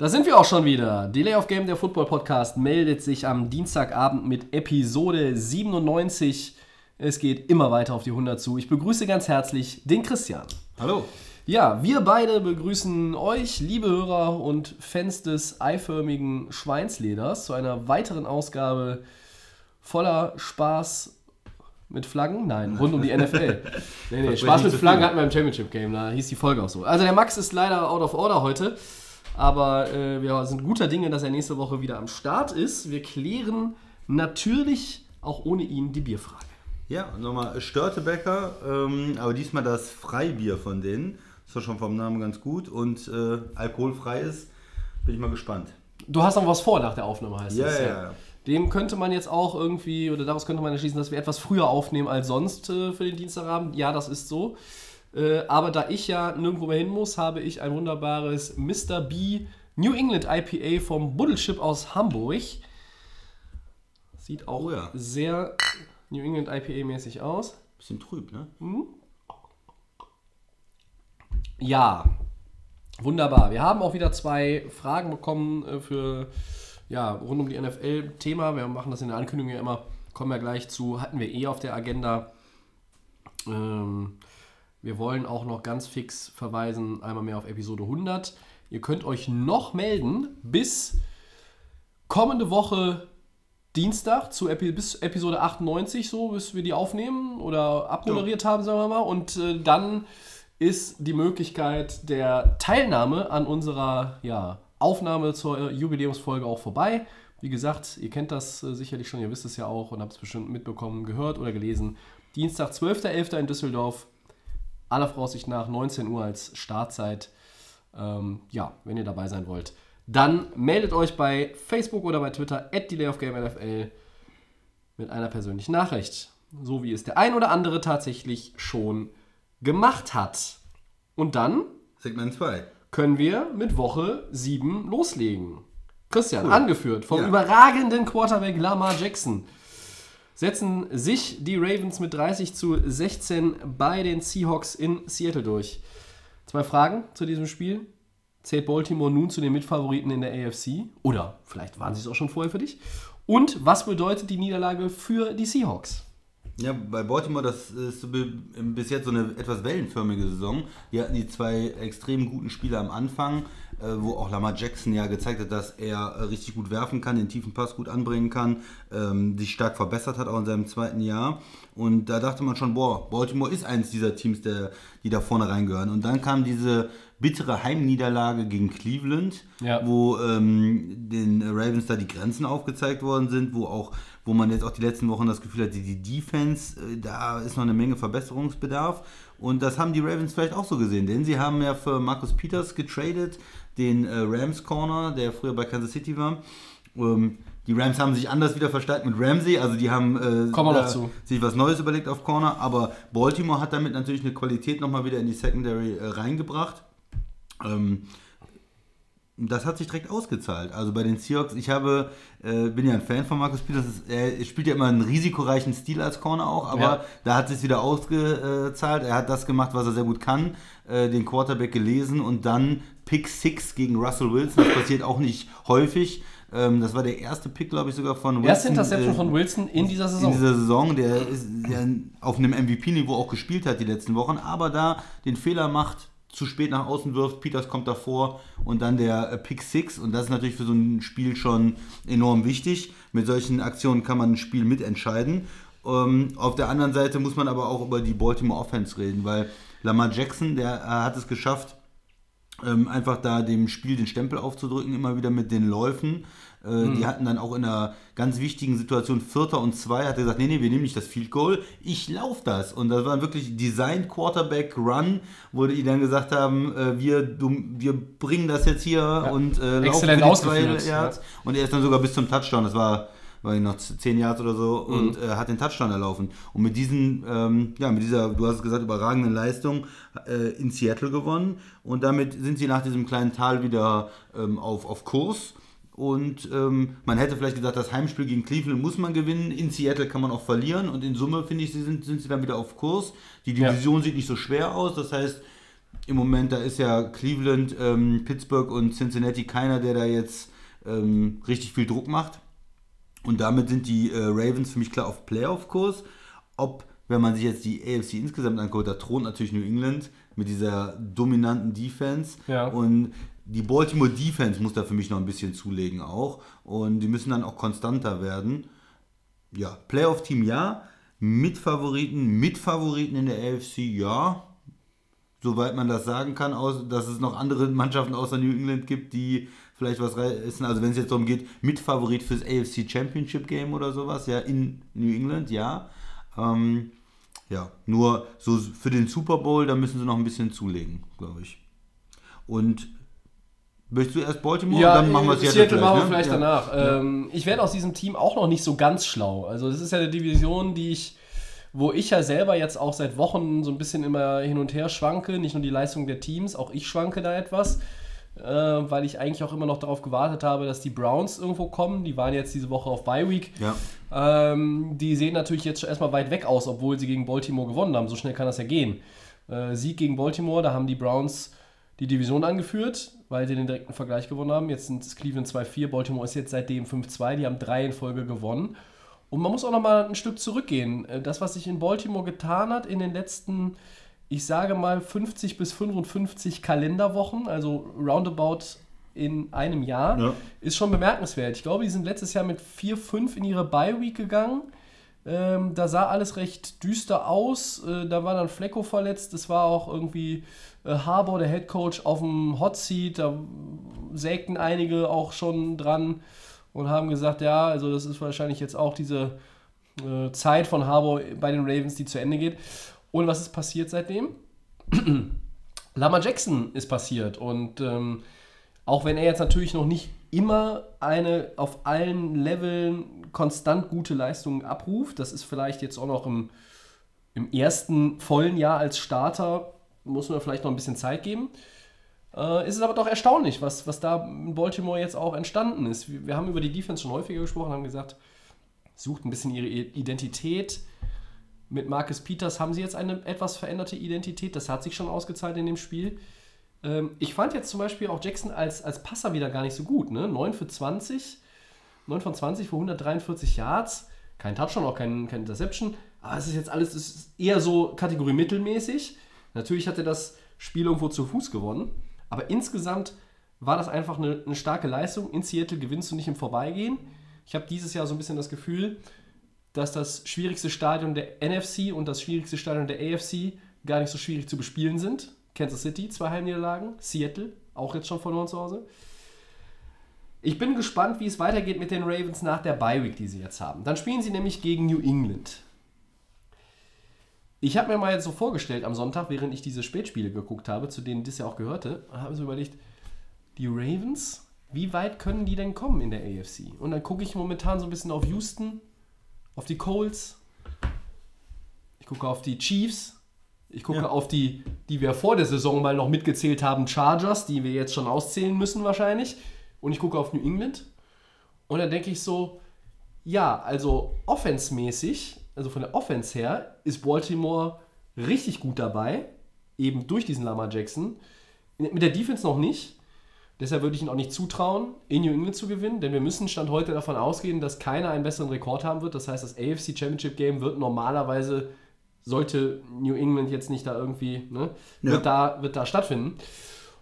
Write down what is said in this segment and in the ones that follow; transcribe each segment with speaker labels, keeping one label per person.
Speaker 1: Da sind wir auch schon wieder. Delay of Game, der Football Podcast, meldet sich am Dienstagabend mit Episode 97. Es geht immer weiter auf die 100 zu. Ich begrüße ganz herzlich den Christian.
Speaker 2: Hallo.
Speaker 1: Ja, wir beide begrüßen euch, liebe Hörer und Fans des eiförmigen Schweinsleders, zu einer weiteren Ausgabe voller Spaß mit Flaggen? Nein, rund um die NFL. Nee, nee, Spaß mit Flaggen hatten wir im Championship Game, da hieß die Folge auch so. Also der Max ist leider out of order heute, aber äh, wir sind guter Dinge, dass er nächste Woche wieder am Start ist. Wir klären natürlich auch ohne ihn die Bierfrage.
Speaker 2: Ja, nochmal Störtebecker, ähm, aber diesmal das Freibier von denen. Ist doch schon vom Namen ganz gut und äh, alkoholfrei ist. Bin ich mal gespannt.
Speaker 1: Du hast noch was vor nach der Aufnahme, heißt
Speaker 2: Ja,
Speaker 1: das.
Speaker 2: ja, ja.
Speaker 1: Dem könnte man jetzt auch irgendwie, oder daraus könnte man erschließen, dass wir etwas früher aufnehmen als sonst äh, für den Dienstagabend. Ja, das ist so. Äh, aber da ich ja nirgendwo mehr hin muss, habe ich ein wunderbares Mr. B New England IPA vom Buddelchip aus Hamburg. Sieht auch
Speaker 2: Oh ja.
Speaker 1: sehr New England IPA-mäßig aus.
Speaker 2: Bisschen trüb, ne?
Speaker 1: Ja, wunderbar. Wir haben auch wieder zwei Fragen bekommen äh, für ja, rund um die NFL-Thema. Wir machen das in der Ankündigung ja immer. Kommen wir gleich zu. Hatten wir eh auf der Agenda. Ähm, wir wollen auch noch ganz fix verweisen, einmal mehr auf Episode 100. Ihr könnt euch noch melden bis kommende Woche Dienstag zu Epi bis Episode 98, so bis wir die aufnehmen oder abmoderiert haben, sagen wir mal. Und äh, dann ist die Möglichkeit der Teilnahme an unserer ja, Aufnahme zur äh, Jubiläumsfolge auch vorbei. Wie gesagt, ihr kennt das äh, sicherlich schon, ihr wisst es ja auch und habt es bestimmt mitbekommen, gehört oder gelesen. Dienstag, 12.11. in Düsseldorf. Aller Voraussicht nach 19 Uhr als Startzeit. Ähm, ja, wenn ihr dabei sein wollt, dann meldet euch bei Facebook oder bei Twitter at DelayOfGameNFL mit einer persönlichen Nachricht. So wie es der ein oder andere tatsächlich schon gemacht hat. Und dann
Speaker 2: Segment 2.
Speaker 1: können wir mit Woche 7 loslegen. Christian, angeführt vom
Speaker 2: Ja.
Speaker 1: überragenden Quarterback Lamar Jackson, setzen sich die Ravens mit 30 zu 16 bei den Seahawks in Seattle durch. Zwei Fragen zu diesem Spiel. Zählt Baltimore nun zu den Mitfavoriten in der AFC? Oder vielleicht waren sie es auch schon vorher für dich? Und was bedeutet die Niederlage für die Seahawks?
Speaker 2: Ja, bei Baltimore, das ist bis jetzt so eine etwas wellenförmige Saison. Die hatten die zwei extrem guten Spieler am Anfang, äh, wo auch Lamar Jackson ja gezeigt hat, dass er äh, richtig gut werfen kann, den tiefen Pass gut anbringen kann, ähm, sich stark verbessert hat auch in seinem zweiten Jahr. Und da dachte man schon, boah, Baltimore ist eines dieser Teams, der, die da vorne reingehören. Und dann kam diese bittere Heimniederlage gegen Cleveland,
Speaker 1: Ja.
Speaker 2: wo ähm, den Ravens da die Grenzen aufgezeigt worden sind, wo auch, wo man jetzt auch die letzten Wochen das Gefühl hat, die, Defense, äh, da ist noch eine Menge Verbesserungsbedarf. Und das haben die Ravens vielleicht auch so gesehen, denn sie haben ja für Marcus Peters getradet, den äh, Rams Corner, der früher bei Kansas City war. Ähm, die Rams haben sich anders wieder verstärkt mit Ramsey, also die haben äh, sich was Neues überlegt auf Corner, aber Baltimore hat damit natürlich eine Qualität nochmal wieder in die Secondary äh, reingebracht. Ähm, das hat sich direkt ausgezahlt. Also bei den Seahawks, ich habe, äh, bin ja ein Fan von Marcus Peters. Er spielt ja immer einen risikoreichen Stil als Corner auch, aber
Speaker 1: Ja.
Speaker 2: da hat es wieder ausgezahlt. Er hat das gemacht, was er sehr gut kann, äh, den Quarterback gelesen und dann Pick 6 gegen Russell Wilson. Das passiert auch nicht häufig. Ähm, das war der erste Pick, glaube ich, sogar von Wilson.
Speaker 1: Erste Interception
Speaker 2: äh,
Speaker 1: von Wilson in dieser
Speaker 2: in
Speaker 1: Saison.
Speaker 2: dieser Saison, der, ist, der auf einem MVP-Niveau auch gespielt hat die letzten Wochen, aber da den Fehler macht, zu spät nach außen wirft, Peters kommt davor und dann der äh, Pick 6 und das ist natürlich für so ein Spiel schon enorm wichtig. Mit solchen Aktionen kann man ein Spiel mitentscheiden. Ähm, auf der anderen Seite muss man aber auch über die Baltimore Offense reden, weil Lamar Jackson, der äh, hat es geschafft, ähm, einfach da dem Spiel den Stempel aufzudrücken, immer wieder mit den Läufen. Äh, Die hatten dann auch in einer ganz wichtigen Situation Vierter und Zwei, hat er gesagt, nee, nee, wir nehmen nicht das Field Goal, ich laufe das. Und das war wirklich Design Quarterback Run, wo die dann gesagt haben, äh, wir, du, wir bringen das jetzt hier und äh, laufen
Speaker 1: Exzellent
Speaker 2: die
Speaker 1: ausgeführt,
Speaker 2: Yards. Und er ist dann sogar bis zum Touchdown, das war war noch 10 Yards oder so und äh, hat den Touchdown erlaufen. Und mit diesen, ähm, ja, mit dieser, du hast es gesagt, überragenden Leistung äh, in Seattle gewonnen und damit sind sie nach diesem kleinen Tal wieder ähm, auf, auf Kurs. Und ähm, man hätte vielleicht gesagt, das Heimspiel gegen Cleveland muss man gewinnen. In Seattle kann man auch verlieren. Und in Summe, finde ich, sie sind, sind sie dann wieder auf Kurs. Die
Speaker 1: Ja.
Speaker 2: Division sieht nicht so schwer aus. Das heißt, im Moment, da ist ja Cleveland, ähm, Pittsburgh und Cincinnati keiner, der da jetzt ähm, richtig viel Druck macht. Und damit sind die äh, Ravens für mich klar auf Playoff-Kurs. Ob, wenn man sich jetzt die AFC insgesamt anguckt, da thront natürlich New England mit dieser dominanten Defense.
Speaker 1: Ja.
Speaker 2: Und die Baltimore Defense muss da für mich noch ein bisschen zulegen auch. Und die müssen dann auch konstanter werden. Ja, Playoff-Team ja. Mitfavoriten, Mitfavoriten in der AFC ja. Soweit man das sagen kann, dass es noch andere Mannschaften außer New England gibt, die vielleicht was reißen. Also wenn es jetzt darum geht, Mitfavorit fürs AFC Championship Game oder sowas, ja, in New England, ja. Ähm, ja, nur so für den Super Bowl, da müssen sie noch ein bisschen zulegen, glaube ich. Und möchtest du erst Baltimore?
Speaker 1: Ja,
Speaker 2: dann machen wir Seattle,
Speaker 1: Seattle machen wir
Speaker 2: ne?
Speaker 1: vielleicht
Speaker 2: ja.
Speaker 1: danach. Ähm, ich werde aus diesem Team auch noch nicht so ganz schlau. Also das ist ja eine Division, die ich, wo ich ja selber jetzt auch seit Wochen so ein bisschen immer hin und her schwanke. Nicht nur die Leistung der Teams, auch ich schwanke da etwas. Äh, weil ich eigentlich auch immer noch darauf gewartet habe, dass die Browns irgendwo kommen. Die waren jetzt diese Woche auf Bye Week.
Speaker 2: Ja.
Speaker 1: Ähm, die sehen natürlich jetzt schon erstmal weit weg aus, obwohl sie gegen Baltimore gewonnen haben. So schnell kann das ja gehen. Äh, Sieg gegen Baltimore, da haben die Browns die Division angeführt, weil sie den direkten Vergleich gewonnen haben. Jetzt sind es Cleveland 2-4, Baltimore ist jetzt seitdem 5-2, die haben drei in Folge gewonnen. Und man muss auch noch mal ein Stück zurückgehen. Äh, Das, was sich in Baltimore getan hat in den letzten, ich sage mal 50 bis 55 Kalenderwochen, also roundabout in einem Jahr,
Speaker 2: Ja.
Speaker 1: ist schon bemerkenswert. Ich glaube, die sind letztes Jahr mit 4-5 in ihre Bye-Week gegangen. Ähm, da sah alles recht düster aus. Äh, da war dann Flecko verletzt. Es war auch irgendwie äh, Harbour, der Head Coach, auf dem Hot Seat. Da sägten einige auch schon dran und haben gesagt, ja, also das ist wahrscheinlich jetzt auch diese äh, Zeit von Harbour bei den Ravens, die zu Ende geht. Und was ist passiert seitdem? Lama Jackson ist passiert und ähm, auch wenn er jetzt natürlich noch nicht immer eine auf allen Leveln konstant gute Leistungen abruft, das ist vielleicht jetzt auch noch im, im ersten vollen Jahr als Starter, muss man vielleicht noch ein bisschen Zeit geben. Äh, ist es aber doch erstaunlich, was, was da in Baltimore jetzt auch entstanden ist. Wir, wir haben über die Defense schon häufiger gesprochen, haben gesagt, sucht ein bisschen ihre Identität. Mit Marcus Peters haben sie jetzt eine etwas veränderte Identität. Das hat sich schon ausgezahlt in dem Spiel. Ähm, ich fand jetzt zum Beispiel auch Jackson als, als Passer wieder gar nicht so gut. Ne? 9 für 20, 9 von 20 für 143 Yards. Kein Touchdown, auch kein, kein Interception. Aber es ist jetzt alles es ist eher so Kategorie mittelmäßig. Natürlich hat er das Spiel irgendwo zu Fuß gewonnen. Aber insgesamt war das einfach eine, eine starke Leistung. In Seattle gewinnst du nicht im Vorbeigehen. Ich habe dieses Jahr so ein bisschen das Gefühl, dass das schwierigste Stadion der NFC und das schwierigste Stadion der AFC gar nicht so schwierig zu bespielen sind. Kansas City, zwei Heimniederlagen. Seattle, auch jetzt schon verloren zu Hause. Ich bin gespannt, wie es weitergeht mit den Ravens nach der Bye Week, die sie jetzt haben. Dann spielen sie nämlich gegen New England. Ich habe mir mal jetzt so vorgestellt am Sonntag, während ich diese Spätspiele geguckt habe, zu denen das ja auch gehörte, habe ich so überlegt, die Ravens, wie weit können die denn kommen in der AFC? Und dann gucke ich momentan so ein bisschen auf Houston, auf die Colts, ich gucke auf die Chiefs, ich gucke
Speaker 2: Ja.
Speaker 1: auf die, die wir vor der Saison mal noch mitgezählt haben, Chargers, die wir jetzt schon auszählen müssen wahrscheinlich. Und ich gucke auf New England. Und dann denke ich so, ja, also offensmäßig, also von der Offense her, ist Baltimore richtig gut dabei. Eben durch diesen Lama Jackson. Mit der Defense noch nicht. Deshalb würde ich ihnen auch nicht zutrauen, in New England zu gewinnen, denn wir müssen Stand heute davon ausgehen, dass keiner einen besseren Rekord haben wird. Das heißt, das AFC Championship Game wird normalerweise, sollte New England jetzt nicht da irgendwie, ne,
Speaker 2: Ja.
Speaker 1: wird, da, wird da stattfinden.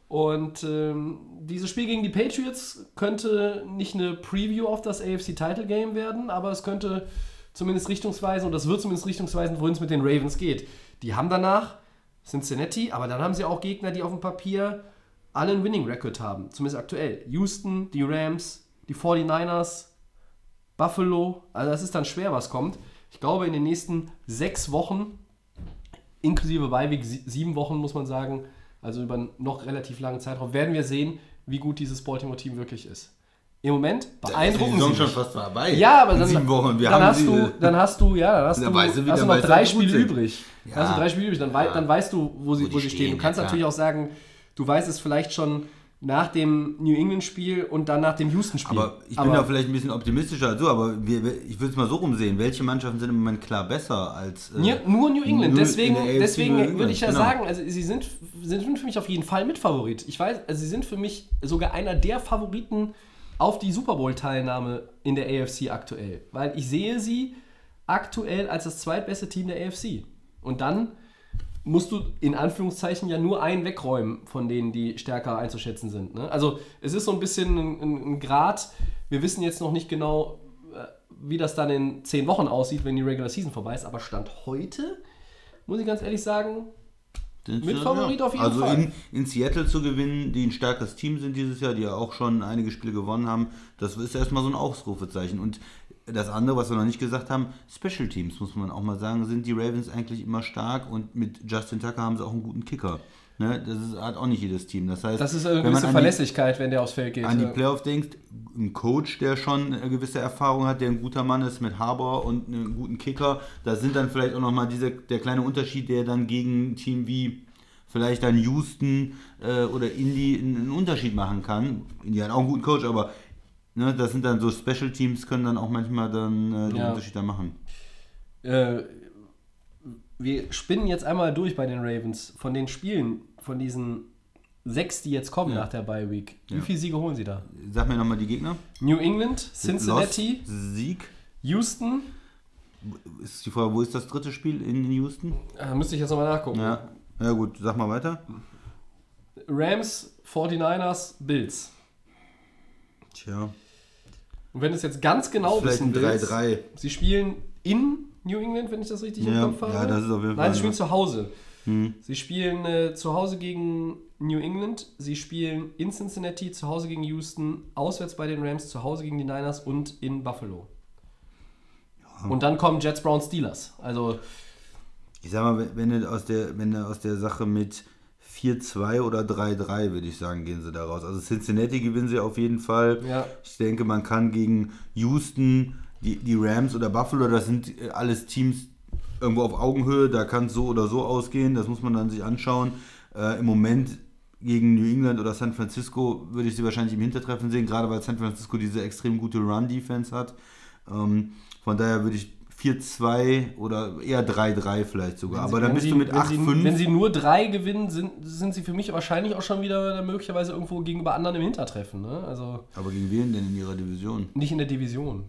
Speaker 1: Und ähm, dieses Spiel gegen die Patriots könnte nicht eine Preview auf das AFC Title Game werden, aber es könnte zumindest richtungsweisen, und das wird zumindest richtungsweisen, wohin es mit den Ravens geht. Die haben danach Cincinnati, aber dann haben sie auch Gegner, die auf dem Papier alle einen Winning Record haben, zumindest aktuell. Houston, die Rams, die 49ers, Buffalo, also das ist dann schwer, was kommt. Ich glaube, in den nächsten sechs Wochen, inklusive Beiweg, sieben Wochen muss man sagen, also über einen noch relativ langen Zeitraum, werden wir sehen, wie gut dieses Baltimore-Team wirklich ist. Im Moment
Speaker 2: Da ist die
Speaker 1: beeindrucken
Speaker 2: Saison
Speaker 1: sie
Speaker 2: schon fast vorbei.
Speaker 1: Ja, aber dann.
Speaker 2: Wir
Speaker 1: dann, hast du, dann hast du, ja, dann hast
Speaker 2: Dann
Speaker 1: du,
Speaker 2: weißt du,
Speaker 1: hast du noch drei Spiele
Speaker 2: sind.
Speaker 1: übrig.
Speaker 2: Ja.
Speaker 1: Hast du drei Spiele übrig, dann, wei
Speaker 2: Ja.
Speaker 1: dann weißt du, wo sie,
Speaker 2: Wo
Speaker 1: wo sie stehen. Du
Speaker 2: stehen,
Speaker 1: kannst
Speaker 2: ja,
Speaker 1: natürlich auch sagen, du weißt es vielleicht schon nach dem New England-Spiel und dann nach dem Houston-Spiel.
Speaker 2: Aber ich bin da vielleicht ein bisschen optimistischer als du, aber wir, ich würde es mal so rumsehen. Welche Mannschaften sind im Moment klar besser als. äh,
Speaker 1: Ja, nur New England.
Speaker 2: nur
Speaker 1: deswegen deswegen würde ich ja
Speaker 2: genau.
Speaker 1: sagen, also sie sind, sind für mich auf jeden Fall Mitfavorit. Ich weiß, also sie sind für mich sogar einer der Favoriten auf die Super Bowl-Teilnahme in der AFC aktuell. Weil ich sehe sie aktuell als das zweitbeste Team der AFC. Und dann musst du in Anführungszeichen ja nur einen wegräumen von denen, die stärker einzuschätzen sind. Ne? Also es ist so ein bisschen ein, ein, Grad. Wir wissen jetzt noch nicht genau, äh, wie das dann in zehn Wochen aussieht, wenn die Regular Season vorbei ist. Aber Stand heute, muss ich ganz ehrlich sagen,
Speaker 2: Sind
Speaker 1: Mit Favorit auf jeden
Speaker 2: also
Speaker 1: Fall.
Speaker 2: In, in Seattle zu gewinnen, die ein starkes Team sind dieses Jahr, die ja auch schon einige Spiele gewonnen haben, das ist erstmal so ein Ausrufezeichen. Und das andere, was wir noch nicht gesagt haben, Special Teams, muss man auch mal sagen, sind die Ravens eigentlich immer stark und mit Justin Tucker haben sie auch einen guten Kicker. Ne? Das ist, hat auch nicht jedes Team. Das heißt,
Speaker 1: das ist eine gewisse
Speaker 2: an die-
Speaker 1: Verlässlichkeit, wenn der aufs Feld geht.
Speaker 2: an die
Speaker 1: ja.
Speaker 2: Playoffs denkst, ein Coach, der schon eine gewisse Erfahrung hat, der ein guter Mann ist mit Harbour und einen guten Kicker, da sind dann vielleicht auch nochmal der kleine Unterschied, der dann gegen ein Team wie vielleicht dann Houston äh, oder Indy einen, einen Unterschied machen kann. Indy hat auch einen guten Coach, aber ne, das sind dann so Special Teams, können dann auch manchmal dann äh, den
Speaker 1: Ja.
Speaker 2: Unterschied dann machen.
Speaker 1: äh, wir spinnen jetzt einmal durch bei den Ravens. Von den Spielen, von diesen sechs, die jetzt kommen
Speaker 2: Ja.
Speaker 1: nach der Bye Week, wie
Speaker 2: Ja.
Speaker 1: viele Siege holen sie da?
Speaker 2: Sag mir nochmal die Gegner.
Speaker 1: New England, Cincinnati,
Speaker 2: Loss, Sieg.
Speaker 1: Houston.
Speaker 2: Ist die Frage, wo ist das dritte Spiel in Houston?
Speaker 1: Da müsste ich jetzt nochmal nachgucken.
Speaker 2: Ja. Ja gut, sag mal weiter.
Speaker 1: Rams, 49ers, Bills.
Speaker 2: Tja.
Speaker 1: Und wenn du es jetzt ganz genau
Speaker 2: Vielleicht
Speaker 1: wissen willst,
Speaker 2: 3-3.
Speaker 1: sie spielen in New England, wenn ich das richtig
Speaker 2: Ja,
Speaker 1: im Kopf habe.
Speaker 2: ja, das ist auf jeden Fall,
Speaker 1: Nein, sie spielen
Speaker 2: ja.
Speaker 1: zu Hause.
Speaker 2: Hm.
Speaker 1: Sie spielen äh, zu Hause gegen New England, sie spielen in Cincinnati, zu Hause gegen Houston, auswärts bei den Rams, zu Hause gegen die Niners und in Buffalo. Und dann kommen Jets, Browns, Steelers. Also,
Speaker 2: Ich sag mal, wenn du aus der, wenn du aus der Sache mit 4-2 oder 3-3, würde ich sagen, gehen sie da raus. Also Cincinnati gewinnen sie auf jeden Fall.
Speaker 1: Ja.
Speaker 2: Ich denke, man kann gegen Houston, die, die Rams oder Buffalo, das sind äh, alles Teams irgendwo auf Augenhöhe, da kann es so oder so ausgehen, das muss man dann sich anschauen. Äh, Im Moment gegen New England oder San Francisco würde ich sie wahrscheinlich im Hintertreffen sehen, gerade weil San Francisco diese extrem gute Run-Defense hat. Ähm, von daher würde ich 4-2 oder eher 3-3 vielleicht sogar. Aber dann bist
Speaker 1: sie,
Speaker 2: du mit
Speaker 1: wenn sie,
Speaker 2: 8-5.
Speaker 1: wenn sie nur drei gewinnen, sind, sind sie für mich wahrscheinlich auch schon wieder möglicherweise irgendwo gegenüber anderen im Hintertreffen. Ne? Also
Speaker 2: Aber gegen wen denn in ihrer Division?
Speaker 1: nicht in der Division.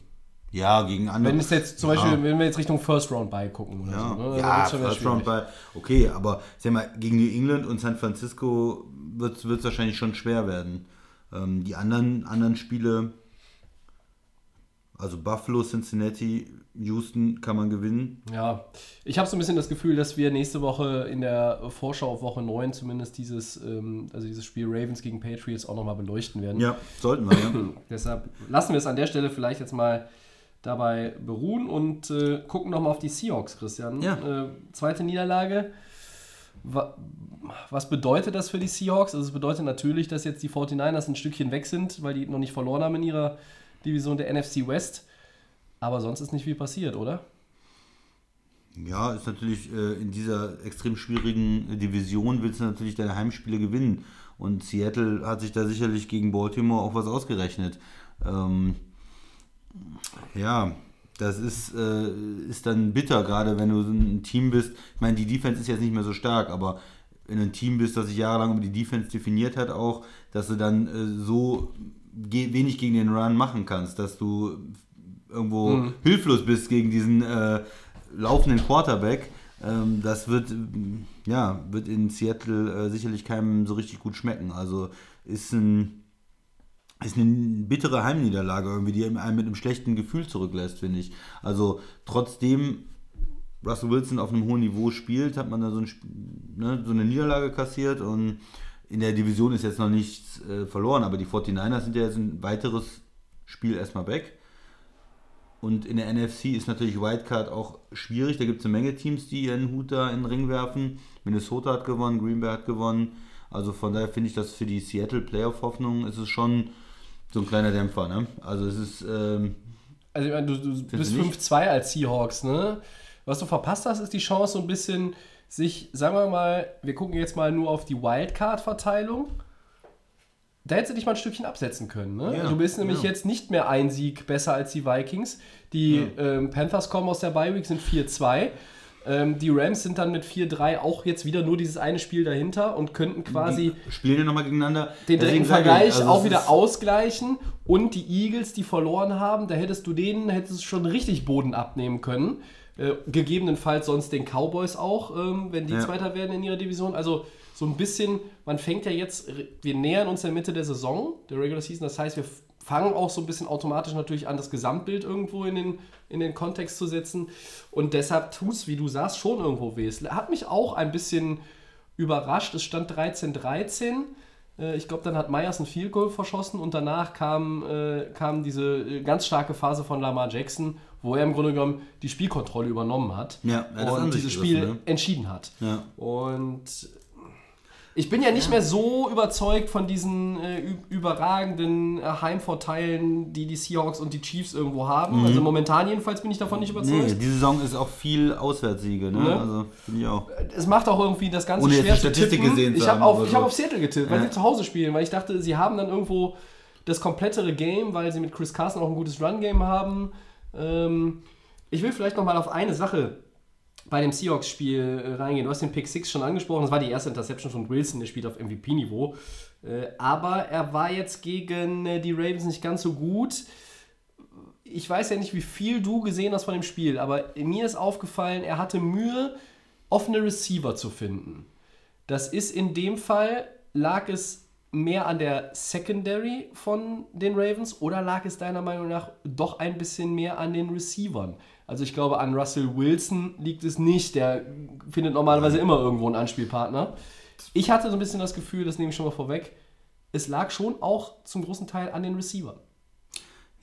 Speaker 2: Ja, gegen andere.
Speaker 1: Wenn es jetzt zum
Speaker 2: ja.
Speaker 1: Beispiel, wenn wir jetzt Richtung First Round bei gucken oder
Speaker 2: Ja,
Speaker 1: so. Ne?
Speaker 2: ja First Round bei. Okay, aber sag mal, gegen New England und San Francisco wird es wahrscheinlich schon schwer werden. Ähm, die anderen, anderen Spiele, also Buffalo, Cincinnati, Houston kann man gewinnen.
Speaker 1: Ja, ich habe so ein bisschen das Gefühl, dass wir nächste Woche in der Vorschau auf Woche 9 zumindest dieses, ähm, also dieses Spiel Ravens gegen Patriots auch nochmal beleuchten werden.
Speaker 2: Ja, sollten wir, ja.
Speaker 1: Deshalb lassen wir es an der Stelle vielleicht jetzt mal dabei beruhen und äh, gucken nochmal auf die Seahawks, Christian.
Speaker 2: Ja.
Speaker 1: Äh, zweite Niederlage. Wa was bedeutet das für die Seahawks? Also es bedeutet natürlich, dass jetzt die 49ers ein Stückchen weg sind, weil die noch nicht verloren haben in ihrer Division der NFC West. Aber sonst ist nicht viel passiert, oder?
Speaker 2: Ja, ist natürlich äh, in dieser extrem schwierigen äh, Division willst du natürlich deine Heimspiele gewinnen. Und Seattle hat sich da sicherlich gegen Baltimore auch was ausgerechnet. Ähm, ja, das ist, äh, ist dann bitter, gerade wenn du so ein Team bist. Ich meine, die Defense ist jetzt nicht mehr so stark, aber wenn du ein Team bist, das sich jahrelang über die Defense definiert hat, auch, dass du dann äh, so ge wenig gegen den Run machen kannst, dass du irgendwo hilflos bist gegen diesen äh, laufenden Quarterback. Ähm, das wird, ja, wird in Seattle äh, sicherlich keinem so richtig gut schmecken. Also ist ein ist eine bittere Heimniederlage irgendwie, die einen mit einem schlechten Gefühl zurücklässt, finde ich. Also trotzdem Russell Wilson auf einem hohen Niveau spielt, hat man da so, ein, ne, so eine Niederlage kassiert und in der Division ist jetzt noch nichts äh, verloren, aber die 49ers sind ja jetzt ein weiteres Spiel erstmal weg. Und in der NFC ist natürlich Wildcard auch schwierig. Da gibt es eine Menge Teams, die ihren Hut da in den Ring werfen. Minnesota hat gewonnen, Green Bay hat gewonnen. Also von daher finde ich das für die Seattle Playoff-Hoffnung ist es schon so ein kleiner Dämpfer, ne? Also es ist, ähm,
Speaker 1: Also ich meine, du, du bist
Speaker 2: du nicht?
Speaker 1: 5-2 als Seahawks, ne? Was du verpasst hast, ist die Chance, so ein bisschen sich, sagen wir mal, wir gucken jetzt mal nur auf die Wildcard-Verteilung. Da hättest du dich mal ein Stückchen absetzen können. Ne?
Speaker 2: Ja,
Speaker 1: du bist nämlich
Speaker 2: ja.
Speaker 1: jetzt nicht mehr ein Sieg besser als die Vikings. Die ähm, Panthers kommen aus der Bye-Week, sind 4-2. Ähm, die Rams sind dann mit 4-3 auch jetzt wieder nur dieses eine Spiel dahinter und könnten quasi
Speaker 2: die spielen ja nochmal gegeneinander.
Speaker 1: den direkten Vergleich
Speaker 2: also
Speaker 1: auch wieder ausgleichen und die Eagles, die verloren haben, da hättest du denen hättest du schon richtig Boden abnehmen können. Äh, gegebenenfalls sonst den Cowboys auch, ähm, wenn die
Speaker 2: Ja.
Speaker 1: Zweiter werden in ihrer Division. Also so ein bisschen, man fängt ja jetzt, wir nähern uns der Mitte der Saison, der Regular Season, das heißt, wir fangen auch so ein bisschen automatisch natürlich an, das Gesamtbild irgendwo in den, in den Kontext zu setzen. Und deshalb tut es, wie du sagst, schon irgendwo weh. Es hat mich auch ein bisschen überrascht. Es stand 13-13. Äh, Ich glaube, dann hat Myers ein Field Goal verschossen und danach kam, äh, kam diese äh, ganz starke Phase von Lamar Jackson, wo er im Grunde genommen die Spielkontrolle übernommen hat
Speaker 2: Ja,
Speaker 1: und dieses Spiel
Speaker 2: ne?
Speaker 1: entschieden hat.
Speaker 2: Ja.
Speaker 1: Und ich bin ja nicht mehr so überzeugt von diesen äh, überragenden äh, Heimvorteilen, die die Seahawks und die Chiefs irgendwo haben. Also momentan jedenfalls bin ich davon nicht überzeugt.
Speaker 2: Mhm. Nee, diese Saison ist auch viel Auswärtssiege, ne?
Speaker 1: Ne?
Speaker 2: Also finde ich auch.
Speaker 1: es macht auch irgendwie das Ganze
Speaker 2: Ohne jetzt
Speaker 1: schwer
Speaker 2: die
Speaker 1: zu
Speaker 2: Statistik
Speaker 1: tippen.
Speaker 2: gesehen zu
Speaker 1: ich habe auf, ich hab auf Seattle getippt, weil
Speaker 2: Ja.
Speaker 1: sie zu Hause spielen, weil ich dachte, sie haben dann irgendwo das komplettere Game, weil sie mit Chris Carson auch ein gutes Run-Game haben. Ähm, ich will vielleicht noch mal auf eine Sache bei dem Seahawks-Spiel äh, reingehen. Du hast den Pick 6 schon angesprochen, das war die erste Interception von Wilson, der spielt auf MVP-Niveau. Äh, aber er war jetzt gegen äh, die Ravens nicht ganz so gut ich weiß ja nicht, wie viel du gesehen hast von dem Spiel, aber mir ist aufgefallen, er hatte Mühe, offene Receiver zu finden. Das ist in dem Fall, lag es mehr an der Secondary von den Ravens oder lag es deiner Meinung nach doch ein bisschen mehr an den Receivern? Also ich glaube, an Russell Wilson liegt es nicht. Der findet normalerweise immer irgendwo einen Anspielpartner. Ich hatte so ein bisschen das Gefühl, das nehme ich schon mal vorweg, es lag schon auch zum großen Teil an den Receivern.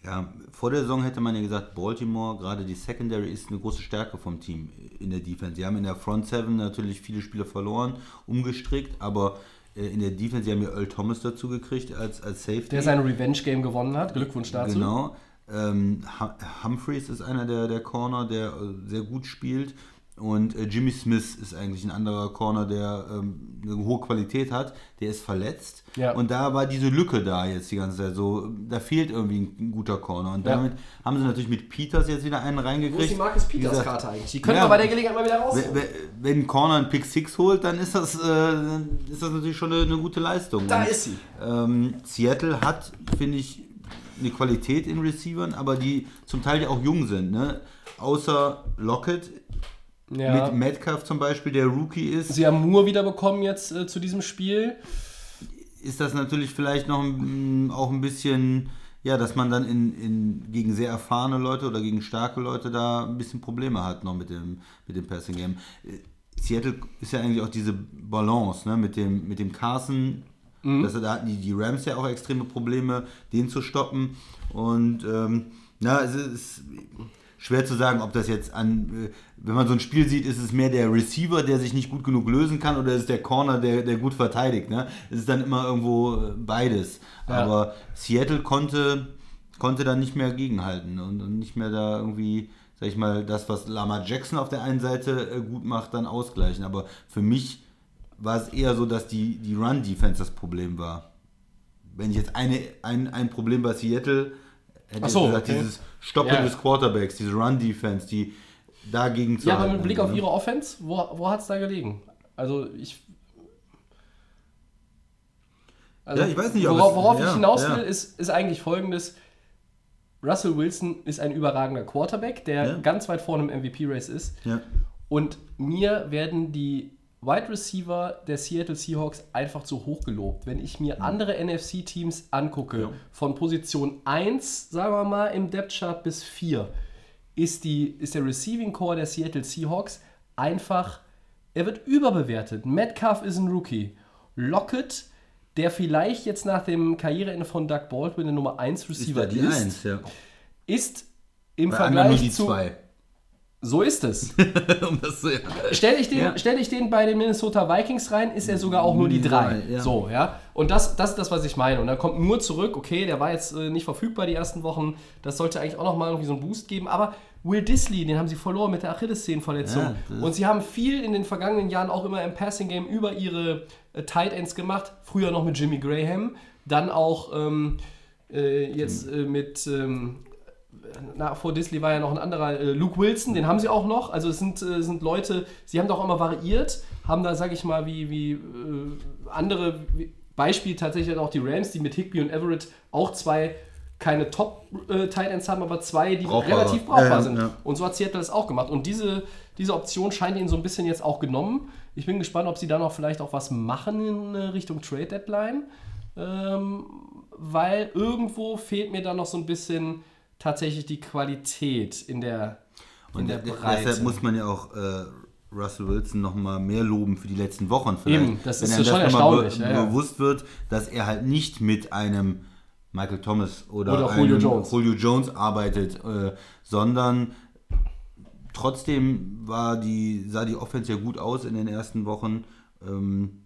Speaker 2: Ja, vor der Saison hätte man ja gesagt, Baltimore, gerade die Secondary, ist eine große Stärke vom Team in der Defense. Sie haben in der Front Seven natürlich viele Spieler verloren, umgestrickt, aber äh, in der Defense, sie haben ja Earl Thomas dazu gekriegt als, als Safety.
Speaker 1: Der sein Revenge-Game gewonnen hat. Glückwunsch dazu.
Speaker 2: Genau. Ähm, Hum- Humphreys ist einer der, der Corner, der äh, sehr gut spielt. Und äh, Jimmy Smith ist eigentlich ein anderer Corner, der ähm, eine hohe Qualität hat. Der ist verletzt.
Speaker 1: Ja.
Speaker 2: Und da war diese Lücke da jetzt die ganze Zeit. So, da fehlt irgendwie ein, ein guter Corner. Und
Speaker 1: Ja.
Speaker 2: damit haben sie natürlich mit Peters jetzt wieder einen reingekriegt.
Speaker 1: Wo ist die Marcus
Speaker 2: Wie
Speaker 1: Peters
Speaker 2: gesagt,
Speaker 1: Karte eigentlich? Die können
Speaker 2: ja,
Speaker 1: wir bei der Gelegenheit mal wieder raus.
Speaker 2: wenn- ein Corner einen Pick 6 holt, dann ist das, äh, ist das natürlich schon eine, eine gute Leistung.
Speaker 1: Da
Speaker 2: Und,
Speaker 1: ist sie.
Speaker 2: Ähm, Seattle hat, finde ich, eine Qualität in Receivern, aber die zum Teil ja auch jung sind. Ne? Außer Lockett
Speaker 1: Ja.
Speaker 2: mit Metcalf zum Beispiel, der Rookie ist,
Speaker 1: Sie haben Moore wiederbekommen jetzt äh, zu diesem Spiel.
Speaker 2: ist das natürlich vielleicht noch ein, auch ein bisschen, ja, dass man dann in, in, gegen sehr erfahrene Leute oder gegen starke Leute da ein bisschen Probleme hat noch mit dem, mit dem Passing Game. Äh, Seattle ist ja eigentlich auch diese Balance ne, mit, dem, mit dem Carson. Das, da hatten die, die Rams ja auch extreme Probleme, den zu stoppen. Und ähm, na, es ist schwer zu sagen, ob das jetzt an, äh, wenn man so ein Spiel sieht, ist es mehr der Receiver, der sich nicht gut genug lösen kann, oder ist es der Corner, der, der gut verteidigt. Ne? Es ist dann immer irgendwo äh, beides.
Speaker 1: Ja.
Speaker 2: Aber Seattle konnte, konnte da nicht mehr gegenhalten und, und nicht mehr da irgendwie, sag ich mal, das, was Lama Jackson auf der einen Seite äh, gut macht, dann ausgleichen. Aber für mich war es eher so, dass die, die Run-Defense das Problem war. Wenn ich jetzt eine, ein, ein Problem bei Seattle hätte
Speaker 1: so,
Speaker 2: ich gesagt,
Speaker 1: okay.
Speaker 2: dieses Stoppen
Speaker 1: Ja.
Speaker 2: des Quarterbacks, diese Run-Defense, die dagegen zu
Speaker 1: Ja, aber mit Blick auf
Speaker 2: ne?
Speaker 1: ihre Offense, wo, wo hat es da gelegen? Also ich. Also
Speaker 2: Ja, ich weiß nicht, ob
Speaker 1: worauf, worauf
Speaker 2: ja,
Speaker 1: ich hinaus
Speaker 2: ja.
Speaker 1: will, ist, ist eigentlich folgendes. Russell Wilson ist ein überragender Quarterback, der
Speaker 2: Ja.
Speaker 1: ganz weit vorne im MVP-Race ist.
Speaker 2: Ja.
Speaker 1: Und mir werden die Wide Receiver der Seattle Seahawks einfach zu hoch gelobt. Wenn ich mir andere NFC-Teams angucke,
Speaker 2: Ja.
Speaker 1: von Position 1, sagen wir mal, im Depth Chart bis 4, ist, die, ist der Receiving Core der Seattle Seahawks einfach, er wird überbewertet. Metcalf ist ein Rookie. Lockett, der vielleicht jetzt nach dem Karriereende von Doug Baldwin der Nummer 1
Speaker 2: Ist
Speaker 1: Receiver
Speaker 2: die
Speaker 1: ist,
Speaker 2: Eins, ja.
Speaker 1: ist im
Speaker 2: Bei
Speaker 1: Vergleich
Speaker 2: die
Speaker 1: zu
Speaker 2: zwei.
Speaker 1: So ist es.
Speaker 2: um das ja.
Speaker 1: Stell ich, den,
Speaker 2: Ja.
Speaker 1: stell ich den bei den Minnesota Vikings rein, ist er sogar auch nur die drei.
Speaker 2: ja.
Speaker 1: So, ja. Und das, das ist das, was ich meine. Und dann kommt nur zurück, okay, der war jetzt äh, nicht verfügbar die ersten Wochen. Das sollte eigentlich auch nochmal irgendwie so einen Boost geben. Aber Will Disley, den haben sie verloren mit der Achillessehnenverletzung. Und sie haben viel in den vergangenen Jahren auch immer im Passing Game über ihre äh, Tight Ends gemacht. Früher noch mit Jimmy Graham, dann auch ähm, äh, jetzt äh, mit. Ähm, na, vor Disley war ja noch ein anderer, äh, Luke Wilson, den haben sie auch noch. Also es sind, äh, sind Leute, sie haben doch immer variiert, haben da, sag ich mal, wie, wie äh, andere, wie, Beispiel tatsächlich auch die Rams, die mit Higby und Everett auch zwei keine Top-Tight Ends haben, aber zwei, die
Speaker 2: Brauchbare.
Speaker 1: relativ brauchbar sind.
Speaker 2: ja.
Speaker 1: Und so hat Seattle das auch gemacht. Und diese, diese Option scheint ihnen so ein bisschen jetzt auch genommen. Ich bin gespannt, ob sie da noch vielleicht auch was machen in äh, Richtung Trade Deadline. Ähm, weil irgendwo fehlt mir da noch so ein bisschen tatsächlich die Qualität in der, in
Speaker 2: Und
Speaker 1: der
Speaker 2: de-
Speaker 1: Breite.
Speaker 2: deshalb muss man ja auch äh, Russell Wilson noch mal mehr loben für die letzten Wochen. Vielleicht.
Speaker 1: Eben, das ist
Speaker 2: einem
Speaker 1: ja schon
Speaker 2: noch mal
Speaker 1: erstaunlich,
Speaker 2: Be
Speaker 1: ja, ja.
Speaker 2: bewusst wird, dass er halt nicht mit einem Michael Thomas oder,
Speaker 1: Oder
Speaker 2: einem
Speaker 1: Julio Jones.
Speaker 2: Julio Jones arbeitet, äh, sondern trotzdem war die, sah die Offense ja gut aus in den ersten Wochen. Ähm,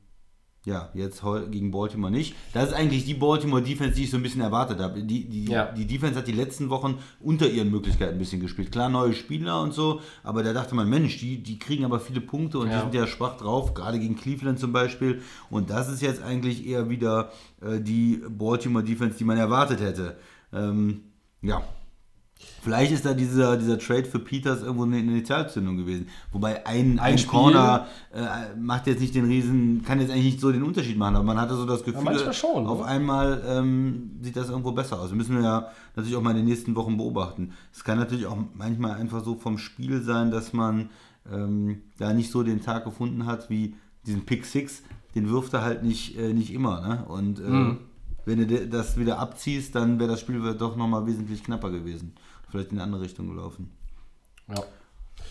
Speaker 2: ja, jetzt gegen Baltimore nicht. Das ist eigentlich die Baltimore Defense, die ich so ein bisschen erwartet habe. Die, die,
Speaker 1: Ja.
Speaker 2: die Defense hat die letzten Wochen unter ihren Möglichkeiten ein bisschen gespielt. Klar, neue Spieler und so, aber da dachte man, Mensch, die, die kriegen aber viele Punkte und die
Speaker 1: Ja.
Speaker 2: sind ja schwach drauf, gerade gegen Cleveland zum Beispiel. Und das ist jetzt eigentlich eher wieder äh, die Baltimore Defense, die man erwartet hätte. Ähm, ja. Vielleicht ist da dieser, dieser Trade für Peters irgendwo eine Initialzündung gewesen. Wobei ein, ein,
Speaker 1: Spiel.
Speaker 2: Corner äh, macht jetzt nicht den Riesen, kann jetzt eigentlich nicht so den Unterschied machen, aber man hatte so das Gefühl,
Speaker 1: manchmal schon,
Speaker 2: auf
Speaker 1: ne?
Speaker 2: einmal ähm, sieht das irgendwo besser aus. Wir müssen ja natürlich auch mal in den nächsten Wochen beobachten. Es kann natürlich auch manchmal einfach so vom Spiel sein, dass man ähm, da nicht so den Tag gefunden hat wie diesen Pick Six. Den wirft er halt nicht, äh, nicht immer. Ne? Und äh,
Speaker 1: Mhm.
Speaker 2: wenn du das wieder abziehst, dann wäre das Spiel doch nochmal wesentlich knapper gewesen. Vielleicht in eine andere Richtung gelaufen.
Speaker 1: ja.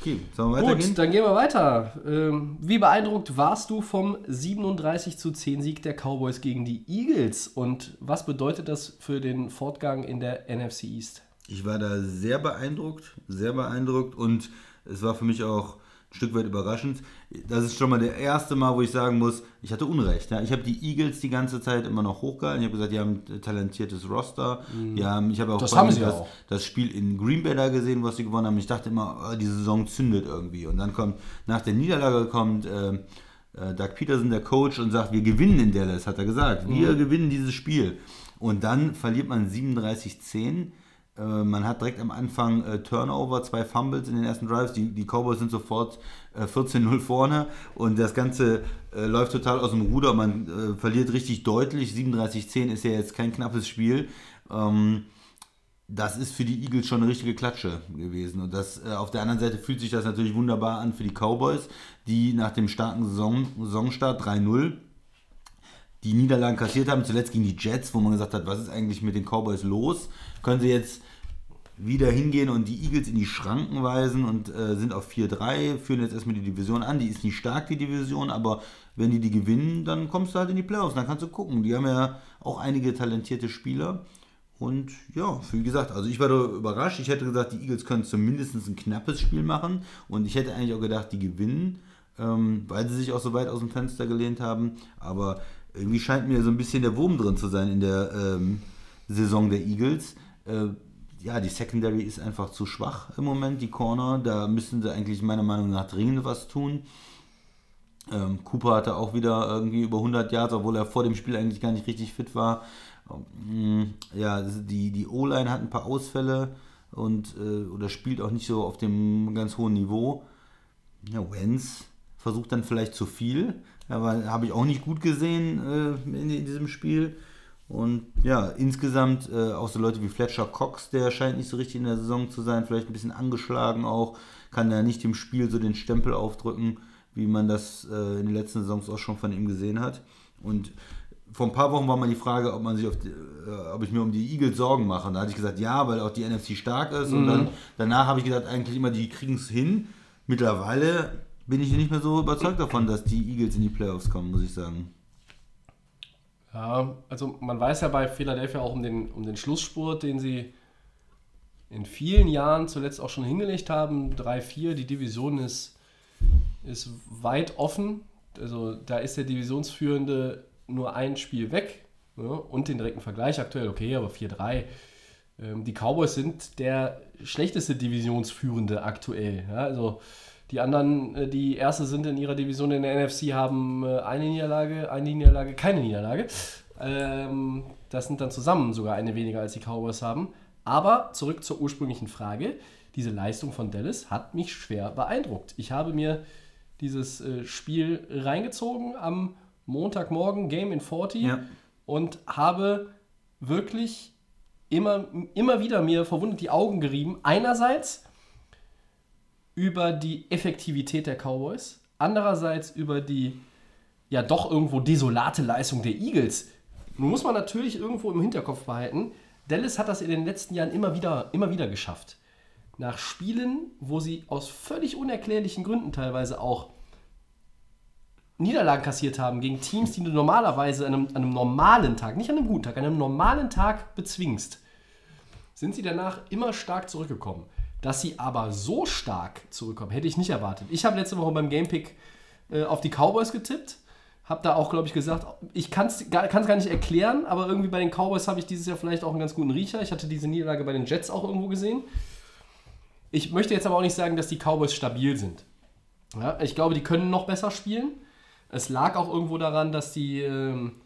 Speaker 2: Okay, sollen wir weitergehen?
Speaker 1: Gut, dann gehen wir weiter. Ähm, wie beeindruckt warst du vom 37 zu 10 Sieg der Cowboys gegen die Eagles und was bedeutet das für den Fortgang in der NFC East?
Speaker 2: Ich war da sehr beeindruckt, sehr beeindruckt und es war für mich auch ein Stück weit überraschend. Das ist schon mal der erste Mal, wo ich sagen muss, ich hatte Unrecht. Ja. Ich habe die Eagles die ganze Zeit immer noch hochgehalten. Ich habe gesagt, die haben ein talentiertes Roster. Die haben, ich habe auch
Speaker 1: Mhm. Das haben sie
Speaker 2: das,
Speaker 1: auch.
Speaker 2: das Spiel in Green Bay da gesehen, was sie gewonnen haben. Ich dachte immer, oh, die Saison zündet irgendwie. Und dann kommt, nach der Niederlage kommt äh, äh, Doug Peterson, der Coach, und sagt, wir gewinnen in Dallas, hat er gesagt. Wir
Speaker 1: Mhm.
Speaker 2: gewinnen dieses Spiel. Und dann verliert man 37-10. Äh, Man hat direkt am Anfang äh, Turnover, zwei Fumbles in den ersten Drives. Die, die Cowboys sind sofort äh, 14-0 vorne und das Ganze äh, läuft total aus dem Ruder. Man äh, verliert richtig deutlich. 37-10 ist ja jetzt kein knappes Spiel. Ähm, das ist für die Eagles schon eine richtige Klatsche gewesen. Und das äh, auf der anderen Seite fühlt sich das natürlich wunderbar an für die Cowboys, die nach dem starken Saison, Saisonstart 3-0 die Niederlagen kassiert haben, zuletzt gegen die Jets, wo man gesagt hat, was ist eigentlich mit den Cowboys los? Können sie jetzt wieder hingehen und die Eagles in die Schranken weisen und äh, sind auf 4-3, führen jetzt erstmal die Division an. Die ist nicht stark, die Division, aber wenn die die gewinnen, dann kommst du halt in die Playoffs. Dann kannst du gucken. Die haben ja auch einige talentierte Spieler. Und ja, wie gesagt, also ich war da überrascht. Ich hätte gesagt, die Eagles können zumindest ein knappes Spiel machen. Und ich hätte eigentlich auch gedacht, die gewinnen, ähm, weil sie sich auch so weit aus dem Fenster gelehnt haben. Aber irgendwie scheint mir so ein bisschen der Wurm drin zu sein in der ähm, Saison der Eagles. Äh, ja, die Secondary ist einfach zu schwach im Moment, die Corner. Da müssen sie eigentlich meiner Meinung nach dringend was tun. Ähm, Cooper hatte auch wieder irgendwie über 100 Yards, obwohl er vor dem Spiel eigentlich gar nicht richtig fit war. Ähm, Ja, die, die O-Line hat ein paar Ausfälle und äh, oder spielt auch nicht so auf dem ganz hohen Niveau. Ja, Wenz versucht dann vielleicht zu viel, aber habe ich auch nicht gut gesehen äh, in, in diesem Spiel. Und ja, insgesamt äh, auch so Leute wie Fletcher Cox, der scheint nicht so richtig in der Saison zu sein, vielleicht ein bisschen angeschlagen auch, kann ja nicht dem Spiel so den Stempel aufdrücken, wie man das äh, in den letzten Saisons auch schon von ihm gesehen hat. Und vor ein paar Wochen war mal die Frage, ob man sich auf die, äh, ob ich mir um die Eagles Sorgen mache. Und da hatte ich gesagt, ja, weil auch die NFC stark ist. Und dann danach habe ich gesagt, eigentlich immer, die kriegen es hin. Mittlerweile bin ich nicht mehr so überzeugt davon, dass die Eagles in die Playoffs kommen, muss ich sagen.
Speaker 1: Ja, also man weiß ja bei Philadelphia auch um den, um den Schlussspurt, den sie in vielen Jahren zuletzt auch schon hingelegt haben. 3-4, die Division ist, ist weit offen. Also da ist der Divisionsführende nur ein Spiel weg ne? und den direkten Vergleich aktuell, okay, aber 4-3. Ähm, die Cowboys sind der schlechteste Divisionsführende aktuell. Ja? Also die anderen, äh, die Erste sind in ihrer Division in der NFC, haben äh, eine Niederlage, eine Niederlage, keine Niederlage. Ähm, das sind dann zusammen sogar eine weniger als die Cowboys haben. Aber zurück zur ursprünglichen Frage. Diese Leistung von Dallas hat mich schwer beeindruckt. Ich habe mir dieses äh, Spiel reingezogen am Montagmorgen, Game in 40,
Speaker 2: Ja.
Speaker 1: und habe wirklich immer, immer wieder mir verwundert die Augen gerieben. Einerseits über die Effektivität der Cowboys, andererseits über die ja doch irgendwo desolate Leistung der Eagles. Nun muss man natürlich irgendwo im Hinterkopf behalten, Dallas hat das in den letzten Jahren immer wieder, immer wieder geschafft. Nach Spielen, wo sie aus völlig unerklärlichen Gründen teilweise auch Niederlagen kassiert haben gegen Teams, die du normalerweise an einem, an einem normalen Tag, nicht an einem guten Tag, an einem normalen Tag bezwingst, sind sie danach immer stark zurückgekommen. Dass sie aber so stark zurückkommen, hätte ich nicht erwartet. Ich habe letzte Woche beim Gamepick äh, auf die Cowboys getippt. Habe da auch, glaube ich, gesagt, ich kann es gar, gar nicht erklären, aber irgendwie bei den Cowboys habe ich dieses Jahr vielleicht auch einen ganz guten Riecher. Ich hatte diese Niederlage bei den Jets auch irgendwo gesehen. Ich möchte jetzt aber auch nicht sagen, dass die Cowboys stabil sind. Ja, ich glaube, die können noch besser spielen. Es lag auch irgendwo daran, dass die, ähm,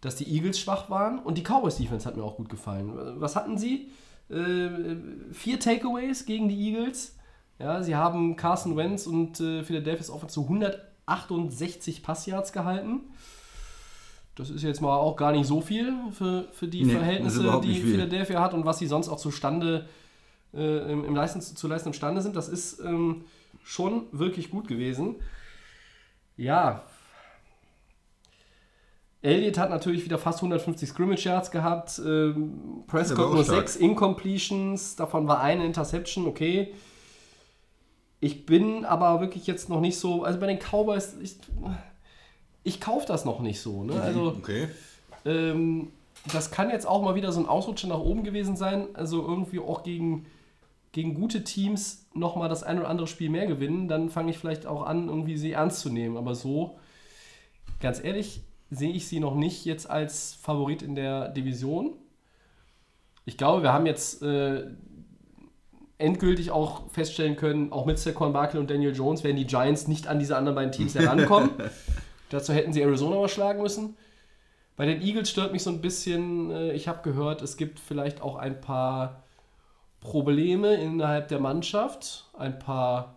Speaker 1: dass die Eagles schwach waren und die Cowboys Defense hat mir auch gut gefallen. Was hatten sie? Äh, vier Takeaways gegen die Eagles. Ja, sie haben Carson Wentz und äh, Philadelphia's Offense zu 168 Passyards gehalten. Das ist jetzt mal auch gar nicht so viel für, für die
Speaker 2: Nee,
Speaker 1: Verhältnisse, die. Philadelphia hat und was sie sonst auch zustande äh, im, im Leisten, zu leisten imstande sind. Das ist ähm, schon wirklich gut gewesen. Ja. Elliott hat natürlich wieder fast 150 Scrimmage Yards gehabt. Ähm, Prescott nur sechs Incompletions. Davon war eine Interception, okay. Ich bin aber wirklich jetzt noch nicht so. Also bei den Cowboys, ich, ich kaufe das noch nicht so. Ne? Also.
Speaker 2: okay.
Speaker 1: Ähm, das kann jetzt auch mal wieder so ein Ausrutscher nach oben gewesen sein. Also irgendwie auch gegen, gegen gute Teams nochmal das ein oder andere Spiel mehr gewinnen. Dann fange ich vielleicht auch an, irgendwie sie ernst zu nehmen. Aber so, ganz ehrlich, sehe ich sie noch nicht jetzt als Favorit in der Division. Ich glaube, wir haben jetzt äh, endgültig auch feststellen können, auch mit Saquon Barkley und Daniel Jones werden die Giants nicht an diese anderen beiden Teams herankommen. Dazu hätten sie Arizona mal schlagen müssen. Bei den Eagles stört mich so ein bisschen, äh, ich habe gehört, es gibt vielleicht auch ein paar Probleme innerhalb der Mannschaft. Ein paar,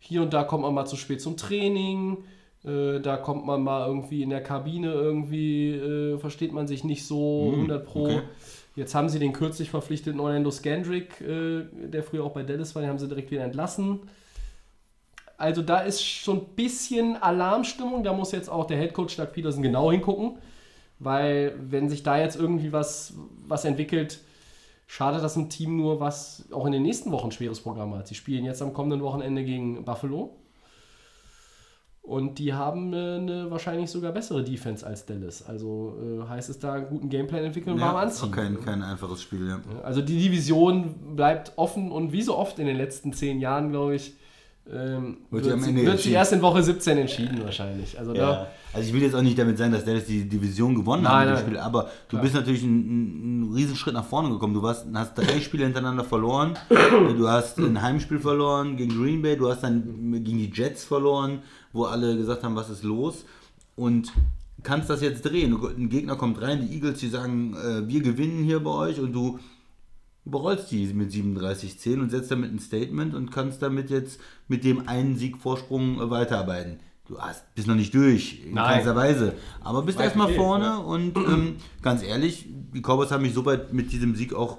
Speaker 1: hier und da kommt man mal zu spät zum Training, äh, da kommt man mal irgendwie in der Kabine irgendwie, äh, versteht man sich nicht so 100 Pro.
Speaker 2: okay.
Speaker 1: Jetzt haben sie den kürzlich verpflichteten Orlando Scandrick, äh, der früher auch bei Dallas war, den haben sie direkt wieder entlassen. Also da ist schon ein bisschen Alarmstimmung. Da muss jetzt auch der Headcoach Doug Peterson genau hingucken. Weil wenn sich da jetzt irgendwie was, was entwickelt, schadet das einem Team nur, was auch in den nächsten Wochen ein schweres Programm hat. Sie spielen jetzt am kommenden Wochenende gegen Buffalo. Und die haben äh, eine wahrscheinlich sogar bessere Defense als Dallas. Also äh, heißt es da, einen guten Gameplan entwickeln und warm
Speaker 2: Ja,
Speaker 1: anziehen.
Speaker 2: auch kein, kein einfaches Spiel, ja.
Speaker 1: Also die Division bleibt offen und wie so oft in den letzten zehn Jahren, glaube ich, ähm,
Speaker 2: Wird
Speaker 1: wird,
Speaker 2: sie
Speaker 1: wird sie erst in Woche 17 entschieden wahrscheinlich. Also
Speaker 2: Ja. Also ich will jetzt auch nicht damit sagen, dass Dallas die Division gewonnen
Speaker 1: Nein,
Speaker 2: hat in dem
Speaker 1: nein.
Speaker 2: Spiel, aber du bist natürlich einen, einen Riesenschritt nach vorne gekommen. Du warst, hast drei Spiele hintereinander verloren. Du hast ein Heimspiel verloren gegen Green Bay, du hast dann gegen die Jets verloren, wo alle gesagt haben, was ist los? Und kannst das jetzt drehen. Ein Gegner kommt rein, die Eagles, die sagen, äh, wir gewinnen hier bei euch und du überrollst die mit 37-10 und setzt damit ein Statement und kannst damit jetzt mit dem einen Sieg Vorsprung äh, weiterarbeiten. Du hast, bist noch nicht durch, in
Speaker 1: Nein.
Speaker 2: keinster Weise. Aber bist erstmal vorne
Speaker 1: ja.
Speaker 2: und ähm, ganz ehrlich, die Cowboys haben mich so weit mit diesem Sieg auch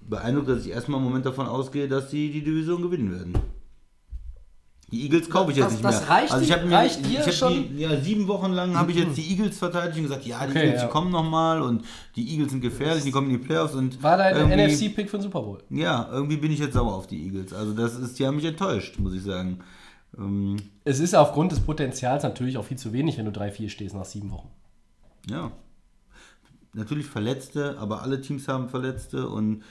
Speaker 2: beeindruckt, dass ich erstmal im Moment davon ausgehe, dass sie die Division gewinnen werden. Die Eagles kaufe ich jetzt
Speaker 1: Das-
Speaker 2: nicht
Speaker 1: das
Speaker 2: mehr.
Speaker 1: reicht
Speaker 2: also ich
Speaker 1: dir-
Speaker 2: habe mir,
Speaker 1: reicht dir
Speaker 2: ich habe
Speaker 1: schon?
Speaker 2: Die, ja sieben Wochen lang habe ich jetzt die Eagles verteidigt und gesagt, ja, die
Speaker 1: Okay,
Speaker 2: Eagles,
Speaker 1: ja.
Speaker 2: die kommen noch mal und die Eagles sind gefährlich, die kommen in die Playoffs und
Speaker 1: war dein NFC-Pick für den Super Bowl.
Speaker 2: ja, irgendwie bin ich jetzt sauer auf die Eagles. Also das ist, die haben mich enttäuscht, muss ich sagen. Ähm,
Speaker 1: Es ist aufgrund des Potenzials natürlich auch viel zu wenig, wenn du 3-4 stehst nach sieben Wochen.
Speaker 2: ja. Natürlich Verletzte, aber alle Teams haben Verletzte und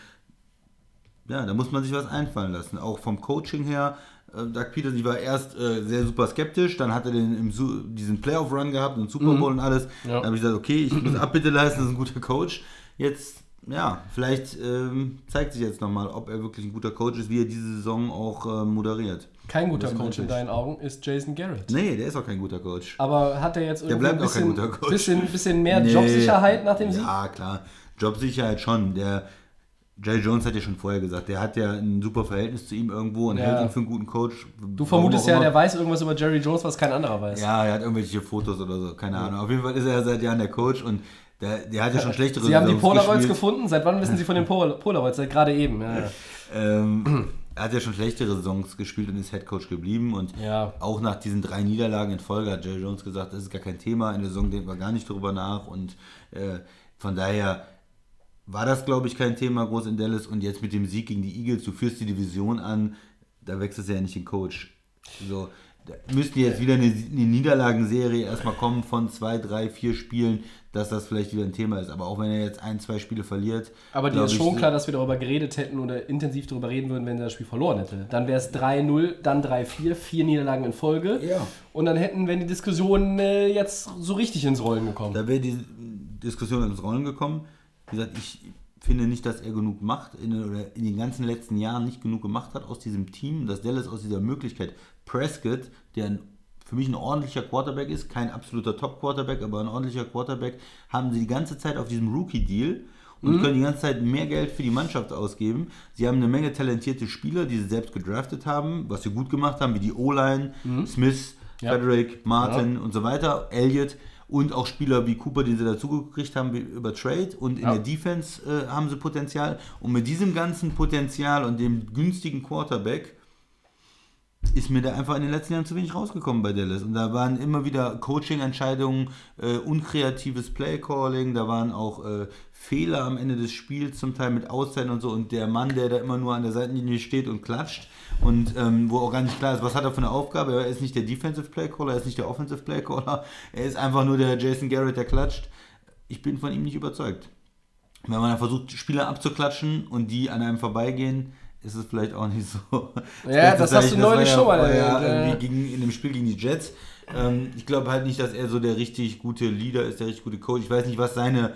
Speaker 2: ja, da muss man sich was einfallen lassen. Auch vom Coaching her. Äh, Doug Peterson, ich war erst äh, sehr super skeptisch, dann hat er den, im diesen Playoff-Run gehabt und Super Bowl und alles.
Speaker 1: Ja.
Speaker 2: Da habe ich gesagt, okay, ich muss Abbitte leisten, das ist ein guter Coach. Jetzt, ja, vielleicht ähm, zeigt sich jetzt nochmal, ob er wirklich ein guter Coach ist, wie er diese Saison auch äh, moderiert.
Speaker 1: Kein guter Coach in deinen Augen ist Jason Garrett.
Speaker 2: Nee, der ist auch kein guter Coach.
Speaker 1: Aber hat er jetzt irgendwie
Speaker 2: bleibt
Speaker 1: ein
Speaker 2: auch kein
Speaker 1: bisschen,
Speaker 2: guter Coach.
Speaker 1: bisschen, bisschen mehr
Speaker 2: Nee.
Speaker 1: Jobsicherheit nach dem Sieg?
Speaker 2: Ja, klar. Jobsicherheit schon. Der Jay Jones hat ja schon vorher gesagt, der hat ja ein super Verhältnis zu ihm irgendwo und
Speaker 1: Ja.
Speaker 2: hält ihn für einen guten Coach.
Speaker 1: Du vermutest ja, der weiß irgendwas über Jerry Jones, was kein anderer weiß.
Speaker 2: Ja, er hat irgendwelche Fotos oder so, keine Ahnung. Auf jeden Fall ist er ja seit Jahren der Coach und der, der hat ja schon schlechtere
Speaker 1: Sie haben die Polaroids
Speaker 2: gespielt.
Speaker 1: gefunden? Seit wann wissen Sie von den Pol Polaroids? Seit gerade eben. Ja.
Speaker 2: Ähm, er hat ja schon schlechtere Saisons gespielt und ist Headcoach geblieben. Und
Speaker 1: Ja.
Speaker 2: auch nach diesen drei Niederlagen in Folge hat Jerry Jones gesagt, das ist gar kein Thema. In der Saison denken wir gar nicht drüber nach. Und äh, von daher war das, glaube ich, kein Thema groß in Dallas. Und jetzt mit dem Sieg gegen die Eagles, du führst die Division an, da wechselst du ja nicht den Coach. So, da müsste jetzt wieder eine, eine Niederlagenserie erstmal kommen von zwei, drei, vier Spielen, dass das vielleicht wieder ein Thema ist. Aber auch wenn er jetzt ein, zwei Spiele verliert.
Speaker 1: Aber dir ist schon klar, dass wir darüber geredet hätten oder intensiv darüber reden würden, wenn er das Spiel verloren hätte. Dann wäre es 3-0, dann 3-4, vier Niederlagen in Folge.
Speaker 2: Ja.
Speaker 1: Und dann hätten, wenn die Diskussionen äh, jetzt so richtig ins Rollen gekommen.
Speaker 2: Da wäre die Diskussion ins Rollen gekommen. Wie gesagt, ich finde nicht, dass er genug macht in, oder in den ganzen letzten Jahren nicht genug gemacht hat aus diesem Team, dass Dallas aus dieser Möglichkeit Prescott, der ein, für mich ein ordentlicher Quarterback ist, kein absoluter Top-Quarterback, aber ein ordentlicher Quarterback, haben sie die ganze Zeit auf diesem Rookie-Deal und können die ganze Zeit mehr Geld für die Mannschaft ausgeben. Sie haben eine Menge talentierte Spieler, die sie selbst gedraftet haben, was sie gut gemacht haben, wie die O-Line, Smith,
Speaker 1: Ja.
Speaker 2: Frederick, Martin und so weiter, Elliott und auch Spieler wie Cooper, den sie dazugekriegt haben über Trade und in
Speaker 1: Ja.
Speaker 2: der Defense äh, haben sie Potenzial und mit diesem ganzen Potenzial und dem günstigen Quarterback ist mir da einfach in den letzten Jahren zu wenig rausgekommen bei Dallas. Und da waren immer wieder Coaching-Entscheidungen, äh, unkreatives Play-Calling, da waren auch äh, Fehler am Ende des Spiels, zum Teil mit Auszeiten und so. Und der Mann, der da immer nur an der Seitenlinie steht und klatscht und ähm, wo auch gar nicht klar ist, was hat er für eine Aufgabe. Er ist nicht der Defensive Play-Caller, er ist nicht der Offensive Play-Caller, er ist einfach nur der Jason Garrett, der klatscht. Ich bin von ihm nicht überzeugt. Wenn man versucht, Spieler abzuklatschen und die an einem vorbeigehen, ist es vielleicht auch nicht so.
Speaker 1: Ja, das hast du neulich schon mal
Speaker 2: ja
Speaker 1: ja.
Speaker 2: gegen, in dem Spiel gegen die Jets. Ähm, ich glaube halt nicht, dass er so der richtig gute Leader ist, der richtig gute Coach. Ich weiß nicht, was seine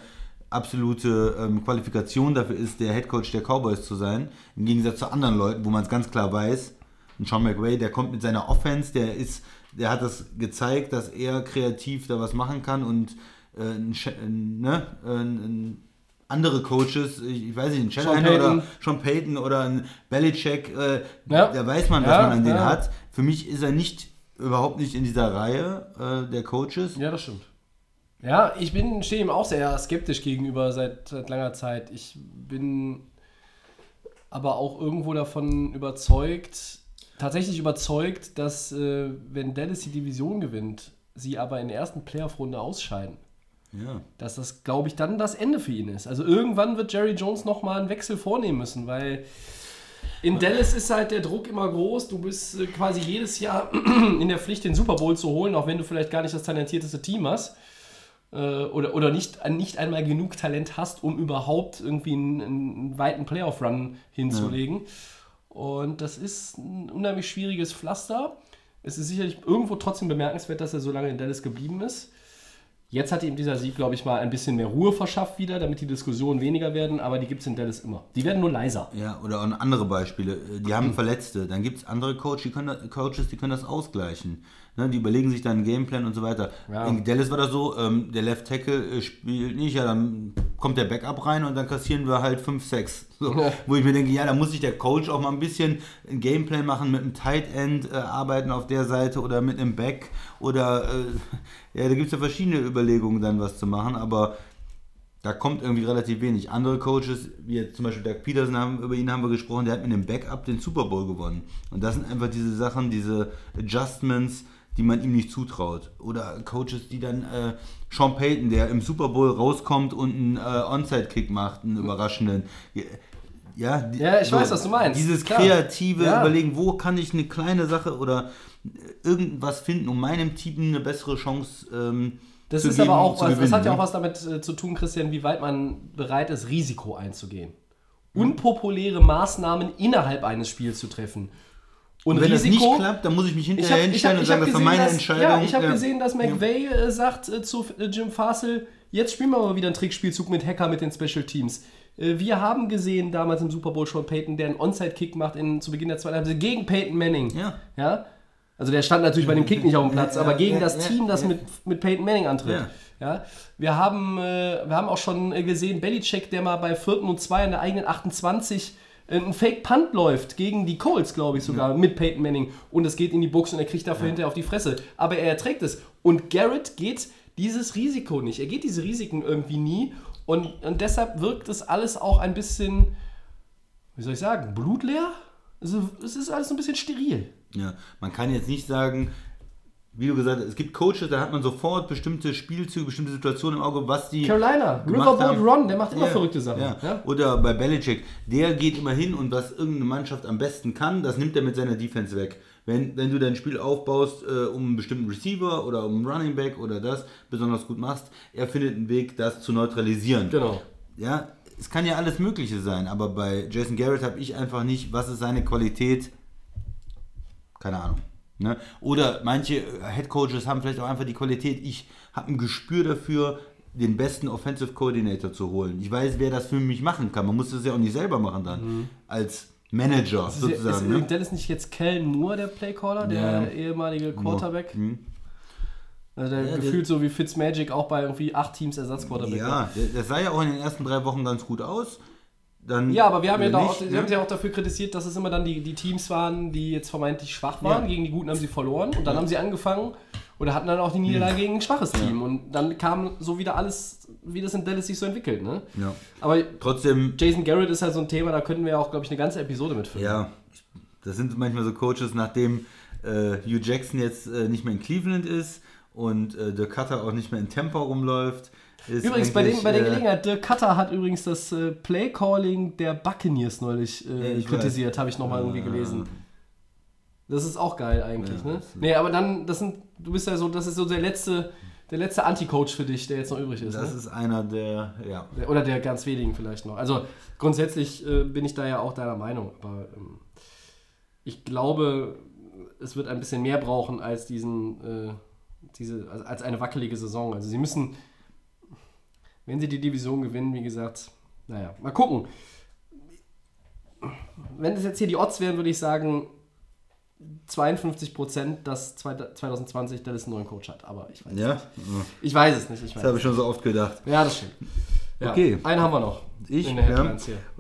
Speaker 2: absolute ähm, Qualifikation dafür ist, der Head Coach der Cowboys zu sein. Im Gegensatz zu anderen Leuten, wo man es ganz klar weiß. Und Sean McVay, der kommt mit seiner Offense, der ist, der hat das gezeigt, dass er kreativ da was machen kann und äh, ein, ein, ne, ein, ein andere Coaches, ich weiß nicht, ein Shanahan oder Sean Payton oder ein Belichick, äh,
Speaker 1: Ja.
Speaker 2: da weiß man, was
Speaker 1: Ja,
Speaker 2: man an denen
Speaker 1: ja.
Speaker 2: hat. Für mich ist er nicht, überhaupt nicht in dieser Reihe äh, der Coaches.
Speaker 1: Ja, das stimmt. Ja, ich bin, stehe ihm auch sehr skeptisch gegenüber seit, seit langer Zeit. Ich bin aber auch irgendwo davon überzeugt, tatsächlich überzeugt, dass äh, wenn Dallas die Division gewinnt, sie aber in der ersten Playoff-Runde ausscheiden,
Speaker 2: Ja.
Speaker 1: dass das, glaube ich, dann das Ende für ihn ist. Also irgendwann wird Jerry Jones nochmal einen Wechsel vornehmen müssen, weil in Dallas ist halt der Druck immer groß. Du bist äh, quasi jedes Jahr in der Pflicht, den Super Bowl zu holen, auch wenn du vielleicht gar nicht das talentierteste Team hast. Äh, oder oder nicht, nicht einmal genug Talent hast, um überhaupt irgendwie einen, einen weiten Playoff-Run hinzulegen. Und das ist ein unheimlich schwieriges Pflaster. Es ist sicherlich irgendwo trotzdem bemerkenswert, dass er so lange in Dallas geblieben ist. Jetzt hat ihm dieser Sieg, glaube ich, mal ein bisschen mehr Ruhe verschafft wieder, damit die Diskussionen weniger werden, aber die gibt es in Dallas immer. Die werden nur leiser.
Speaker 2: Ja, oder andere Beispiele. Die haben Verletzte. Dann gibt es andere Coach, die können, Coaches, die können das ausgleichen. Ne, die überlegen sich dann einen Gameplan und so weiter.
Speaker 1: Ja.
Speaker 2: In Dallas war das so, ähm, der Left Tackle äh, spielt nicht, ja, dann kommt der Backup rein und dann kassieren wir halt 5, 6. So,
Speaker 1: Ja.
Speaker 2: Wo ich mir denke, ja, da muss sich der Coach auch mal ein bisschen ein Gameplan machen, mit einem Tight End äh, arbeiten auf der Seite oder mit einem Back oder äh, ja, da gibt es ja verschiedene Überlegungen dann was zu machen, aber da kommt irgendwie relativ wenig. Andere Coaches, wie jetzt zum Beispiel Doug Peterson, haben, über ihn haben wir gesprochen, der hat mit einem Backup den Super Bowl gewonnen. Und das sind einfach diese Sachen, diese Adjustments, die man ihm nicht zutraut. Oder Coaches, die dann äh, Sean Payton, der im Super Bowl rauskommt und einen äh, Onside-Kick macht, einen überraschenden. Ja, die-
Speaker 1: Ja, ich weiß, was du meinst.
Speaker 2: Dieses
Speaker 1: Klar.
Speaker 2: kreative
Speaker 1: Ja.
Speaker 2: Überlegen, wo kann ich eine kleine Sache oder irgendwas finden, um meinem Team eine bessere Chance ähm,
Speaker 1: Das
Speaker 2: zu
Speaker 1: ist
Speaker 2: geben,
Speaker 1: aber auch was, das
Speaker 2: gewinnen,
Speaker 1: hat ja
Speaker 2: ne?
Speaker 1: auch was damit äh, zu tun, Christian, wie weit man bereit ist, Risiko einzugehen. unpopuläre Maßnahmen innerhalb eines Spiels zu treffen. Und,
Speaker 2: Und wenn das nicht klappt, dann muss ich mich
Speaker 1: ich
Speaker 2: hinterher
Speaker 1: habe
Speaker 2: hinstellen und sagen, das war meine
Speaker 1: dass,
Speaker 2: Entscheidung.
Speaker 1: Ja, ich habe
Speaker 2: Ja.
Speaker 1: gesehen, dass McVay äh, sagt äh, zu äh, Jim Fassel, jetzt spielen wir mal wieder einen Trickspielzug mit Hacker mit den Special Teams. Äh, wir haben gesehen damals im Super Bowl Sean Payton, der einen Onside-Kick macht in, zu Beginn der zweiten Halbzeit gegen Peyton Manning.
Speaker 2: Ja.
Speaker 1: ja. Also der stand natürlich bei dem Kick nicht auf dem Platz, aber gegen das Team, das mit, mit Peyton Manning antritt.
Speaker 2: Ja.
Speaker 1: Wir, haben, äh, wir haben auch schon äh, gesehen, Belichick, der mal bei 4. und 2 an der eigenen 28 einen Fake-Punt läuft gegen die Colts, glaube ich sogar, mit Peyton Manning. Und es geht in die Box und er kriegt dafür hinterher auf die Fresse. Aber er erträgt es. Und Garrett geht dieses Risiko nicht. Er geht diese Risiken irgendwie nie. Und, und deshalb wirkt es alles auch ein bisschen, wie soll ich sagen, blutleer? Also, es ist alles so ein bisschen steril.
Speaker 2: Ja, man kann jetzt nicht sagen, wie du gesagt hast, es gibt Coaches, da hat man sofort bestimmte Spielzüge, bestimmte Situationen im Auge, was die.
Speaker 1: Carolina, Riverboat. Ron, der macht immer
Speaker 2: Ja,
Speaker 1: verrückte Sachen.
Speaker 2: Ja.
Speaker 1: Ja?
Speaker 2: Oder bei Belichick, der geht immer hin und was irgendeine Mannschaft am besten kann, das nimmt er mit seiner Defense weg. Wenn, wenn du dein Spiel aufbaust, äh, um einen bestimmten Receiver oder um einen Running Back oder das besonders gut machst, er findet einen Weg, das zu neutralisieren.
Speaker 1: Genau.
Speaker 2: Ja, es kann ja alles Mögliche sein, aber bei Jason Garrett habe ich einfach nicht, was ist seine Qualität, keine Ahnung. Ne? Oder manche äh, Head Coaches haben vielleicht auch einfach die Qualität, ich habe ein Gespür dafür, den besten Offensive Coordinator zu holen. Ich weiß, wer das für mich machen kann. Man muss das ja auch nicht selber machen dann, als Manager
Speaker 1: Ist,
Speaker 2: sozusagen.
Speaker 1: ist
Speaker 2: ne?
Speaker 1: Dennis nicht jetzt Kellen Moore der Playcaller, der
Speaker 2: Ja.
Speaker 1: ehemalige Quarterback?
Speaker 2: Hm.
Speaker 1: Also der
Speaker 2: Ja,
Speaker 1: gefühlt so wie Fitzmagic auch bei irgendwie acht Teams Ersatzquarterback.
Speaker 2: Ja, der- das sah ja auch in den ersten drei Wochen ganz gut aus. Dann
Speaker 1: Ja, aber wir haben ja, auch,
Speaker 2: nicht,
Speaker 1: wir
Speaker 2: ne?
Speaker 1: haben ja auch dafür kritisiert, dass es immer dann die, die Teams waren, die jetzt vermeintlich schwach waren.
Speaker 2: Ja.
Speaker 1: Gegen die Guten haben sie verloren und dann haben sie angefangen oder hatten dann auch die Niederlage gegen ein schwaches Team. Und dann kam so wieder alles, wie das in Dallas sich so entwickelt. Ne?
Speaker 2: Ja.
Speaker 1: Aber
Speaker 2: Trotzdem
Speaker 1: Jason Garrett ist halt so ein Thema, da könnten wir auch, glaube ich, eine ganze Episode mitfüllen.
Speaker 2: Ja, das sind manchmal so Coaches, nachdem äh, Hugh Jackson jetzt äh, nicht mehr in Cleveland ist und äh, der Cutter auch nicht mehr in Tampa rumläuft.
Speaker 1: Übrigens, bei, den, bei der
Speaker 2: äh,
Speaker 1: Gelegenheit, Dirk Cutter hat übrigens das äh, Play-Calling der Buccaneers neulich äh,
Speaker 2: Ja,
Speaker 1: kritisiert, habe ich nochmal irgendwie gelesen. Das ist auch geil eigentlich, ne? Nee, aber dann, das sind, du bist ja so, das ist so der letzte, der letzte Anti-Coach für dich, der jetzt noch übrig ist.
Speaker 2: Das
Speaker 1: ne?
Speaker 2: ist einer der, ja.
Speaker 1: Der- Oder der ganz wenigen vielleicht noch. Also grundsätzlich äh, bin ich da ja auch deiner Meinung, aber ähm, ich glaube, es wird ein bisschen mehr brauchen als diesen, äh, diese, als eine wackelige Saison. Also sie müssen, wenn sie die Division gewinnen, wie gesagt, naja, mal gucken. Wenn das jetzt hier die Odds wären, würde ich sagen 52 Prozent, dass zwei- 2020 Dallas einen neuen Coach hat. Aber ich weiß,
Speaker 2: Ja,
Speaker 1: ich weiß es nicht. Ich weiß
Speaker 2: das habe ich schon so oft gedacht.
Speaker 1: ja, das stimmt. Ja,
Speaker 2: Okay.
Speaker 1: Einen haben wir noch.
Speaker 2: Ich, ja.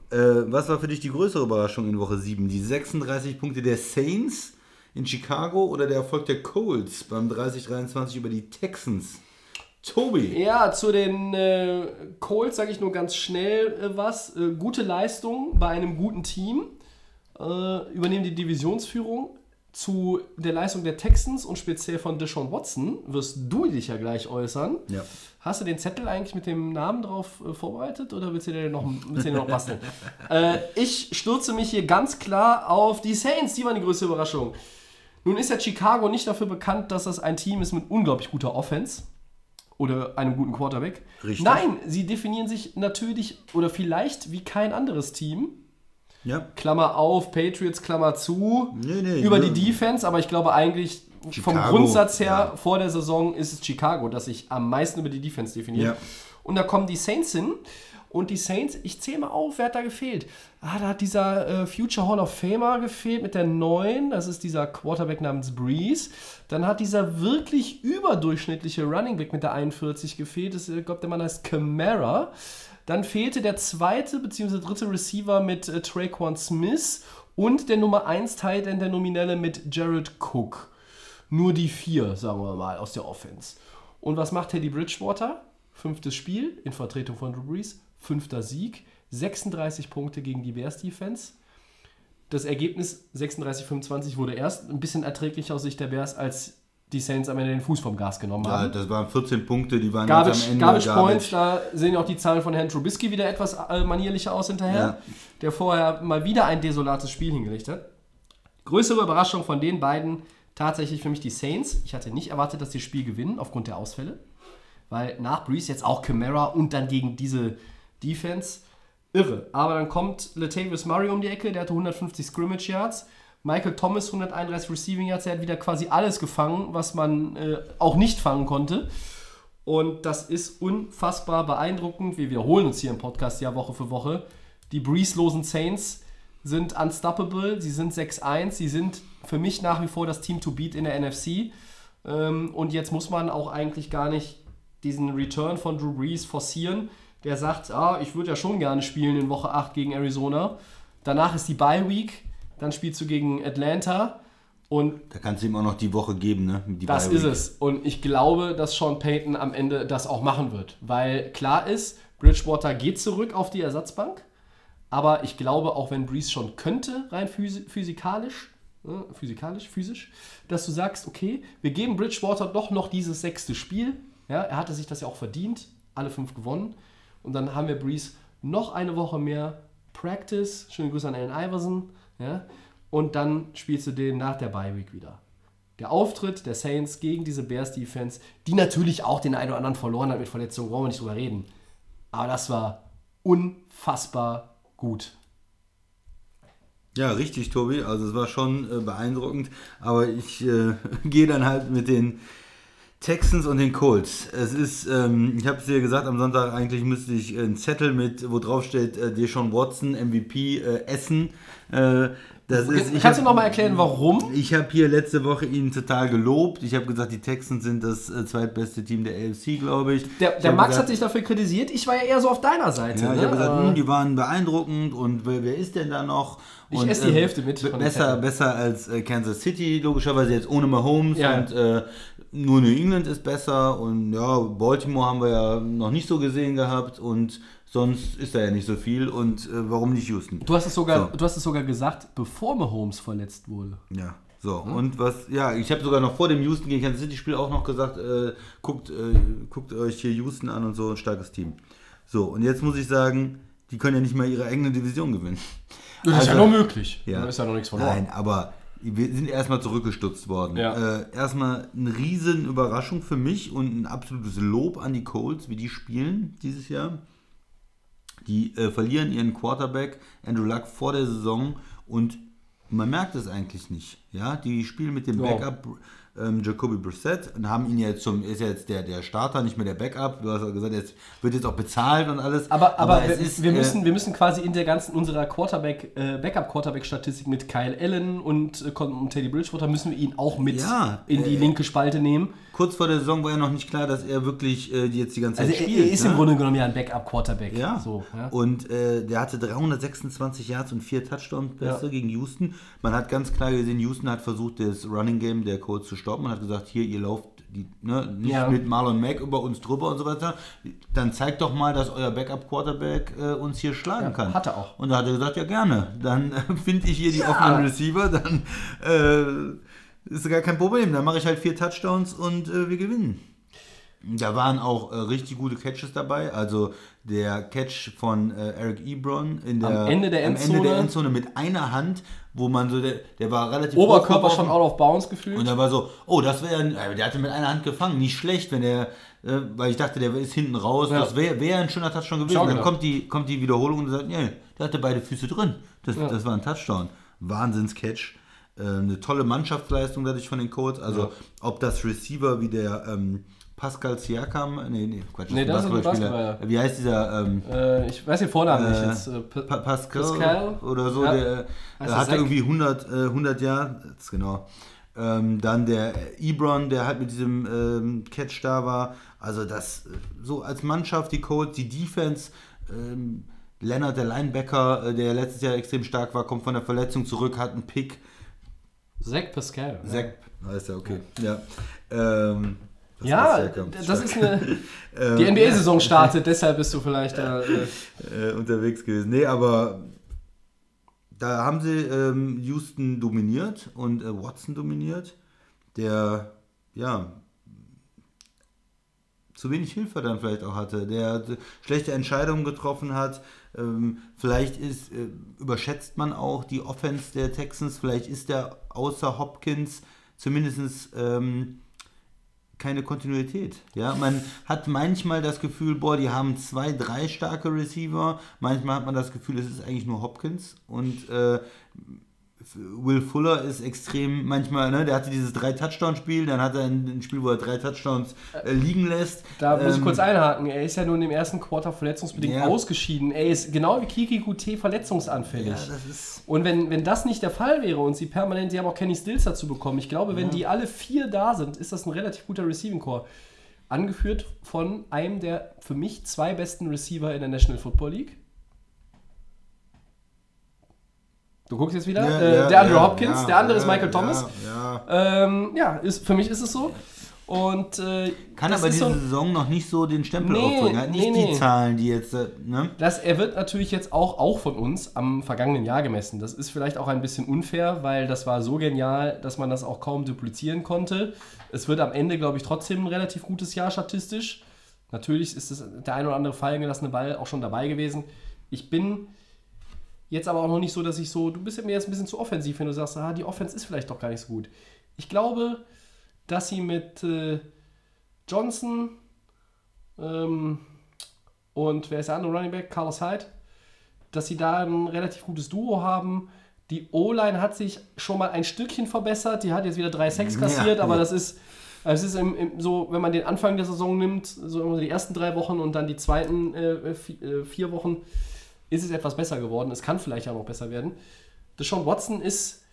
Speaker 2: Äh, was war für dich die größere Überraschung in Woche 7? Die 36 Punkte der Saints in Chicago oder der Erfolg der Colts beim 30-23 über die Texans? Tobi.
Speaker 1: Ja, zu den äh, Colts sage ich nur ganz schnell äh, was. Äh, gute Leistung bei einem guten Team. Äh, übernehmen die Divisionsführung. Zu der Leistung der Texans und speziell von Deshaun Watson wirst du dich ja gleich äußern.
Speaker 2: Ja.
Speaker 1: Hast du den Zettel eigentlich mit dem Namen drauf äh, vorbereitet oder willst du den noch, willst du den noch basteln? äh, ich stürze mich hier ganz klar auf die Saints. Die waren die größte Überraschung. Nun ist ja Chicago nicht dafür bekannt, dass das ein Team ist mit unglaublich guter Offense oder einem guten Quarterback.
Speaker 2: Richtig.
Speaker 1: Nein, sie definieren sich natürlich oder vielleicht wie kein anderes Team.
Speaker 2: Ja.
Speaker 1: Klammer auf, Patriots, Klammer zu,
Speaker 2: Nee, nee,
Speaker 1: über
Speaker 2: nee.
Speaker 1: die Defense, aber ich glaube eigentlich vom
Speaker 2: Chicago,
Speaker 1: Grundsatz her
Speaker 2: ja.
Speaker 1: vor der Saison ist es Chicago, das sich am meisten über die Defense definiert.
Speaker 2: Ja.
Speaker 1: Und da kommen die Saints hin und die Saints, ich zähle mal auf, wer hat da gefehlt? Ah, da hat dieser äh, Future Hall of Famer gefehlt mit der 9, das ist dieser Quarterback namens Breeze. Dann hat dieser wirklich überdurchschnittliche Running Back mit der 41 gefehlt, das, ich glaube, der Mann heißt Camara. Dann fehlte der zweite bzw. dritte Receiver mit äh, Traquan Smith und der Nummer 1 Tight End, der Nominelle mit Jared Cook. Nur die vier, sagen wir mal, aus der Offense. Und was macht Teddy Bridgewater? Fünftes Spiel in Vertretung von Drew Brees, fünfter Sieg, 36 Punkte gegen die Bears Defense. Das Ergebnis 36-25 wurde erst ein bisschen erträglicher aus Sicht der Bears, als die Saints am Ende den Fuß vom Gas genommen
Speaker 2: Ja,
Speaker 1: haben.
Speaker 2: das waren 14 Punkte, die waren
Speaker 1: Garbage,
Speaker 2: am Ende.
Speaker 1: Garbage Points, da sehen auch die Zahlen von Herrn Trubisky wieder etwas äh, manierlicher aus hinterher,
Speaker 2: Ja.
Speaker 1: der vorher mal wieder ein desolates Spiel hingelegt hat. Größere Überraschung von den beiden tatsächlich für mich die Saints. Ich hatte nicht erwartet, dass sie das Spiel gewinnen aufgrund der Ausfälle, weil nach Breeze jetzt auch Camara und dann gegen diese Defense irre. Aber dann kommt Latavius Murray um die Ecke, der hatte 150 Scrimmage Yards. Michael Thomas 131 Receiving Yards, er hat wieder quasi alles gefangen, was man äh, auch nicht fangen konnte. Und das ist unfassbar beeindruckend. Wir wiederholen uns hier im Podcast ja Woche für Woche. Die Breeze-losen Saints sind unstoppable, sie sind 6-1, sie sind für mich nach wie vor das Team to beat in der NFC. Ähm, und jetzt muss man auch eigentlich gar nicht diesen Return von Drew Brees forcieren. Der sagt, ah, ich würde ja schon gerne spielen in Woche 8 gegen Arizona. Danach ist die Bye Week, dann spielst du gegen Atlanta und
Speaker 2: Da kannst du ihm auch noch die Woche geben, ne?
Speaker 1: Das ist es. Und ich glaube, dass Sean Payton am Ende das auch machen wird. Weil klar ist, Bridgewater geht zurück auf die Ersatzbank. Aber ich glaube, auch wenn Breeze schon könnte, rein physi physikalisch, äh, physikalisch, physisch, dass du sagst, okay, wir geben Bridgewater doch noch dieses sechste Spiel. Ja, er hatte sich das ja auch verdient, alle fünf gewonnen. Und dann haben wir Breeze noch eine Woche mehr Practice. Schöne Grüße an Allen Iverson. Ja, und dann spielst du den nach der Bye Week wieder. Der Auftritt der Saints gegen diese Bears Defense, die natürlich auch den einen oder anderen verloren hat mit Verletzungen, brauchen wir nicht drüber reden. Aber das war unfassbar gut.
Speaker 2: Ja, richtig, Tobi. Also es war schon äh, beeindruckend. Aber ich äh, gehe dann halt mit den Texans und den Colts. Es ist, ähm, ich habe es dir gesagt, am Sonntag eigentlich müsste ich einen Zettel mit, wo drauf steht, äh, Deshaun Watson, MVP, äh, Essen. Äh, das ist, ich
Speaker 1: Kannst du
Speaker 2: hab-
Speaker 1: noch mal erklären, warum?
Speaker 2: Ich habe hier letzte Woche ihn total gelobt. Ich habe gesagt, die Texans sind das äh, zweitbeste Team der AFC, glaube ich.
Speaker 1: Der,
Speaker 2: Ich
Speaker 1: der
Speaker 2: hab
Speaker 1: Max
Speaker 2: gesagt,
Speaker 1: hat sich dafür kritisiert. Ich war ja eher so auf deiner Seite.
Speaker 2: ja, ich
Speaker 1: ne?
Speaker 2: habe gesagt,
Speaker 1: Aber-
Speaker 2: hm, die waren beeindruckend und wer, wer ist denn da noch?
Speaker 1: Ich
Speaker 2: und,
Speaker 1: esse die
Speaker 2: ähm,
Speaker 1: Hälfte mit den
Speaker 2: Besser, besser als äh, Kansas City, logischerweise jetzt ohne Mahomes
Speaker 1: Ja.
Speaker 2: und äh, nur New England ist besser und ja, Baltimore haben wir ja noch nicht so gesehen gehabt und sonst ist da ja nicht so viel und äh, warum nicht Houston?
Speaker 1: du, hast es sogar,
Speaker 2: So.
Speaker 1: du hast es sogar gesagt, bevor Mahomes verletzt wurde.
Speaker 2: Ja, so. Und was, ja, ich habe sogar noch vor dem Houston gegen Kansas City Spiel auch noch gesagt, äh, guckt, äh, guckt euch hier Houston an und so, ein starkes Team. So, und jetzt muss ich sagen, die können ja nicht mal ihre eigene Division gewinnen.
Speaker 1: Das ist ja
Speaker 2: Also-
Speaker 1: noch möglich.
Speaker 2: Ja.
Speaker 1: Da ist ja noch nichts verloren.
Speaker 2: Nein, aber wir sind erstmal zurückgestutzt worden.
Speaker 1: Ja.
Speaker 2: Äh, erstmal eine riesen Überraschung für mich und ein absolutes Lob an die Colts, wie die spielen dieses Jahr. Die äh, verlieren ihren Quarterback Andrew Luck vor der Saison und man merkt es eigentlich nicht. Ja, die spielen mit dem
Speaker 1: Ja.
Speaker 2: Backup ähm, Jacoby Brissett und haben ihn jetzt zum ist jetzt der der Starter, nicht mehr der Backup. Du hast ja gesagt, jetzt wird jetzt auch bezahlt und alles.
Speaker 1: Aber, aber,
Speaker 2: es
Speaker 1: wir,
Speaker 2: ist,
Speaker 1: wir,
Speaker 2: äh,
Speaker 1: müssen, wir müssen quasi in der ganzen unserer Quarterback, äh, Backup-Quarterback-Statistik mit Kyle Allen und, äh, und Teddy Bridgewater müssen wir ihn auch mit
Speaker 2: Ja,
Speaker 1: in die
Speaker 2: äh,
Speaker 1: linke Spalte nehmen.
Speaker 2: kurz vor der Saison war ja noch nicht klar, dass er wirklich äh, jetzt die ganze Zeit
Speaker 1: Also er,
Speaker 2: spielt.
Speaker 1: er ist
Speaker 2: ne?
Speaker 1: im Grunde genommen ja ein Backup-Quarterback.
Speaker 2: Ja.
Speaker 1: So, ja.
Speaker 2: Und äh, der hatte 326 Yards und vier Touchdown-Pässe
Speaker 1: Ja.
Speaker 2: gegen Houston. Man hat ganz klar gesehen, Houston hat versucht, das Running Game der Colts zu stoppen. Man hat gesagt, hier, ihr lauft die, ne, nicht
Speaker 1: Ja.
Speaker 2: mit Marlon Mack über uns drüber und so weiter. Dann zeigt doch mal, dass euer Backup-Quarterback äh, uns hier schlagen
Speaker 1: Ja,
Speaker 2: kann.
Speaker 1: hat er auch.
Speaker 2: Und da hat er gesagt, ja gerne. Dann äh, finde ich hier die offenen Receiver, dann äh, ist gar kein Problem. Dann mache ich halt vier Touchdowns und äh, wir gewinnen. Da waren auch äh, richtig gute Catches dabei. Also der Catch von äh, Eric Ebron in der,
Speaker 1: Am Ende der
Speaker 2: am Ende
Speaker 1: Endzone.
Speaker 2: der Endzone mit einer Hand, wo man so, der, der war relativ
Speaker 1: Oberkörper schon out of bounds gefühlt.
Speaker 2: Und da war so, oh, das wäre, äh, der hatte mit einer Hand gefangen, nicht schlecht, wenn der, äh, weil ich dachte, der ist hinten raus,
Speaker 1: Ja.
Speaker 2: das wäre wär ein schöner Touchdown gewesen.
Speaker 1: Schau
Speaker 2: Dann
Speaker 1: genau.
Speaker 2: kommt die, kommt die Wiederholung und sagt, nee, der hatte beide Füße drin. Das, das war ein Touchdown. Wahnsinns-Catch. Äh, eine tolle Mannschaftsleistung dadurch von den Colts. Also, ob das Receiver wie der ähm, Pascal Siakam, nee, nee, Quatsch,
Speaker 1: Nee, das ist ein
Speaker 2: Basketballspieler. Wie heißt dieser, ähm,
Speaker 1: äh, ich weiß den Vornamen nicht.
Speaker 2: äh,
Speaker 1: Jetzt, äh, Pa-
Speaker 2: Pa Pascal,
Speaker 1: Pascal?
Speaker 2: oder so,
Speaker 1: Ja.
Speaker 2: der äh, hatte
Speaker 1: Zack?
Speaker 2: irgendwie 100, äh, 100 Jahre, jetzt genau. Ähm, dann der Ebron, der halt mit diesem ähm, Catch da war. Also das, äh, so als Mannschaft, die Colts, die Defense, ähm, Leonard, der Linebacker, äh, der letztes Jahr extrem stark war, kommt von der Verletzung zurück, hat einen Pick.
Speaker 1: Zach Pascal.
Speaker 2: Zach, heißt er, okay. Ja, ähm, das
Speaker 1: Ja, das ist eine.
Speaker 2: Ähm,
Speaker 1: Die NBA-Saison startet, deshalb bist du vielleicht da. Äh,
Speaker 2: äh, unterwegs gewesen. Nee, aber da haben sie ähm, Houston dominiert und äh, Watson dominiert, der ja zu wenig Hilfe dann vielleicht auch hatte, der schlechte Entscheidungen getroffen hat. Ähm, vielleicht ist, äh, überschätzt man auch die Offense der Texans, vielleicht ist der außer Hopkins zumindest ähm, keine Kontinuität. Ja, man hat manchmal das Gefühl, boah, die haben zwei, drei starke Receiver. Manchmal hat man das Gefühl, es ist eigentlich nur Hopkins und äh, Will Fuller ist extrem manchmal, ne, der hatte dieses drei Touchdown-Spiel, dann hat er ein, ein Spiel, wo er drei Touchdowns äh, liegen lässt.
Speaker 1: Da muss ich
Speaker 2: Ähm,
Speaker 1: kurz einhaken. Er ist ja nun im ersten Quarter verletzungsbedingt
Speaker 2: Ja.
Speaker 1: ausgeschieden. Er ist genau wie Kiki QT verletzungsanfällig.
Speaker 2: Ja, das ist.
Speaker 1: Und wenn, wenn das nicht der Fall wäre und sie permanent, sie haben auch Kenny Stills dazu bekommen, ich glaube, wenn die alle vier da sind, ist das ein relativ guter Receiving Core. Angeführt von einem der für mich zwei besten Receiver in der National Football League. Du guckst jetzt wieder.
Speaker 2: Ja,
Speaker 1: äh,
Speaker 2: ja,
Speaker 1: der Andrew
Speaker 2: ja,
Speaker 1: Hopkins, der andere ist Michael Thomas.
Speaker 2: Ja.
Speaker 1: Ähm, ist, für mich ist es so. Und äh,
Speaker 2: Kann
Speaker 1: das
Speaker 2: aber diese
Speaker 1: so,
Speaker 2: Saison noch nicht so den Stempel
Speaker 1: Nee,
Speaker 2: aufdrücken. Hat nicht
Speaker 1: nee,
Speaker 2: die
Speaker 1: nee.
Speaker 2: Zahlen, die jetzt, äh, ne?
Speaker 1: Das, er wird natürlich jetzt auch, auch von uns am vergangenen Jahr gemessen. Das ist vielleicht auch ein bisschen unfair, weil das war so genial, dass man das auch kaum duplizieren konnte. Es wird am Ende, glaube ich, trotzdem ein relativ gutes Jahr statistisch. Natürlich ist es der ein oder andere fallen gelassene Ball auch schon dabei gewesen. Ich bin jetzt aber auch noch nicht so, dass ich so, du bist mir jetzt ein bisschen zu offensiv, wenn du sagst, ah, die Offense ist vielleicht doch gar nicht so gut. Ich glaube, dass sie mit äh, Johnson ähm, und wer ist der andere Running Back? Carlos Hyde. Dass sie da ein relativ gutes Duo haben. Die O-Line hat sich schon mal ein Stückchen verbessert. Die hat jetzt wieder drei Sacks
Speaker 2: Ja,
Speaker 1: kassiert, aber
Speaker 2: ja.
Speaker 1: das ist, es ist im, im, so, wenn man den Anfang der Saison nimmt, so immer die ersten drei Wochen und dann die zweiten äh, vi- äh, vier Wochen, ist es etwas besser geworden. Es kann vielleicht auch noch besser werden. Deshaun Watson ist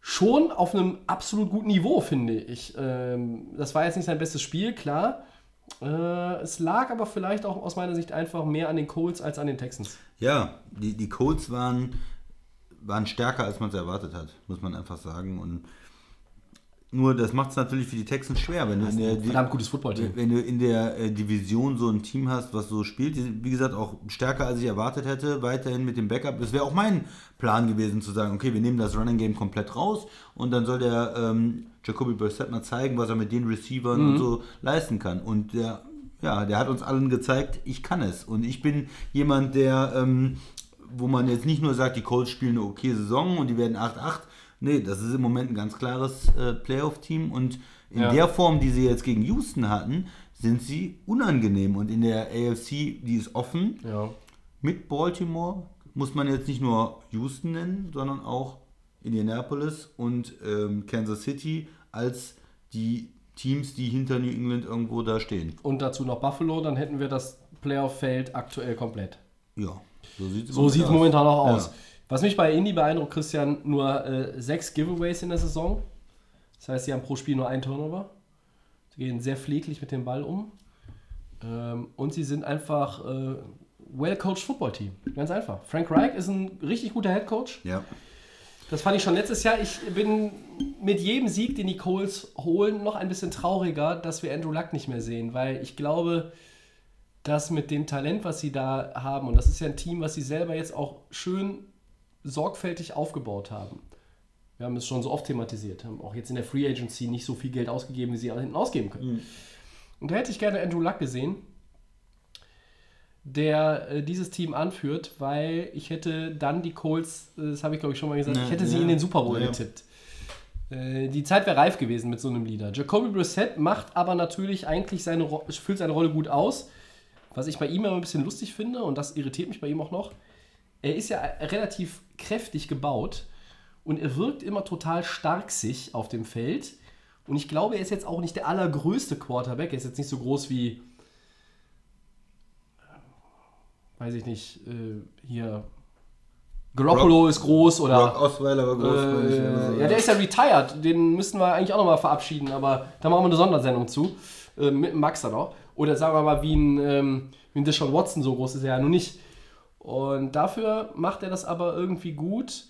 Speaker 1: schon auf einem absolut guten Niveau, finde ich. Ähm, das war jetzt nicht sein bestes Spiel, klar. Äh, es lag aber vielleicht auch aus meiner Sicht einfach mehr an den Colts als an den Texans.
Speaker 2: Ja, die, die Colts waren, waren stärker, als man es erwartet hat, muss man einfach sagen. Und nur das macht es natürlich für die Texans schwer, wenn du in der,
Speaker 1: Verdammt gutes
Speaker 2: wenn du in der äh, Division so ein Team hast, was so spielt, wie gesagt, auch stärker als ich erwartet hätte, weiterhin mit dem Backup. Das wäre auch mein Plan gewesen, zu sagen, okay, wir nehmen das Running Game komplett raus und dann soll der ähm, Jacoby Brissett mal zeigen, was er mit den Receivern und so leisten kann. Und der, ja, der hat uns allen gezeigt, ich kann es. Und ich bin jemand, der, ähm, wo man jetzt nicht nur sagt, die Colts spielen eine okay Saison und die werden 8-8. Nee, das ist im Moment ein ganz klares äh, Playoff-Team und in
Speaker 1: Ja.
Speaker 2: der Form, die sie jetzt gegen Houston hatten, sind sie unangenehm. Und in der AFC, die ist offen.
Speaker 1: Ja.
Speaker 2: Mit Baltimore muss man jetzt nicht nur Houston nennen, sondern auch Indianapolis und ähm, Kansas City als die Teams, die hinter New England irgendwo da stehen.
Speaker 1: Und dazu noch Buffalo, dann hätten wir das Playoff-Feld aktuell komplett.
Speaker 2: Ja, so sieht es
Speaker 1: So momentan auch aus.
Speaker 2: Ja.
Speaker 1: Was mich bei Indy beeindruckt, Christian, nur äh, sechs Giveaways in der Saison. Das heißt, sie haben pro Spiel nur einen Turnover. Sie gehen sehr pfleglich mit dem Ball um. Ähm, und sie sind einfach äh, well-coached Football-Team. Ganz einfach. Frank Reich ist ein richtig guter Head Coach.
Speaker 2: Ja.
Speaker 1: Das fand ich schon letztes Jahr. Ich bin mit jedem Sieg, den die Coles holen, noch ein bisschen trauriger, dass wir Andrew Luck nicht mehr sehen, weil ich glaube, dass mit dem Talent, was sie da haben, und das ist ja ein Team, was sie selber jetzt auch schön sorgfältig aufgebaut haben. Wir haben es schon so oft thematisiert, haben auch jetzt in der Free Agency nicht so viel Geld ausgegeben, wie sie hinten ausgeben können. Und da hätte ich gerne Andrew Luck gesehen, der äh, dieses Team anführt, weil ich hätte dann die Colts, äh, das habe ich glaube ich schon mal gesagt,
Speaker 2: Ja,
Speaker 1: ich hätte sie
Speaker 2: ja,
Speaker 1: in den Super Bowl
Speaker 2: ja.
Speaker 1: getippt. Äh, Die Zeit wäre reif gewesen mit so einem Leader. Jacoby Brissett macht aber natürlich eigentlich seine, Ro- füllt seine Rolle gut aus. Was ich bei ihm immer ein bisschen lustig finde, und das irritiert mich bei ihm auch noch, er ist ja relativ kräftig gebaut und er wirkt immer total stark sich auf dem Feld. Und ich glaube, er ist jetzt auch nicht der allergrößte Quarterback. Er ist jetzt nicht so groß wie, weiß ich nicht, äh, hier. Garoppolo ist groß oder.
Speaker 2: Brock Osweiler war groß.
Speaker 1: Äh, ja, der ist ja retired. Den müssten wir eigentlich auch nochmal verabschieden, aber da machen wir eine Sondersendung zu. Äh, mit Max dann auch. Oder sagen wir mal, wie ein, ähm, wie ein Deshaun Watson, so groß ist er ja noch nicht. Und dafür macht er das aber irgendwie gut.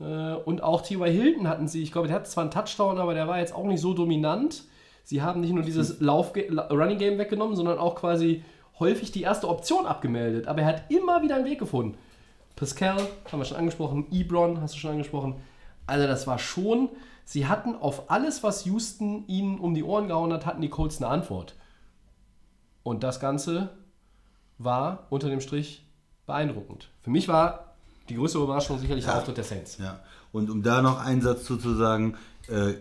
Speaker 1: Äh, und auch T.Y. Hilton hatten sie, ich glaube, der hat zwar einen Touchdown, aber der war jetzt auch nicht so dominant. Sie haben nicht nur dieses Lauf Running Game weggenommen, sondern auch quasi häufig die erste Option abgemeldet. Aber er hat immer wieder einen Weg gefunden. Pascal, haben wir schon angesprochen, Ebron, hast du schon angesprochen. Also das war schon, sie hatten auf alles, was Houston ihnen um die Ohren gehauen hat, hatten die Colts eine Antwort. Und das Ganze war unter dem Strich beeindruckend. Für mich war die größte Überraschung sicherlich der
Speaker 2: Ja.
Speaker 1: Auftritt der Saints.
Speaker 2: Ja, und um da noch einen Satz zu, zu sagen, äh,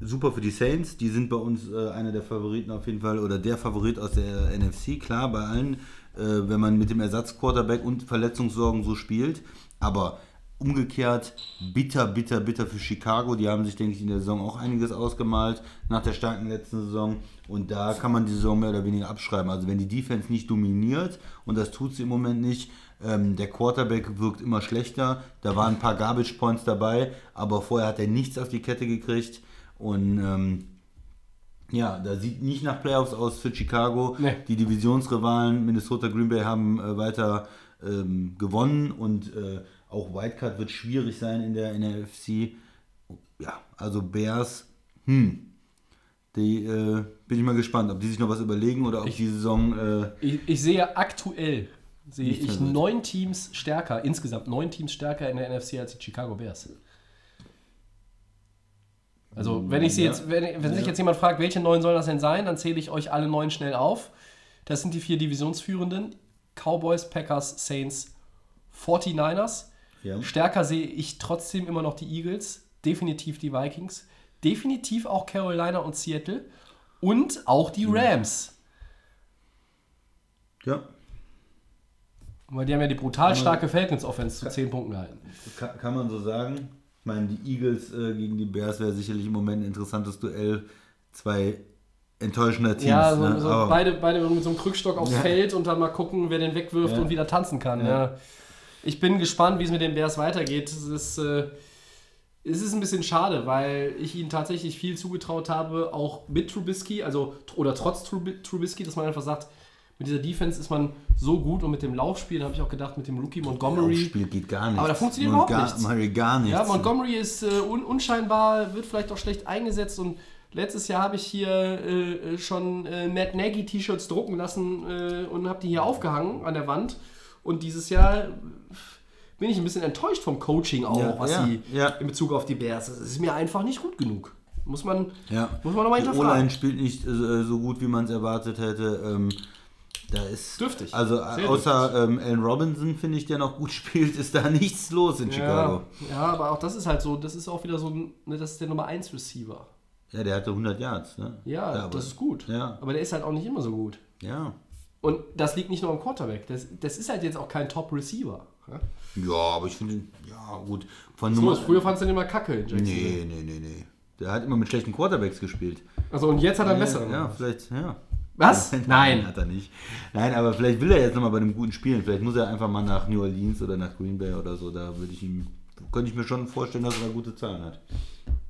Speaker 2: super für die Saints. Die sind bei uns äh, einer der Favoriten auf jeden Fall oder der Favorit aus der NFC. Klar, bei allen, äh, wenn man mit dem Ersatzquarterback und Verletzungssorgen so spielt. Aber umgekehrt bitter, bitter, bitter für Chicago. Die haben sich, denke ich, in der Saison auch einiges ausgemalt nach der starken letzten Saison. Und da kann man die Saison mehr oder weniger abschreiben. Also wenn die Defense nicht dominiert, und das tut sie im Moment nicht, ähm, der Quarterback wirkt immer schlechter. Da waren ein paar Garbage Points dabei, aber vorher hat er nichts auf die Kette gekriegt. Und ähm, ja, da sieht nicht nach Playoffs aus für Chicago.
Speaker 1: Nee.
Speaker 2: Die Divisionsrivalen Minnesota Green Bay haben äh, weiter ähm, gewonnen und äh, auch Wildcard wird schwierig sein in der, in der FC. Ja, also Bears, hm, die äh, bin ich mal gespannt, ob die sich noch was überlegen oder ob die Saison. Äh,
Speaker 1: Ich, ich sehe aktuell sehe ich neun Teams stärker, insgesamt neun Teams stärker in der NFC als die Chicago Bears. Also, wenn ich sie
Speaker 2: Ja.
Speaker 1: jetzt, wenn, wenn sich
Speaker 2: Ja.
Speaker 1: jetzt jemand fragt, welche neun sollen das denn sein, dann zähle ich euch alle neun schnell auf. Das sind die vier Divisionsführenden: Cowboys, Packers, Saints, 49ers.
Speaker 2: Ja.
Speaker 1: Stärker sehe ich trotzdem immer noch die Eagles, definitiv die Vikings, definitiv auch Carolina und Seattle und auch die Rams.
Speaker 2: ja,
Speaker 1: Weil die haben ja die brutal starke Falcons-Offense zu 10 Punkten gehalten.
Speaker 2: kann, kann man so sagen. Ich meine, die Eagles äh, gegen die Bears wäre sicherlich im Moment ein interessantes Duell. Zwei enttäuschender Teams.
Speaker 1: ja, so,
Speaker 2: ne?
Speaker 1: so beide, beide mit so einem Krückstock aufs
Speaker 2: Ja.
Speaker 1: Feld und dann mal gucken, wer den wegwirft
Speaker 2: Ja.
Speaker 1: und wieder tanzen kann. Ja. Ich bin gespannt, wie es mit den Bears weitergeht. Es ist, äh, es ist ein bisschen schade, weil ich ihnen tatsächlich viel zugetraut habe, auch mit Trubisky, also oder trotz Trubi- Trubisky, dass man einfach sagt, mit dieser Defense ist man so gut und mit dem Laufspiel, da habe ich auch gedacht, mit dem Rookie Montgomery.
Speaker 2: Spiel geht gar nicht.
Speaker 1: Aber da funktioniert überhaupt nichts.
Speaker 2: Montgomery gar nichts.
Speaker 1: Ja, Montgomery ist äh, un unscheinbar, wird vielleicht auch schlecht eingesetzt und letztes Jahr habe ich hier äh, schon äh, Matt Nagy T-Shirts drucken lassen äh, und habe die hier aufgehangen an der Wand und dieses Jahr bin ich ein bisschen enttäuscht vom Coaching auch,
Speaker 2: Ja,
Speaker 1: was
Speaker 2: ja,
Speaker 1: sie
Speaker 2: ja.
Speaker 1: in Bezug auf die Bears. Das ist mir einfach nicht gut genug. Muss man,
Speaker 2: Ja.
Speaker 1: muss man nochmal hinterfragen.
Speaker 2: O-Line spielt nicht äh, so gut, wie man es erwartet hätte. Ähm, da ist.
Speaker 1: Dürftig.
Speaker 2: Also
Speaker 1: Sehr
Speaker 2: außer ähm, Allen Robinson, finde ich, der noch gut spielt, ist da nichts los in Chicago.
Speaker 1: Ja, aber auch das ist halt so, das ist auch wieder so ein, ne, das ist der Nummer 1 Receiver.
Speaker 2: Ja, der hatte 100 Yards. Ne?
Speaker 1: Ja,
Speaker 2: aber-
Speaker 1: das ist gut.
Speaker 2: Ja.
Speaker 1: Aber der ist halt auch nicht immer so gut.
Speaker 2: Ja.
Speaker 1: Und das liegt nicht nur am Quarterback. Das, das ist halt jetzt auch kein Top-Receiver. Ja?
Speaker 2: Ja, aber ich finde, ja, gut. Von
Speaker 1: So,
Speaker 2: Nummer.
Speaker 1: früher fandst du den immer kacke in Jacksonville.
Speaker 2: Nee, nee, nee, nee. Der hat immer mit schlechten Quarterbacks gespielt.
Speaker 1: Also und jetzt hat er einen besseren.
Speaker 2: Ja, vielleicht, ja.
Speaker 1: Was?
Speaker 2: Nein, hat er nicht. Nein, aber vielleicht will er jetzt nochmal bei einem guten spielen. Vielleicht muss er einfach mal nach New Orleans oder nach Green Bay oder so. Da würde ich ihm, könnte ich mir schon vorstellen, dass er da gute Zahlen hat.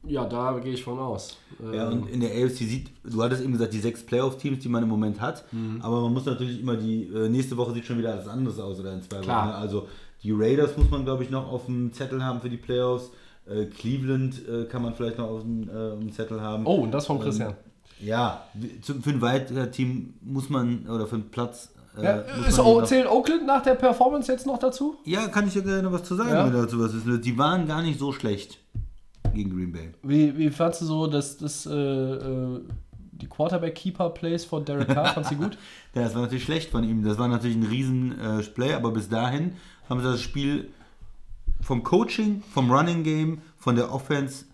Speaker 1: Ja, da gehe ich von aus.
Speaker 2: Ja,
Speaker 1: Ähm,
Speaker 2: und in der AFC sieht, du hattest eben gesagt, die sechs Playoff-Teams, die man im Moment hat,
Speaker 1: Mhm.
Speaker 2: aber man muss natürlich immer die, äh, nächste Woche sieht schon wieder alles anderes aus oder in zwei
Speaker 1: Klar.
Speaker 2: Wochen. ne? Also die Raiders muss man, glaube ich, noch auf dem Zettel haben für die Playoffs. Äh, Cleveland äh, kann man vielleicht noch auf dem, äh, Zettel haben.
Speaker 1: oh, und das vom Christian.
Speaker 2: Ja, zu, für ein weiteres Team muss man, oder für einen Platz. Äh,
Speaker 1: ja,
Speaker 2: muss
Speaker 1: ist zählt Oakland nach der Performance jetzt noch dazu?
Speaker 2: ja, kann ich ja gerne was zu sagen,
Speaker 1: Ja.
Speaker 2: wenn dazu was willst. Die waren gar nicht so schlecht gegen Green Bay.
Speaker 1: Wie, wie fandst du so, dass das, äh, äh, die Quarterback-Keeper-Plays von Derek Carr, fandst du gut?
Speaker 2: Ja, das war natürlich schlecht von ihm. Das war natürlich ein riesen äh, Play, aber bis dahin haben sie das Spiel vom Coaching, vom Running Game, von der Offense,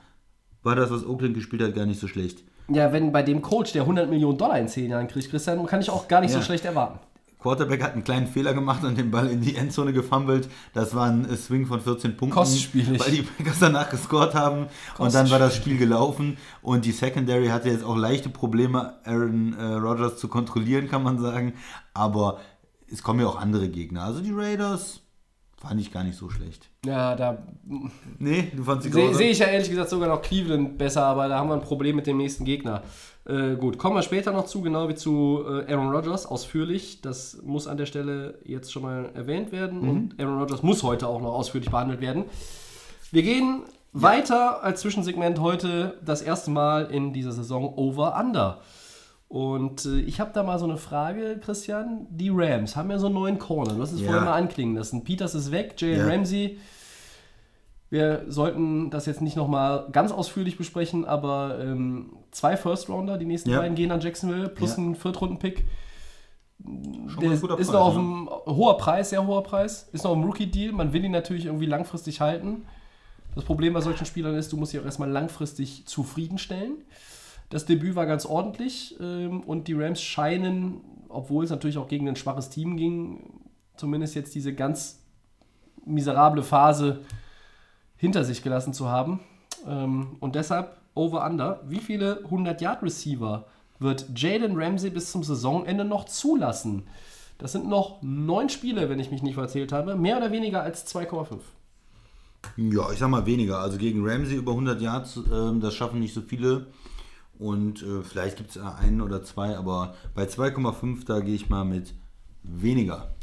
Speaker 2: war das, was Oakland gespielt hat, gar nicht so schlecht.
Speaker 1: Ja, wenn bei dem Coach, der 100 Millionen Dollar in 10 Jahren kriegt, Christian, kann ich auch gar nicht so
Speaker 2: Ja.
Speaker 1: schlecht erwarten.
Speaker 2: Quarterback hat einen kleinen Fehler gemacht und den Ball in die Endzone gefummelt. Das war ein äh, Swing von 14 Punkten.
Speaker 1: Kostspielig.
Speaker 2: Weil die Packers danach gescored haben. Und dann war das Spiel gelaufen. Und die Secondary hatte jetzt auch leichte Probleme, Aaron äh, Rodgers zu kontrollieren, kann man sagen. Aber es kommen ja auch andere Gegner. Also die Raiders fand ich gar nicht so schlecht.
Speaker 1: Ja, da
Speaker 2: Nee, du fandst die
Speaker 1: sehe seh ich ja ehrlich gesagt sogar noch Cleveland besser, aber da haben wir ein Problem mit dem nächsten Gegner. Äh, gut, kommen wir später noch zu, genau wie zu äh, Aaron Rodgers, ausführlich. Das muss an der Stelle jetzt schon mal erwähnt werden und Aaron Rodgers muss heute auch noch ausführlich behandelt werden. Wir gehen weiter als Zwischensegment heute das erste Mal in dieser Saison Over Under. Und äh, ich habe da mal so eine Frage, Christian. Die Rams haben ja so einen neuen Corner. Du hast es
Speaker 2: Ja.
Speaker 1: vorhin mal anklingen lassen. Peters ist weg, Jalen
Speaker 2: Ja.
Speaker 1: Ramsey. Wir sollten das jetzt nicht nochmal ganz ausführlich besprechen, aber ähm, zwei First-Rounder, die nächsten
Speaker 2: Ja.
Speaker 1: beiden gehen an Jacksonville, plus ein Viertrunden-Pick.
Speaker 2: Schon
Speaker 1: Der
Speaker 2: ein
Speaker 1: ist
Speaker 2: Preis,
Speaker 1: noch auf
Speaker 2: ne?
Speaker 1: einem hoher Preis, sehr hoher Preis. Ist noch im Rookie-Deal. Man will ihn natürlich irgendwie langfristig halten. Das Problem bei solchen Spielern ist, du musst dich auch erstmal langfristig zufriedenstellen. Das Debüt war ganz ordentlich ähm, und die Rams scheinen, obwohl es natürlich auch gegen ein schwaches Team ging, zumindest jetzt diese ganz miserable Phase hinter sich gelassen zu haben. Ähm, und deshalb Over-Under. Wie viele 100-Yard-Receiver wird Jalen Ramsey bis zum Saisonende noch zulassen? Das sind noch neun Spiele, wenn ich mich nicht verzählt habe. Mehr oder weniger als 2,5.
Speaker 2: Ja, ich sag mal weniger. Also gegen Ramsey über 100 Yards, ähm, das schaffen nicht so viele. Und äh, vielleicht gibt es einen oder zwei, aber bei 2,5 da gehe ich mal mit weniger.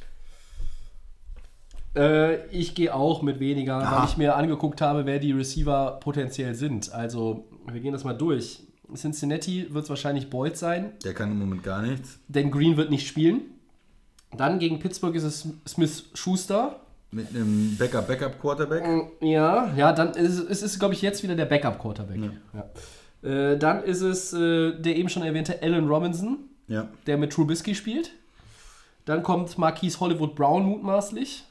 Speaker 1: Äh, ich gehe auch mit weniger,
Speaker 2: Aha.
Speaker 1: weil ich mir angeguckt habe, wer die Receiver potenziell sind. Also, wir gehen das mal durch. Cincinnati wird es wahrscheinlich Boyd sein,
Speaker 2: Der kann im Moment gar nichts.
Speaker 1: denn Green wird nicht spielen. Dann gegen Pittsburgh ist es Smith Schuster.
Speaker 2: Mit einem Backup-Backup-Quarterback.
Speaker 1: Ja, ja, dann ist es, ist, glaube ich, jetzt wieder der Backup-Quarterback. Ja. Äh, dann ist es äh, der eben schon erwähnte Allen Robinson,
Speaker 2: Ja.
Speaker 1: der mit Trubisky spielt. Dann kommt Marquise Hollywood Brown mutmaßlich,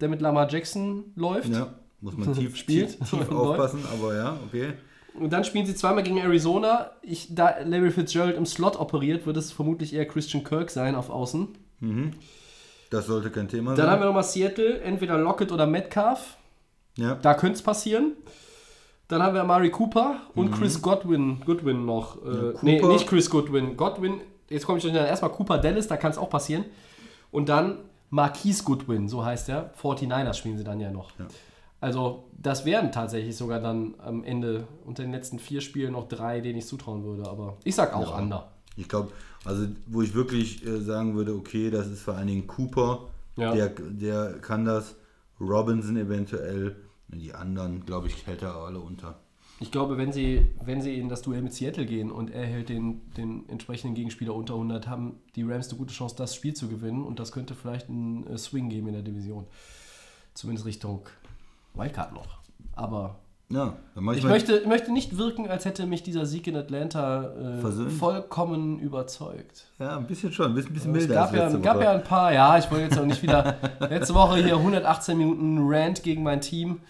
Speaker 1: der mit Lamar Jackson läuft.
Speaker 2: Ja. Muss man tief,
Speaker 1: Spielt.
Speaker 2: tief, tief aufpassen, aber ja, okay.
Speaker 1: Und dann spielen sie zweimal gegen Arizona. Ich, da Larry Fitzgerald im Slot operiert, wird es vermutlich eher Christian Kirk sein auf Außen.
Speaker 2: Das sollte kein Thema
Speaker 1: Dann haben
Speaker 2: sein.
Speaker 1: wir nochmal Seattle, entweder Lockett oder Metcalf.
Speaker 2: Ja.
Speaker 1: Da könnte es passieren. Dann haben wir Amari Cooper und Chris Godwin, Goodwin noch. Äh,
Speaker 2: Mhm. Ja,
Speaker 1: nee, nicht Chris Goodwin. Godwin, jetzt komme ich durcheinander. Erstmal Cooper Dallas, da kann es auch passieren. Und dann Marquise Goodwin, so heißt er. 49ers spielen sie dann ja noch.
Speaker 2: Ja.
Speaker 1: Also, das wären tatsächlich sogar dann am Ende unter den letzten vier Spielen noch drei, denen ich zutrauen würde. Aber ich sag auch
Speaker 2: Ja.
Speaker 1: Under.
Speaker 2: Ich glaube, also wo ich wirklich äh, sagen würde, okay, das ist vor allen Dingen Cooper,
Speaker 1: Ja.
Speaker 2: der, der kann das, Robinson eventuell, die anderen, glaube ich, hält er alle unter.
Speaker 1: Ich glaube, wenn sie, wenn sie in das Duell mit Seattle gehen und er hält den, den entsprechenden Gegenspieler unter 100, haben die Rams eine gute Chance, das Spiel zu gewinnen und das könnte vielleicht einen äh, Swing geben in der Division. Zumindest Richtung Wildcard noch. Aber
Speaker 2: Ja, ich,
Speaker 1: ich möchte, möchte nicht wirken, als hätte mich dieser Sieg in Atlanta äh, vollkommen überzeugt.
Speaker 2: Ja, ein bisschen schon, ein bisschen, bisschen
Speaker 1: Es
Speaker 2: milder
Speaker 1: gab ja, gab ja ein paar, ja, ich wollte jetzt auch nicht wieder. letzte Woche hier 118 Minuten Rant gegen mein Team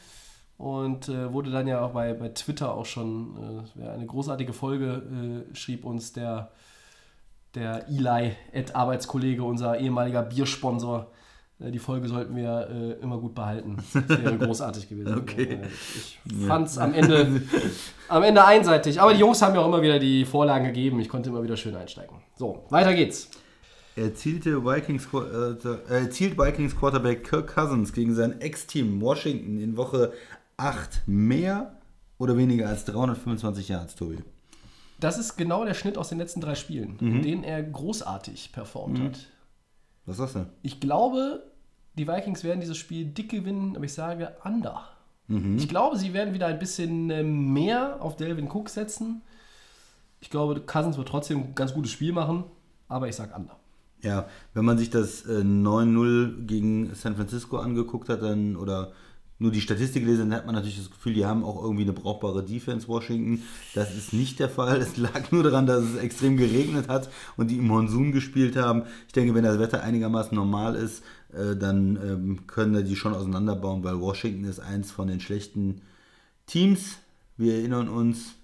Speaker 1: und äh, wurde dann ja auch bei, bei Twitter auch schon äh, ja, eine großartige Folge, äh, schrieb uns der, der Eli, Ed Arbeitskollege, unser ehemaliger Biersponsor. Äh, Die Folge sollten wir äh, immer gut behalten. Das wäre großartig gewesen.
Speaker 2: Okay.
Speaker 1: Äh, Ich fand es am, Ende, am Ende einseitig. Aber die Jungs haben ja auch immer wieder die Vorlagen gegeben. Ich konnte immer wieder schön einsteigen. So, weiter geht's.
Speaker 2: Erzielte Vikings, äh, erzielt Vikings Quarterback Kirk Cousins gegen sein Ex-Team Washington in Woche 8 mehr oder weniger als 325 Yards, Tobi.
Speaker 1: Das ist genau der Schnitt aus den letzten drei Spielen, in denen er großartig performt hat.
Speaker 2: Was sagst du?
Speaker 1: Ich glaube, die Vikings werden dieses Spiel dick gewinnen, aber ich sage Under. Ich glaube, sie werden wieder ein bisschen äh, mehr auf Delvin Cook setzen. Ich glaube, Cousins wird trotzdem ein ganz gutes Spiel machen, aber ich sage Under.
Speaker 2: Ja, wenn man sich das äh, 9-0 gegen San Francisco angeguckt hat, dann oder nur die Statistik gelesen, dann hat man natürlich das Gefühl, die haben auch irgendwie eine brauchbare Defense, Washington. Das ist nicht der Fall. Es lag nur daran, dass es extrem geregnet hat und die im Monsun gespielt haben. Ich denke, wenn das Wetter einigermaßen normal ist, äh, dann ähm, können die schon auseinanderbauen, weil Washington ist eins von den schlechten Teams. Wir erinnern uns,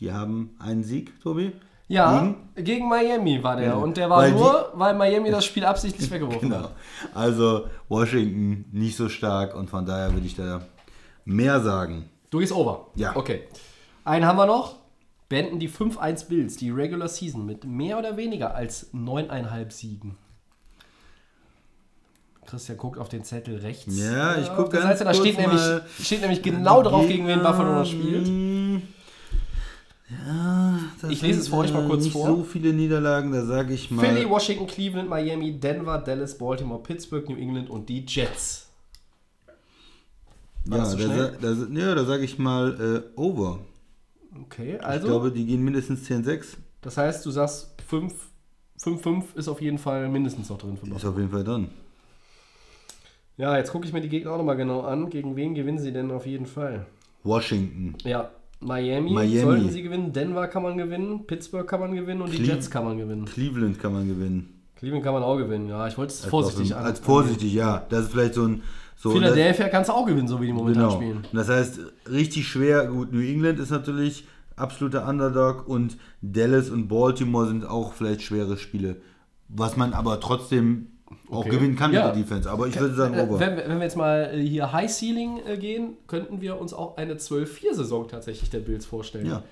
Speaker 2: die haben einen Sieg, Tobi.
Speaker 1: Ja,
Speaker 2: Gegen?
Speaker 1: gegen Miami war der.
Speaker 2: Genau.
Speaker 1: Und der war
Speaker 2: Weil die-
Speaker 1: nur, weil Miami das Spiel absichtlich weggeworfen
Speaker 2: Genau.
Speaker 1: hat.
Speaker 2: Also Washington nicht so stark und von daher würde ich da mehr sagen.
Speaker 1: Du gehst over.
Speaker 2: Ja.
Speaker 1: Okay. Einen haben wir noch. Beenden die 5-1 Bills, die Regular Season, mit mehr oder weniger als 9,5 Siegen. Christian guckt auf den Zettel rechts.
Speaker 2: Ja, ich
Speaker 1: auf
Speaker 2: guck
Speaker 1: der
Speaker 2: ganz
Speaker 1: Da steht nämlich, steht nämlich genau drauf, gegen wen Buffalo noch spielt.
Speaker 2: Ja,
Speaker 1: Ich lese es für euch mal kurz
Speaker 2: nicht
Speaker 1: vor.
Speaker 2: so viele Niederlagen, da sage ich mal.
Speaker 1: Philly, Washington, Cleveland, Miami, Denver, Dallas, Baltimore, Pittsburgh, New England und die Jets. War
Speaker 2: ja,
Speaker 1: das
Speaker 2: da,
Speaker 1: so
Speaker 2: sa- da, ja, da sage ich mal äh, over.
Speaker 1: Okay,
Speaker 2: Ich
Speaker 1: also,
Speaker 2: glaube, die gehen mindestens 10-6.
Speaker 1: das heißt, du sagst 5 5-5 ist auf jeden Fall mindestens noch drin für
Speaker 2: Ist auf jeden Fall drin.
Speaker 1: Ja, jetzt gucke ich mir die Gegner auch nochmal genau an. Gegen wen gewinnen sie denn auf jeden Fall?
Speaker 2: Washington.
Speaker 1: Ja, Miami,
Speaker 2: Miami.
Speaker 1: sollten sie gewinnen, Denver kann man gewinnen, Pittsburgh kann man gewinnen und die
Speaker 2: Cle-
Speaker 1: Jets kann man gewinnen.
Speaker 2: Cleveland kann man gewinnen.
Speaker 1: Cleveland kann man auch gewinnen, ja. Ich wollte es vorsichtig an.
Speaker 2: als vorsichtig, ja. Das ist vielleicht so ein, So,
Speaker 1: Philadelphia kannst du auch gewinnen, so wie die momentan
Speaker 2: Genau.
Speaker 1: spielen.
Speaker 2: Das heißt, richtig schwer. Gut, New England ist natürlich absoluter Underdog und Dallas und Baltimore sind auch vielleicht schwere Spiele. Was man aber trotzdem auch
Speaker 1: Okay.
Speaker 2: gewinnen kann
Speaker 1: Ja.
Speaker 2: mit der Defense. Aber ich würde sagen,
Speaker 1: Äh,
Speaker 2: over.
Speaker 1: Wenn, wir- wenn wir jetzt mal äh, hier High Ceiling äh, gehen, könnten wir uns auch eine 12-4-Saison tatsächlich der Bills vorstellen.
Speaker 2: Ja.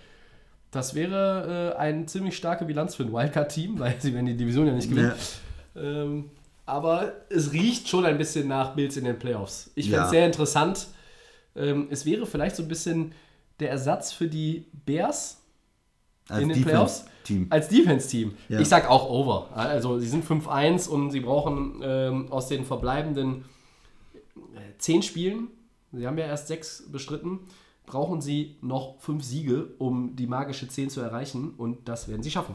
Speaker 1: Das wäre äh, eine ziemlich starke Bilanz für ein Wildcard-Team, weil sie werden die Division ja nicht gewinnen. Ähm, aber es riecht schon ein bisschen nach Bills in den Playoffs. Ich fände
Speaker 2: Ja.
Speaker 1: es sehr interessant. Ähm, es wäre vielleicht so ein bisschen der Ersatz für die Bears
Speaker 2: Als
Speaker 1: in den Playoffs
Speaker 2: Defense-Team.
Speaker 1: als Defense-Team.
Speaker 2: Ja.
Speaker 1: Ich sag auch over. Also sie sind 5-1 und sie brauchen ähm, aus den verbleibenden äh, 10 Spielen, sie haben ja erst 6 bestritten, brauchen sie noch 5 Siege, um die magische 10 zu erreichen und das werden sie schaffen.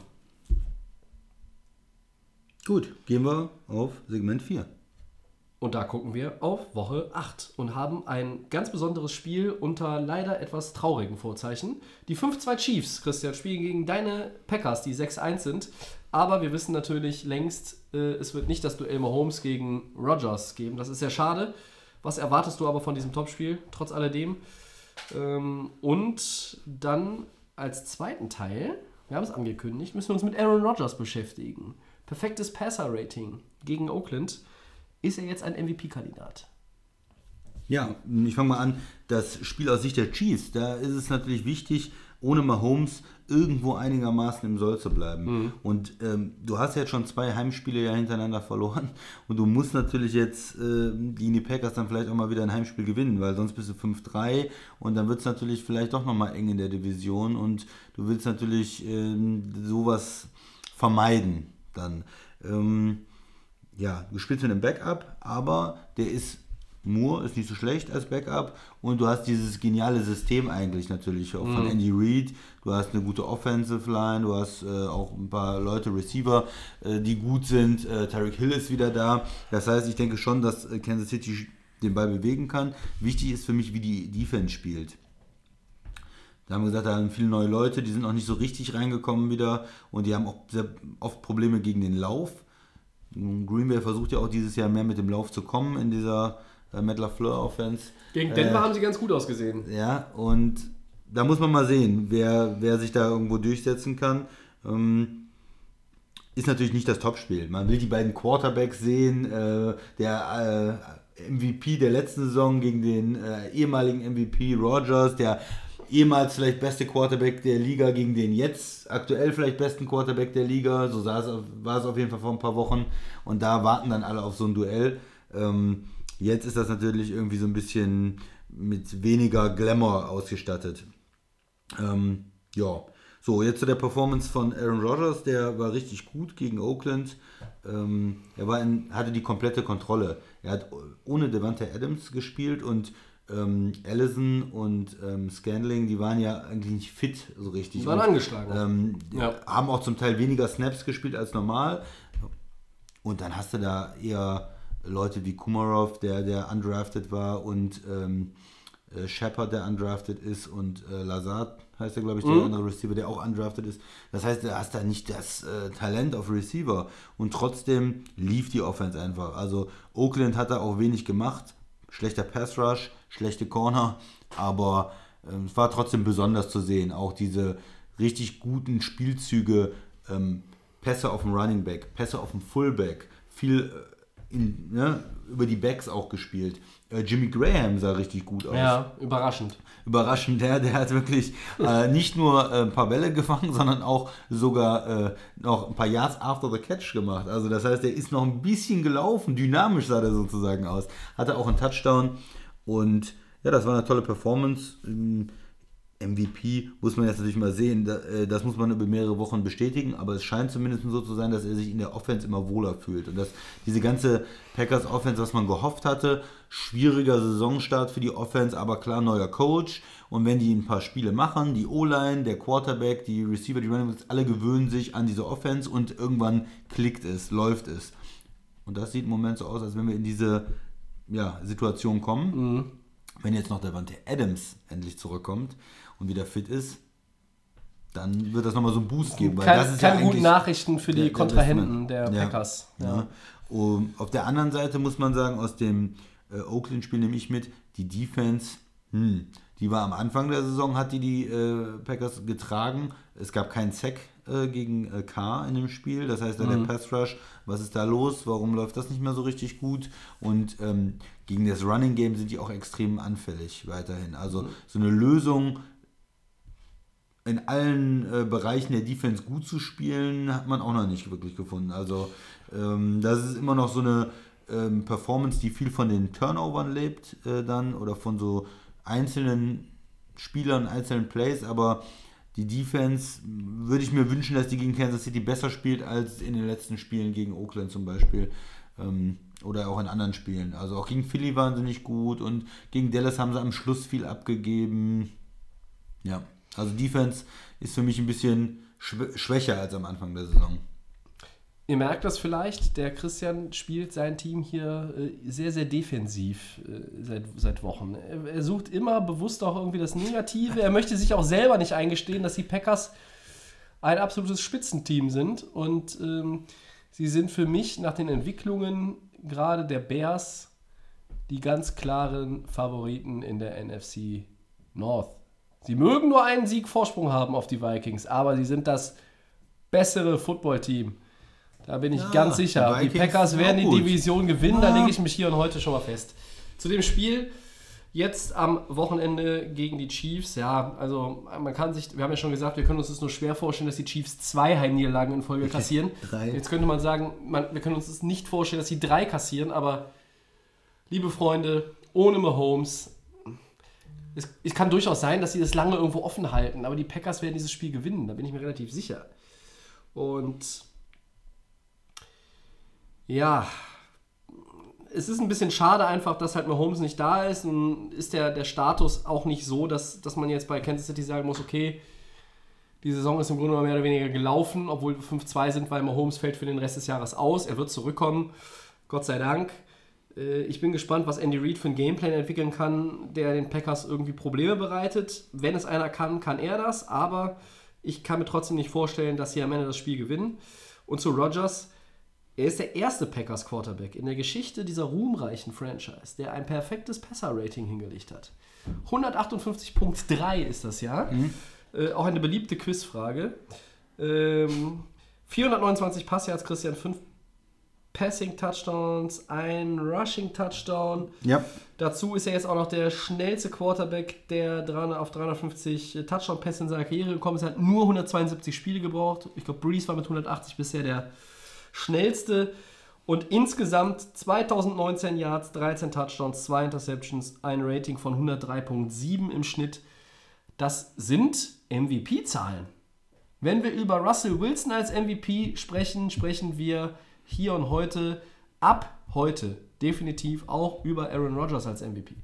Speaker 2: Gut, gehen wir auf Segment 4.
Speaker 1: Und da gucken wir auf Woche 8 und haben ein ganz besonderes Spiel unter leider etwas traurigen Vorzeichen. Die 5-2 Chiefs, Christian, spielen gegen deine Packers, die 6-1 sind. Aber wir wissen natürlich längst, äh, es wird nicht das Duell Mahomes gegen Rodgers geben. Das ist sehr schade. Was erwartest du aber von diesem Topspiel, trotz alledem? Ähm, und dann als zweiten Teil, wir haben es angekündigt, müssen wir uns mit Aaron Rodgers beschäftigen. Perfektes Passer-Rating gegen Oakland. Ist er jetzt ein MVP-Kandidat?
Speaker 2: Ja, ich fange mal an. Das Spiel aus Sicht der Chiefs, da ist es natürlich wichtig, ohne Mahomes irgendwo einigermaßen im Soll zu bleiben. Und ähm, du hast jetzt schon zwei Heimspiele ja hintereinander verloren und du musst natürlich jetzt äh, gegen die Packers dann vielleicht auch mal wieder ein Heimspiel gewinnen, weil sonst bist du 5-3 und dann wird es natürlich vielleicht doch nochmal eng in der Division und du willst natürlich ähm, sowas vermeiden dann. Ähm, ja, du spielst mit einem Backup, aber der ist Moore ist nicht so schlecht als Backup und du hast dieses geniale System eigentlich natürlich auch von Andy Reid. Du hast eine gute Offensive Line, du hast äh, auch ein paar Leute, Receiver, äh, die gut sind. Äh, Tyreek Hill ist wieder da. Das heißt, ich denke schon, dass äh, Kansas City den Ball bewegen kann. Wichtig ist für mich, wie die Defense spielt. Da haben wir gesagt, da haben viele neue Leute, die sind noch nicht so richtig reingekommen wieder und die haben auch sehr oft Probleme gegen den Lauf. Green Bay versucht ja auch dieses Jahr mehr mit dem Lauf zu kommen in dieser äh, Matt LaFleur Offense.
Speaker 1: Gegen Denver haben sie ganz gut ausgesehen.
Speaker 2: Ja, und da muss man mal sehen, wer, wer sich da irgendwo durchsetzen kann. Ähm, ist natürlich nicht das Topspiel. Man will die beiden Quarterbacks sehen. Äh, der äh, MVP der letzten Saison gegen den äh, ehemaligen MVP Rogers, der ehemals vielleicht beste Quarterback der Liga gegen den jetzt aktuell vielleicht besten Quarterback der Liga. So sah es, war es auf jeden Fall vor ein paar Wochen. Und da warten dann alle auf so ein Duell. Ähm, jetzt ist das natürlich irgendwie so ein bisschen mit weniger Glamour ausgestattet. Ähm, ja, so jetzt zu der Performance von Aaron Rodgers, der war richtig gut gegen Oakland. Ähm, er war in, hatte die komplette Kontrolle. Er hat ohne Devante Adams gespielt und ähm, Allison und ähm, Scanling, die waren ja eigentlich nicht fit so richtig.
Speaker 1: Die waren
Speaker 2: und,
Speaker 1: angeschlagen.
Speaker 2: Ähm,
Speaker 1: Ja.
Speaker 2: Haben auch zum Teil weniger Snaps gespielt als normal. Und dann hast du da eher Leute wie Kumarov, der, der undrafted war, und ähm, äh, Shepard, der undrafted ist, und äh, Lazard heißt er, glaube ich, der andere Receiver, der auch undrafted ist. Das heißt, du hast da nicht das äh, Talent auf Receiver. Und trotzdem lief die Offense einfach. Also Oakland hat da auch wenig gemacht. Schlechter Pass Rush, schlechte Corner, aber ähm, es war trotzdem besonders zu sehen. Auch diese richtig guten Spielzüge, ähm, Pässe auf dem Running Back, Pässe auf dem Fullback, viel äh, in, ne, über die Backs auch gespielt. Äh, Jimmy Graham sah richtig gut aus.
Speaker 1: Ja, überraschend.
Speaker 2: Überraschend, der, der hat wirklich äh, nicht nur äh, ein paar Bälle gefangen, sondern auch sogar äh, noch ein paar Yards after the catch gemacht. Also das heißt, er ist noch ein bisschen gelaufen, dynamisch sah der sozusagen aus. Hatte auch einen Touchdown und ja, das war eine tolle Performance. Ähm, MVP muss man jetzt natürlich mal sehen, äh, das muss man über mehrere Wochen bestätigen, aber es scheint zumindest so zu sein, dass er sich in der Offense immer wohler fühlt und dass diese ganze Packers Offense, was man gehofft hatte, schwieriger Saisonstart für die Offense, aber klar neuer Coach und wenn die ein paar Spiele machen, die O-Line, der Quarterback, die Receiver, die Running alle gewöhnen sich an diese Offense und irgendwann klickt es, läuft es. Und das sieht im Moment so aus, als wenn wir in diese ja, Situation kommen. Wenn jetzt noch der Davante Adams endlich zurückkommt und wieder fit ist, dann wird das nochmal so einen Boost geben. Weil
Speaker 1: Kein,
Speaker 2: das ist ja
Speaker 1: keine guten
Speaker 2: eigentlich
Speaker 1: Nachrichten für die
Speaker 2: der- der
Speaker 1: Kontrahenten der
Speaker 2: Ja.
Speaker 1: Packers.
Speaker 2: Ja. Und auf der anderen Seite muss man sagen, aus dem äh, Oakland-Spiel nehme ich mit, die Defense, hm, die war am Anfang der Saison, hat die die äh, Packers getragen. Es gab keinen Sack äh, gegen äh, K in dem Spiel. Das heißt, da der Pass Rush, was ist da los? Warum läuft das nicht mehr so richtig gut? Und ähm, gegen das Running Game sind die auch extrem anfällig weiterhin. Also so eine Lösung in allen äh, Bereichen der Defense gut zu spielen, hat man auch noch nicht wirklich gefunden. Also ähm, das ist immer noch so eine ähm, Performance, die viel von den Turnovern lebt äh, dann oder von so einzelnen Spielern, einzelnen Plays, aber die Defense würde ich mir wünschen, dass die gegen Kansas City besser spielt als in den letzten Spielen gegen Oakland zum Beispiel. Ähm, oder auch in anderen Spielen. Also auch gegen Philly waren sie nicht gut und gegen Dallas haben sie am Schluss viel abgegeben. Ja, also Defense ist für mich ein bisschen schw schwächer als am Anfang der Saison.
Speaker 1: Ihr merkt das vielleicht, der Christian spielt sein Team hier äh, sehr, sehr defensiv äh, seit, seit Wochen. Er, sucht immer bewusst auch irgendwie das Negative. Er möchte sich auch selber nicht eingestehen, dass die Packers ein absolutes Spitzenteam sind. Und ähm, sie sind für mich nach den Entwicklungen gerade der Bears die ganz klaren Favoriten in der NFC North. Sie mögen nur einen Sieg Vorsprung haben auf die Vikings, aber sie sind das bessere Footballteam. Da bin ich
Speaker 2: Ja,
Speaker 1: ganz sicher.
Speaker 2: die
Speaker 1: Packers werden die. Division gewinnen, da
Speaker 2: Ja.
Speaker 1: lege ich mich hier und heute schon mal fest. Zu dem Spiel jetzt am Wochenende gegen die Chiefs. Ja, also man kann sich, wir haben ja schon gesagt, wir können uns das nur schwer vorstellen, dass die Chiefs zwei Heimniederlagen in Folge kassieren.
Speaker 2: Drei.
Speaker 1: Jetzt könnte man sagen, man, wir können uns das nicht vorstellen, dass sie drei kassieren, aber liebe Freunde, ohne Mahomes, es, es kann durchaus sein, dass sie das lange irgendwo offen halten, aber die Packers werden dieses Spiel gewinnen, da bin ich mir relativ sicher. Und ja, es ist ein bisschen schade einfach, dass halt Mahomes nicht da ist. Und ist der, der Status auch nicht so, dass, dass man jetzt bei Kansas City sagen muss, okay, die Saison ist im Grunde mehr oder weniger gelaufen, obwohl wir 5-2 sind, weil Mahomes fällt für den Rest des Jahres aus. Er wird zurückkommen, Gott sei Dank. Äh, Ich bin gespannt, was Andy Reid für einen Gameplan entwickeln kann, der den Packers irgendwie Probleme bereitet. Wenn es einer kann, kann er das, aber ich kann mir trotzdem nicht vorstellen, dass sie am Ende das Spiel gewinnen. Und zu Rodgers, er ist der erste Packers Quarterback in der Geschichte dieser ruhmreichen Franchise, der ein perfektes Passer-Rating hingelegt hat. 158.3 ist das ja. Äh, auch eine beliebte Quizfrage. Ähm, 429 Passyards, Christian, 5 Passing Touchdowns, ein Rushing Touchdown.
Speaker 2: Ja.
Speaker 1: Dazu ist er jetzt auch noch der schnellste Quarterback, der 300 auf 350 Touchdown-Pässe in seiner Karriere gekommen ist. Er hat nur 172 Spiele gebraucht. Ich glaube, Breeze war mit 180 bisher der schnellste. Und insgesamt 2019 Yards, 13 Touchdowns, 2 Interceptions, ein Rating von 103.7 im Schnitt. Das sind MVP-Zahlen. Wenn wir über Russell Wilson als MVP sprechen, sprechen wir hier und heute, ab heute, definitiv auch über Aaron Rodgers als MVP.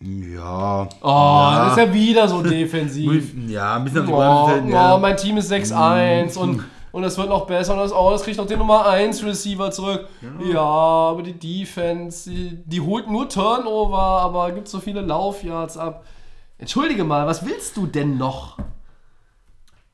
Speaker 2: Ja.
Speaker 1: Oh, das ist ja wieder so defensiv.
Speaker 2: Ja, ein bisschen auf die
Speaker 1: Oh, oh,
Speaker 2: ja.
Speaker 1: mein Team ist 6-1 und, und es wird noch besser und das, oh, das kriegt noch den Nummer 1 Receiver zurück. Ja, aber die Defense, die, die holt nur Turnover, aber gibt so viele Laufyards ab. Entschuldige mal, was willst du denn noch?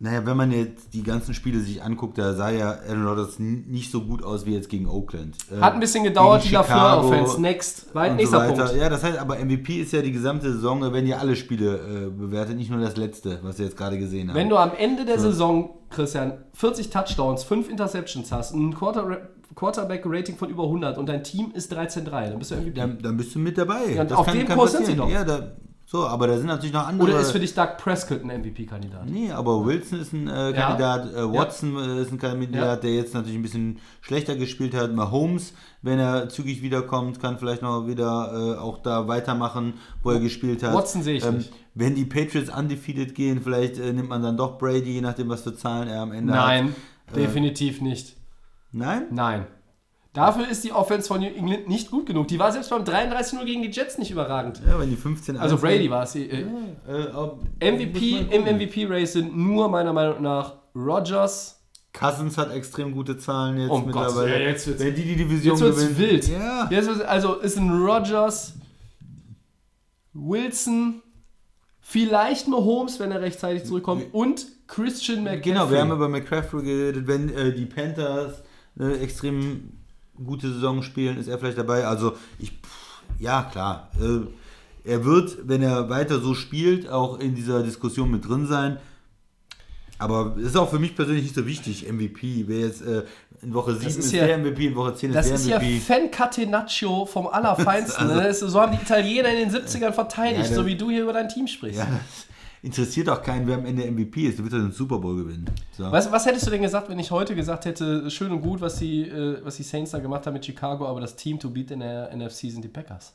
Speaker 2: Naja, wenn man jetzt die ganzen Spiele sich anguckt, da sah ja Aaron Rodgers nicht so gut aus wie jetzt gegen Oakland. Äh,
Speaker 1: Hat ein bisschen gedauert, die Lafleur-Offense. Next. Weit, nächster
Speaker 2: so.
Speaker 1: Punkt.
Speaker 2: Ja, das heißt, aber MVP ist ja die gesamte Saison, werden ja alle Spiele äh, bewertet, nicht nur das letzte, was wir jetzt gerade gesehen haben.
Speaker 1: Wenn du am Ende der Saison, Christian, 40 Touchdowns, 5 Interceptions hast, ein Quarter Quarterback-Rating von über 100 und dein Team ist 13-3, dann bist du MVP.
Speaker 2: dann, dann bist du mit dabei.
Speaker 1: Ja, auf dem Kurs sind sie doch.
Speaker 2: Ja, da, so, aber da sind natürlich noch andere.
Speaker 1: Oder ist für dich Doug Prescott ein MVP-Kandidat?
Speaker 2: Nee, aber Wilson ist ein äh,
Speaker 1: Ja.
Speaker 2: Kandidat, äh, Watson äh, ist ein Kandidat,
Speaker 1: Ja.
Speaker 2: der jetzt natürlich ein bisschen schlechter gespielt hat. Mahomes, wenn er zügig wiederkommt, kann vielleicht noch wieder äh, auch da weitermachen, wo er gespielt hat.
Speaker 1: Watson sehe ich
Speaker 2: ähm,
Speaker 1: nicht.
Speaker 2: Wenn die Patriots undefeated gehen, vielleicht äh, nimmt man dann doch Brady, je nachdem, was für Zahlen er am Ende hat.
Speaker 1: Nein, definitiv nicht.
Speaker 2: Nein?
Speaker 1: Nein. Dafür ist die Offense von New England nicht gut genug. Die war selbst beim 33-0 gegen die Jets nicht überragend.
Speaker 2: Ja, wenn die 15
Speaker 1: Also Brady war es. Äh,
Speaker 2: Äh, ob-
Speaker 1: MVP
Speaker 2: muss man
Speaker 1: im. MVP-Race sind nur meiner Meinung nach Rodgers.
Speaker 2: Cousins hat extrem gute Zahlen jetzt
Speaker 1: Gottes
Speaker 2: mittlerweile.
Speaker 1: Willen, jetzt wird's-
Speaker 2: wenn die die Division
Speaker 1: Jetzt
Speaker 2: gewinnen.
Speaker 1: wild.
Speaker 2: Ja.
Speaker 1: Jetzt wird's, also ist ein Rodgers, Wilson, vielleicht Mahomes, wenn er rechtzeitig zurückkommt, und Christian McCaffrey.
Speaker 2: Genau, wir haben über McCaffrey geredet, wenn äh, die Panthers eine extrem gute Saison spielen, ist er vielleicht dabei. Also ich, ja klar, äh, er wird, wenn er weiter so spielt, auch in dieser Diskussion mit drin sein. Aber es ist auch für mich persönlich nicht so wichtig, MVP. Wer jetzt äh, in Woche 7 ist,
Speaker 1: ist ja-
Speaker 2: der MVP, in Woche 10 ist
Speaker 1: Das
Speaker 2: der
Speaker 1: ist ja
Speaker 2: MVP.
Speaker 1: Fan-Catenaccio vom Allerfeinsten.
Speaker 2: Also-
Speaker 1: ne? Das so haben die Italiener in den 70ern verteidigt,
Speaker 2: Ja, da-
Speaker 1: so wie du hier über dein Team sprichst.
Speaker 2: ja, das interessiert auch keinen, wer am Ende MVP ist. Du willst ja den Super Bowl gewinnen. So.
Speaker 1: Was, was hättest du denn gesagt, wenn ich heute gesagt hätte, schön und gut, was die, äh, was die Saints da gemacht haben mit Chicago, aber das Team to beat in der NFC sind die Packers?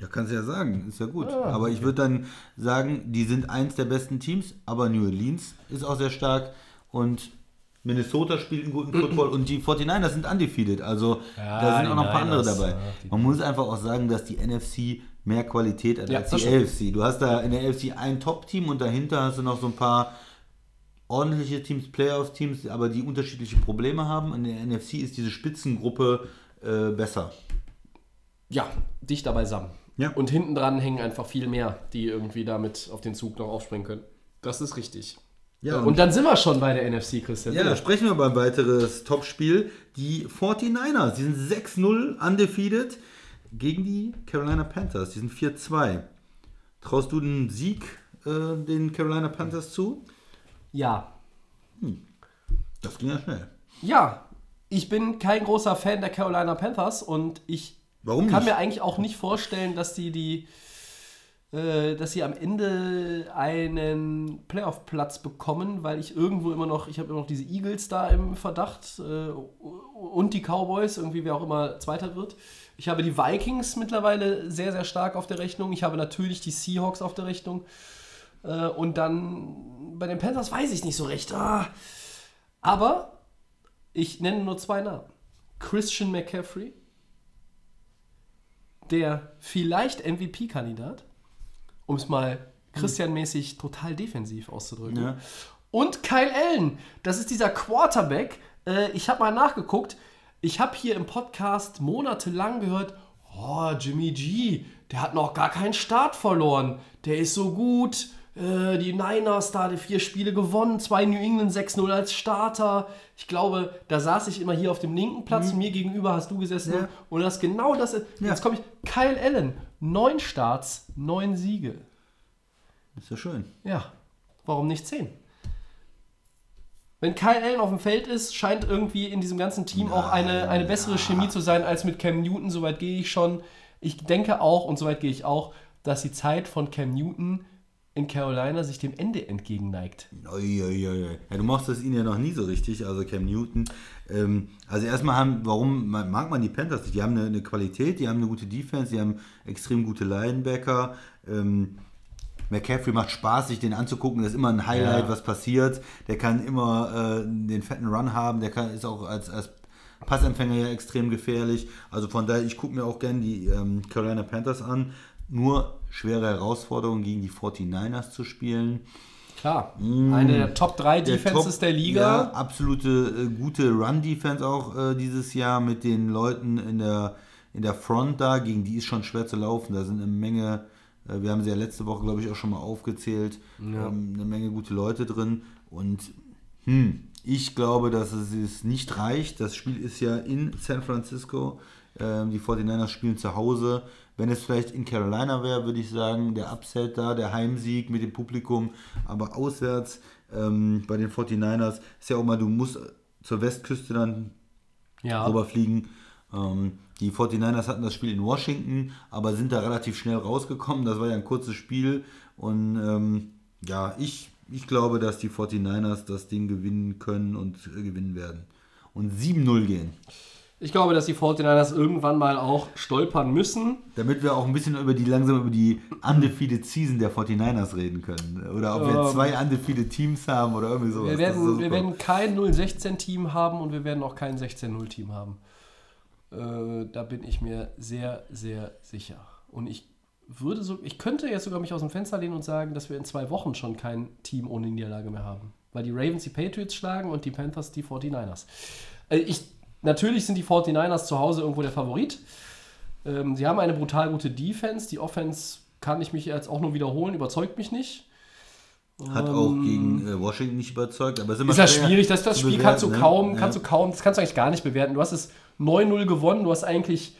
Speaker 2: Ja, kannst du ja sagen, ist ja gut.
Speaker 1: Ah,
Speaker 2: aber ich würde dann sagen, die sind eins der besten Teams, aber New Orleans ist auch sehr stark und Minnesota spielt einen guten Football und die 49ers sind undefeated. Also
Speaker 1: Ja,
Speaker 2: da sind auch noch ein paar andere dabei. Man muss einfach auch sagen, dass die NFC mehr Qualität hat
Speaker 1: Ja,
Speaker 2: als die
Speaker 1: stimmt.
Speaker 2: AFC. Du hast da in der AFC ein Top-Team und dahinter hast du noch so ein paar ordentliche Teams, Playoff-Teams, aber die unterschiedliche Probleme haben. In der NFC ist diese Spitzengruppe äh, besser.
Speaker 1: Ja, dichter beisammen.
Speaker 2: Ja.
Speaker 1: Und hinten dran hängen einfach viel mehr, die irgendwie damit auf den Zug noch aufspringen können. Das ist richtig.
Speaker 2: Ja,
Speaker 1: und, dann sind wir schon bei der NFC, Christian.
Speaker 2: Ja,
Speaker 1: Bitte.
Speaker 2: sprechen wir über ein weiteres Topspiel. Die 49ers, die sind 6-0 undefeated gegen die Carolina Panthers. Die sind 4-2. Traust du den Sieg äh, den Carolina Panthers zu?
Speaker 1: ja.
Speaker 2: Das ging ja schnell.
Speaker 1: Ja, ich bin kein großer Fan der Carolina Panthers und ich
Speaker 2: Warum
Speaker 1: kann
Speaker 2: nicht?
Speaker 1: mir eigentlich auch nicht vorstellen, dass die die äh, dass sie am Ende einen Playoff-Platz bekommen, weil ich irgendwo immer noch, ich habe immer noch diese Eagles da im Verdacht äh, und die Cowboys, irgendwie wer auch immer Zweiter wird. Ich habe die Vikings mittlerweile sehr, sehr stark auf der Rechnung. Ich habe natürlich die Seahawks auf der Rechnung. Äh, und dann bei den Panthers weiß ich nicht so recht. Ah. Aber ich nenne nur zwei Namen. Christian McCaffrey, der vielleicht MVP-Kandidat, um es mal Christian-mäßig total defensiv auszudrücken.
Speaker 2: Ja.
Speaker 1: Und Kyle Allen, das ist dieser Quarterback. Äh, ich habe mal nachgeguckt. Ich habe hier im Podcast monatelang gehört, oh, Jimmy G, der hat noch gar keinen Start verloren. Der ist so gut. Äh, die Niners da, die vier Spiele gewonnen, zwei New England 6-0 als Starter. Ich glaube, da saß ich immer hier auf dem linken Platz, mir gegenüber hast du gesessen
Speaker 2: Ja.
Speaker 1: und das genau das. Jetzt komme ich, Kyle Allen, neun Starts, neun Siege.
Speaker 2: Ist ja schön.
Speaker 1: Ja, warum nicht 10? Wenn Kyle Allen auf dem Feld ist, scheint irgendwie in diesem ganzen Team auch eine, eine bessere Chemie zu sein als mit Cam Newton. Soweit gehe ich schon. Ich denke auch, und soweit gehe ich auch, dass die Zeit von Cam Newton in Carolina sich dem Ende entgegenneigt.
Speaker 2: Uiuiui. Ja, du machst das ihnen ja noch nie so richtig, also Cam Newton. Ähm, also erstmal haben, warum mag man die Panthers nicht? Die haben eine, eine Qualität, die haben eine gute Defense, die haben extrem gute Linebacker. Ähm, McCaffrey macht Spaß, sich den anzugucken. Das ist immer ein Highlight,
Speaker 1: Ja.
Speaker 2: was passiert. Der kann immer äh, den fetten Run haben. Der kann, ist auch als, als Passempfänger ja extrem gefährlich. Also von daher, ich gucke mir auch gerne die ähm, Carolina Panthers an. Nur schwere Herausforderung gegen die 49ers zu spielen.
Speaker 1: Klar, eine der Top 3
Speaker 2: Der
Speaker 1: Defenses
Speaker 2: Top-
Speaker 1: der Liga.
Speaker 2: Ja, absolute äh, gute Run-Defense auch äh, dieses Jahr mit den Leuten in der, in der Front da. Gegen die ist schon schwer zu laufen. Da sind eine Menge, wir haben sie ja letzte Woche, glaube ich, auch schon mal aufgezählt, ähm, eine Menge gute Leute drin. Und hm, ich glaube, dass es es nicht reicht. Das Spiel ist ja in San Francisco. Ähm, die 49ers spielen zu Hause. Wenn es vielleicht in Carolina wäre, würde ich sagen, der Upset da, der Heimsieg mit dem Publikum, aber auswärts ähm, bei den 49ers ist ja auch mal, du musst zur Westküste dann
Speaker 1: ja.
Speaker 2: rüberfliegen. Ähm, die 49ers hatten das Spiel in Washington, aber sind da relativ schnell rausgekommen. Das war ja ein kurzes Spiel und ähm, ja, ich, ich glaube, dass die 49ers das Ding gewinnen können und äh, gewinnen werden. Und 7-0 gehen.
Speaker 1: Ich glaube, dass die 49ers irgendwann mal auch stolpern müssen.
Speaker 2: Damit wir auch ein bisschen über die langsam über die undefeated Season der 49ers reden können. Oder ob wir
Speaker 1: Ähm,
Speaker 2: zwei undefeated Teams haben oder irgendwie sowas.
Speaker 1: Wir werden,
Speaker 2: so
Speaker 1: wir werden kein 0-16-Team haben und wir werden auch kein 16-0-Team haben. Äh, da bin ich mir sehr, sehr sicher. Und ich würde so, ich könnte jetzt sogar mich aus dem Fenster lehnen und sagen, dass wir in zwei Wochen schon kein Team ohne Niederlage mehr haben. Weil die Ravens die Patriots schlagen und die Panthers die 49ers. Äh, ich, natürlich sind die 49ers zu Hause irgendwo der Favorit. Ähm, sie haben eine brutal gute Defense. Die Offense kann ich mich jetzt auch nur wiederholen, überzeugt mich nicht.
Speaker 2: Hat auch gegen äh, Washington nicht überzeugt, aber es ist immer
Speaker 1: Ist ja
Speaker 2: schwer
Speaker 1: schwierig, das, das Spiel kannst du
Speaker 2: bewerten, ne?
Speaker 1: kaum,
Speaker 2: Ja.
Speaker 1: kannst du kaum, das kannst du eigentlich gar nicht bewerten. Du hast es 9-0 gewonnen. Du hast eigentlich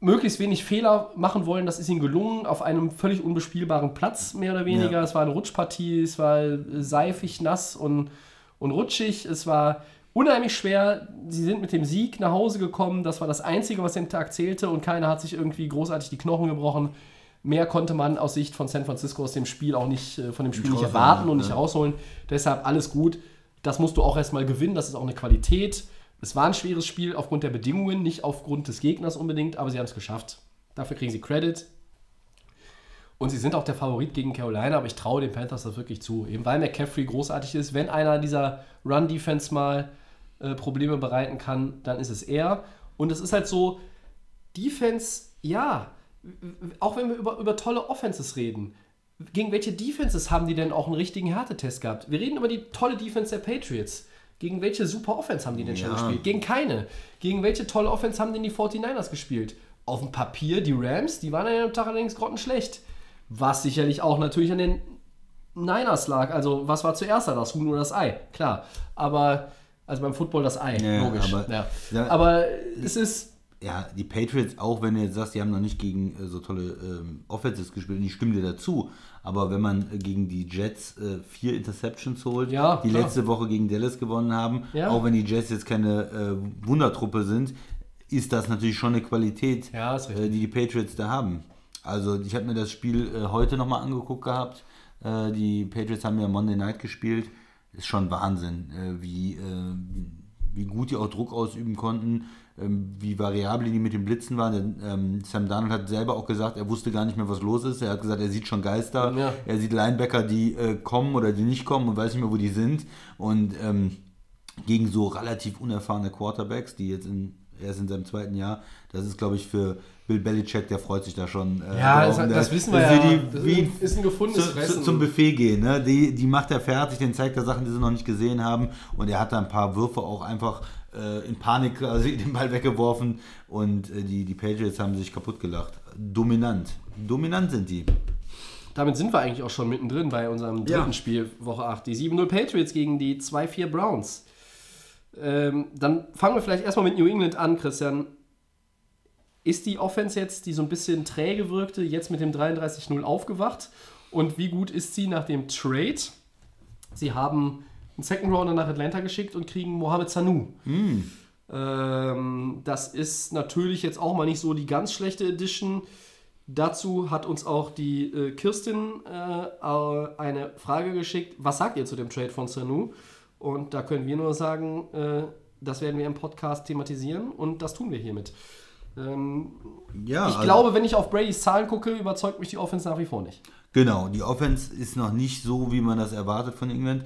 Speaker 1: möglichst wenig Fehler machen wollen. Das ist ihnen gelungen auf einem völlig unbespielbaren Platz, mehr oder weniger.
Speaker 2: Ja.
Speaker 1: Es war eine Rutschpartie, es war seifig, nass und, und rutschig. Es war unheimlich schwer. Sie sind mit dem Sieg nach Hause gekommen. Das war das Einzige, was den Tag zählte und keiner hat sich irgendwie großartig die Knochen gebrochen. Mehr konnte man aus Sicht von San Francisco aus dem Spiel auch nicht, äh, von dem Spiel nicht erwarten und nicht rausholen. Deshalb alles gut. Das musst du auch erstmal gewinnen. Das ist auch eine Qualität. Es war ein schweres Spiel aufgrund der Bedingungen, nicht aufgrund des Gegners unbedingt, aber sie haben es geschafft. Dafür kriegen sie Credit. Und sie sind auch der Favorit gegen Carolina, aber ich traue den Panthers das wirklich zu. Eben weil McCaffrey großartig ist. Wenn einer dieser Run-Defense mal äh, Probleme bereiten kann, dann ist es er. Und es ist halt so, Defense, ja, auch wenn wir über, über tolle Offenses reden, gegen welche Defenses haben die denn auch einen richtigen Härtetest gehabt? Wir reden über die tolle Defense der Patriots. Gegen welche super Offense haben die denn schon
Speaker 2: Ja.
Speaker 1: gespielt? Gegen keine. Gegen welche tolle Offense haben denn die 49ers gespielt? Auf dem Papier, die Rams, die waren an dem Tag allerdings grottenschlecht. Was sicherlich auch natürlich an den Niners lag. Also, was war zuerst da, das Huhn oder das Ei? Klar. Aber, also beim Football das Ei,
Speaker 2: Ja,
Speaker 1: logisch.
Speaker 2: aber-
Speaker 1: ja.
Speaker 2: Ja.
Speaker 1: aber es ist,
Speaker 2: Ja, die Patriots, auch wenn du jetzt sagst, die haben noch nicht gegen äh, so tolle ähm, Offenses gespielt, und ich stimme dir dazu, aber wenn man äh, gegen die Jets äh, vier Interceptions holt,
Speaker 1: Ja,
Speaker 2: die
Speaker 1: klar.
Speaker 2: letzte Woche gegen Dallas gewonnen haben,
Speaker 1: Ja.
Speaker 2: auch wenn die Jets jetzt keine äh, Wundertruppe sind, ist das natürlich schon eine Qualität,
Speaker 1: Ja,
Speaker 2: äh, die die Patriots da haben. Also ich habe mir das Spiel äh, heute nochmal angeguckt gehabt. Äh, die Patriots haben ja Monday Night gespielt. Ist schon Wahnsinn, wie, wie gut die auch Druck ausüben konnten, wie variabel die mit den Blitzen waren. Ähm, Sam Darnold hat selber auch gesagt, er wusste gar nicht mehr, was los ist. Er hat gesagt, er sieht schon Geister.
Speaker 1: Ja.
Speaker 2: Er sieht Linebacker, die äh, kommen oder die nicht kommen und weiß nicht mehr, wo die sind. Und ähm, gegen so relativ unerfahrene Quarterbacks, die jetzt in, erst in seinem zweiten Jahr, das ist, glaube ich, für Bill Belichick, der freut sich da schon. äh,
Speaker 1: Ja, das- das wissen wir ja.
Speaker 2: wie
Speaker 1: Das
Speaker 2: wie
Speaker 1: ist- ist ein gefundenes
Speaker 2: zu,
Speaker 1: Fressen.
Speaker 2: zu, zum Buffet gehen. Ne? Die, die macht er fertig, den zeigt er Sachen, die sie noch nicht gesehen haben. Und er hat da ein paar Würfe auch einfach äh, in Panik quasi den Ball weggeworfen. Und äh, die, die Patriots haben sich kaputt gelacht. Dominant. Dominant sind die.
Speaker 1: Damit sind wir eigentlich auch schon mittendrin bei unserem dritten
Speaker 2: Ja.
Speaker 1: Spiel, Woche 8. Die 7-0 Patriots gegen die 2-4 Browns. Ähm, dann fangen wir vielleicht erstmal mit New England an, Christian. Ist die Offense jetzt, die so ein bisschen träge wirkte, jetzt mit dem 33-0 aufgewacht? Und wie gut ist sie nach dem Trade? Sie haben einen Second Rounder nach Atlanta geschickt und kriegen Mohamed Sanu. Ähm, das ist natürlich jetzt auch mal nicht so die ganz schlechte Edition. Dazu hat uns auch die äh, Kirstin äh, eine Frage geschickt. Was sagt ihr zu dem Trade von Sanu? Und da können wir nur sagen, äh, das werden wir im Podcast thematisieren und das tun wir hiermit. Ähm,
Speaker 2: Ja,
Speaker 1: ich
Speaker 2: also-
Speaker 1: glaube, wenn ich auf Bradys Zahlen gucke, überzeugt mich die Offense nach wie vor nicht.
Speaker 2: Genau, die Offense ist noch nicht so, wie man das erwartet von England.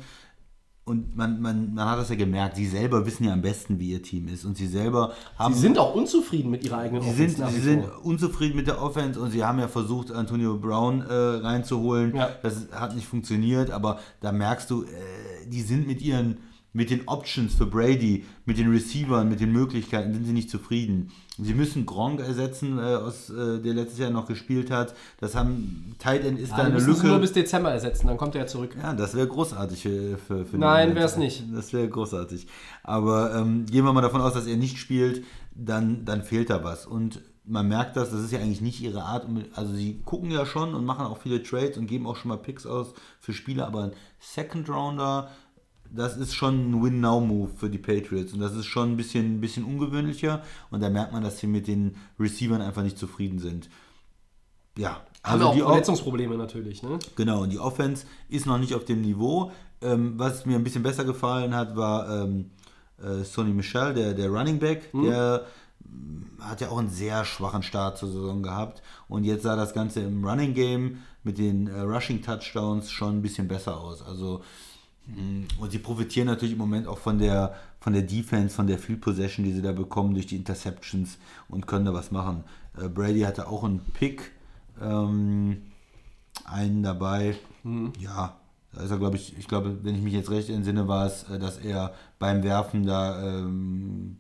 Speaker 2: Und man, man, man hat das ja gemerkt, sie selber wissen ja am besten, wie ihr Team ist. Und sie selber haben.
Speaker 1: Sie sind auch unzufrieden mit ihrer eigenen
Speaker 2: Sie
Speaker 1: Offense
Speaker 2: sind, sie sind unzufrieden mit der Offense und sie haben ja versucht, Antonio Brown äh, reinzuholen.
Speaker 1: Ja.
Speaker 2: Das hat nicht funktioniert, aber da merkst du, äh, die sind mit ihren, mit den Options für Brady, mit den Receivern, mit den Möglichkeiten, sind sie nicht zufrieden. Sie müssen Gronk ersetzen, äh, aus, äh, der letztes Jahr noch gespielt hat. Das haben Tight End ist da
Speaker 1: Ja,
Speaker 2: eine
Speaker 1: müssen sie
Speaker 2: Lücke.
Speaker 1: nur bis Dezember ersetzen, dann kommt er zurück.
Speaker 2: Ja, das wäre großartig für, für, für
Speaker 1: Nein,
Speaker 2: den-
Speaker 1: wär's nicht.
Speaker 2: Das wäre großartig. Aber ähm, gehen wir mal davon aus, dass er nicht spielt, dann, dann fehlt da was. Und man merkt das, das ist ja eigentlich nicht ihre Art. Also sie gucken ja schon und machen auch viele Trades und geben auch schon mal Picks aus für Spieler, aber ein Second Rounder, das ist schon ein Win-Now-Move für die Patriots. Und das ist schon ein bisschen, ein bisschen ungewöhnlicher. Und da merkt man, dass sie mit den Receivern einfach nicht zufrieden sind. Ja,
Speaker 1: Haben
Speaker 2: also
Speaker 1: auch
Speaker 2: die
Speaker 1: Verletzungsprobleme natürlich, ne?
Speaker 2: Genau, und die Offense ist noch nicht auf dem Niveau. Ähm, was mir ein bisschen besser gefallen hat, war ähm, äh, Sonny Michel, der, der Running Back. Der mm, hat ja auch einen sehr schwachen Start zur Saison gehabt. Und jetzt sah das Ganze im Running Game mit den äh, Rushing Touchdowns schon ein bisschen besser aus. Also und sie profitieren natürlich im Moment auch von der, von der Defense, von der Field Possession, die sie da bekommen durch die Interceptions und können da was machen. Äh, Brady hatte auch einen Pick, ähm, einen dabei. Ja, da ist er, glaube ich, ich glaube, wenn ich mich jetzt recht entsinne, war es, äh, dass er beim Werfen da ähm,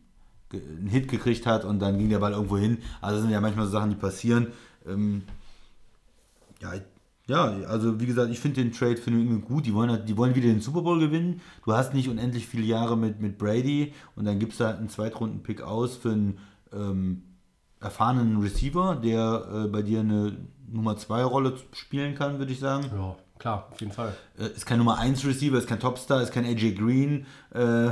Speaker 2: einen Hit gekriegt hat und dann ging der Ball irgendwo hin. Also das sind ja manchmal so Sachen, die passieren. Ähm, ja, Ja, also wie gesagt, ich finde den Trade für New England gut. Die wollen, halt- die wollen wieder den Super Bowl gewinnen. Du hast nicht unendlich viele Jahre mit, mit Brady und dann gibst du halt einen Zweitrunden-Pick aus für einen ähm, erfahrenen Receiver, der äh, bei dir eine Nummer 2 Rolle spielen kann, würde ich sagen.
Speaker 1: Ja, klar, auf jeden Fall.
Speaker 2: Äh, ist kein Nummer 1 Receiver, ist kein Topstar, ist kein AJ Green, äh,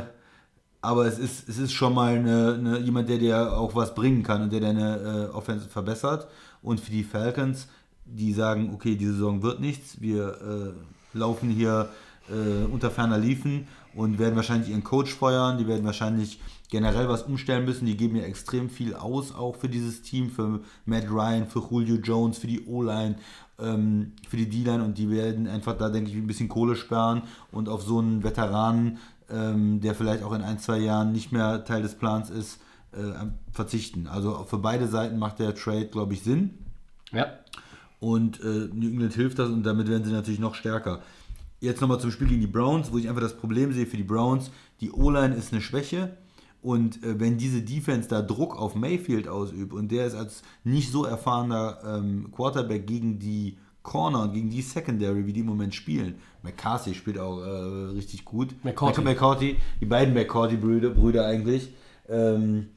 Speaker 2: aber es ist, es ist schon mal eine, eine, jemand, der dir auch was bringen kann und der deine äh, Offense verbessert. Und für die Falcons, die sagen, okay, diese Saison wird nichts, wir äh, laufen hier äh, unter ferner Liefen und werden wahrscheinlich ihren Coach feuern, die werden wahrscheinlich generell was umstellen müssen, die geben ja extrem viel aus, auch für dieses Team, für Matt Ryan, für Julio Jones, für die O-Line, ähm, für die D-Line und die werden einfach da, denke ich, ein bisschen Kohle sparen und auf so einen Veteranen, ähm, der vielleicht auch in ein, zwei Jahren nicht mehr Teil des Plans ist, äh, verzichten. Also für beide Seiten macht der Trade, glaube ich, Sinn.
Speaker 1: Ja.
Speaker 2: Und äh, New England hilft das und damit werden sie natürlich noch stärker. Jetzt nochmal zum Spiel gegen die Browns, wo ich einfach das Problem sehe für die Browns. Die O-Line ist eine Schwäche. Und äh, wenn diese Defense da Druck auf Mayfield ausübt und der ist als nicht so erfahrener ähm, Quarterback gegen die Corner und gegen die Secondary, wie die im Moment spielen. McCarthy spielt auch äh, richtig gut.
Speaker 1: McCourty.
Speaker 2: McCourty, die beiden McCourty-Brüder Brüder eigentlich. Ähm,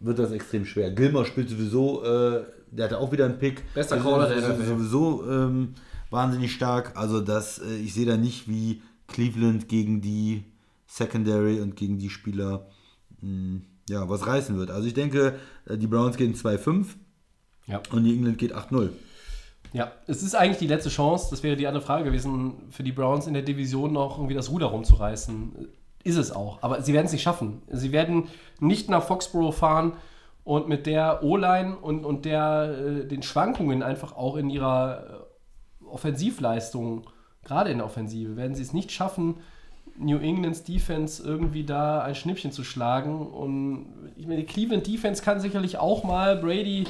Speaker 2: wird das extrem schwer. Gilmore spielt sowieso, äh, der hatte auch wieder einen Pick.
Speaker 1: Bester Corner der
Speaker 2: ist
Speaker 1: NFL.
Speaker 2: Sowieso ähm, wahnsinnig stark. Also das, äh, ich sehe da nicht, wie Cleveland gegen die Secondary und gegen die Spieler mh, ja, was reißen wird. Also ich denke, äh, die Browns gehen 2-5
Speaker 1: Ja.
Speaker 2: und New England geht 8-0.
Speaker 1: Ja, es ist eigentlich die letzte Chance, das wäre die andere Frage gewesen, für die Browns in der Division noch irgendwie das Ruder rumzureißen. Ist es auch, aber sie werden es nicht schaffen. Sie werden nicht nach Foxborough fahren und mit der O-Line und, und der, äh, den Schwankungen einfach auch in ihrer äh, Offensivleistung, gerade in der Offensive, werden sie es nicht schaffen, New Englands Defense irgendwie da ein Schnippchen zu schlagen. Und ich meine, die Cleveland Defense kann sicherlich auch mal Brady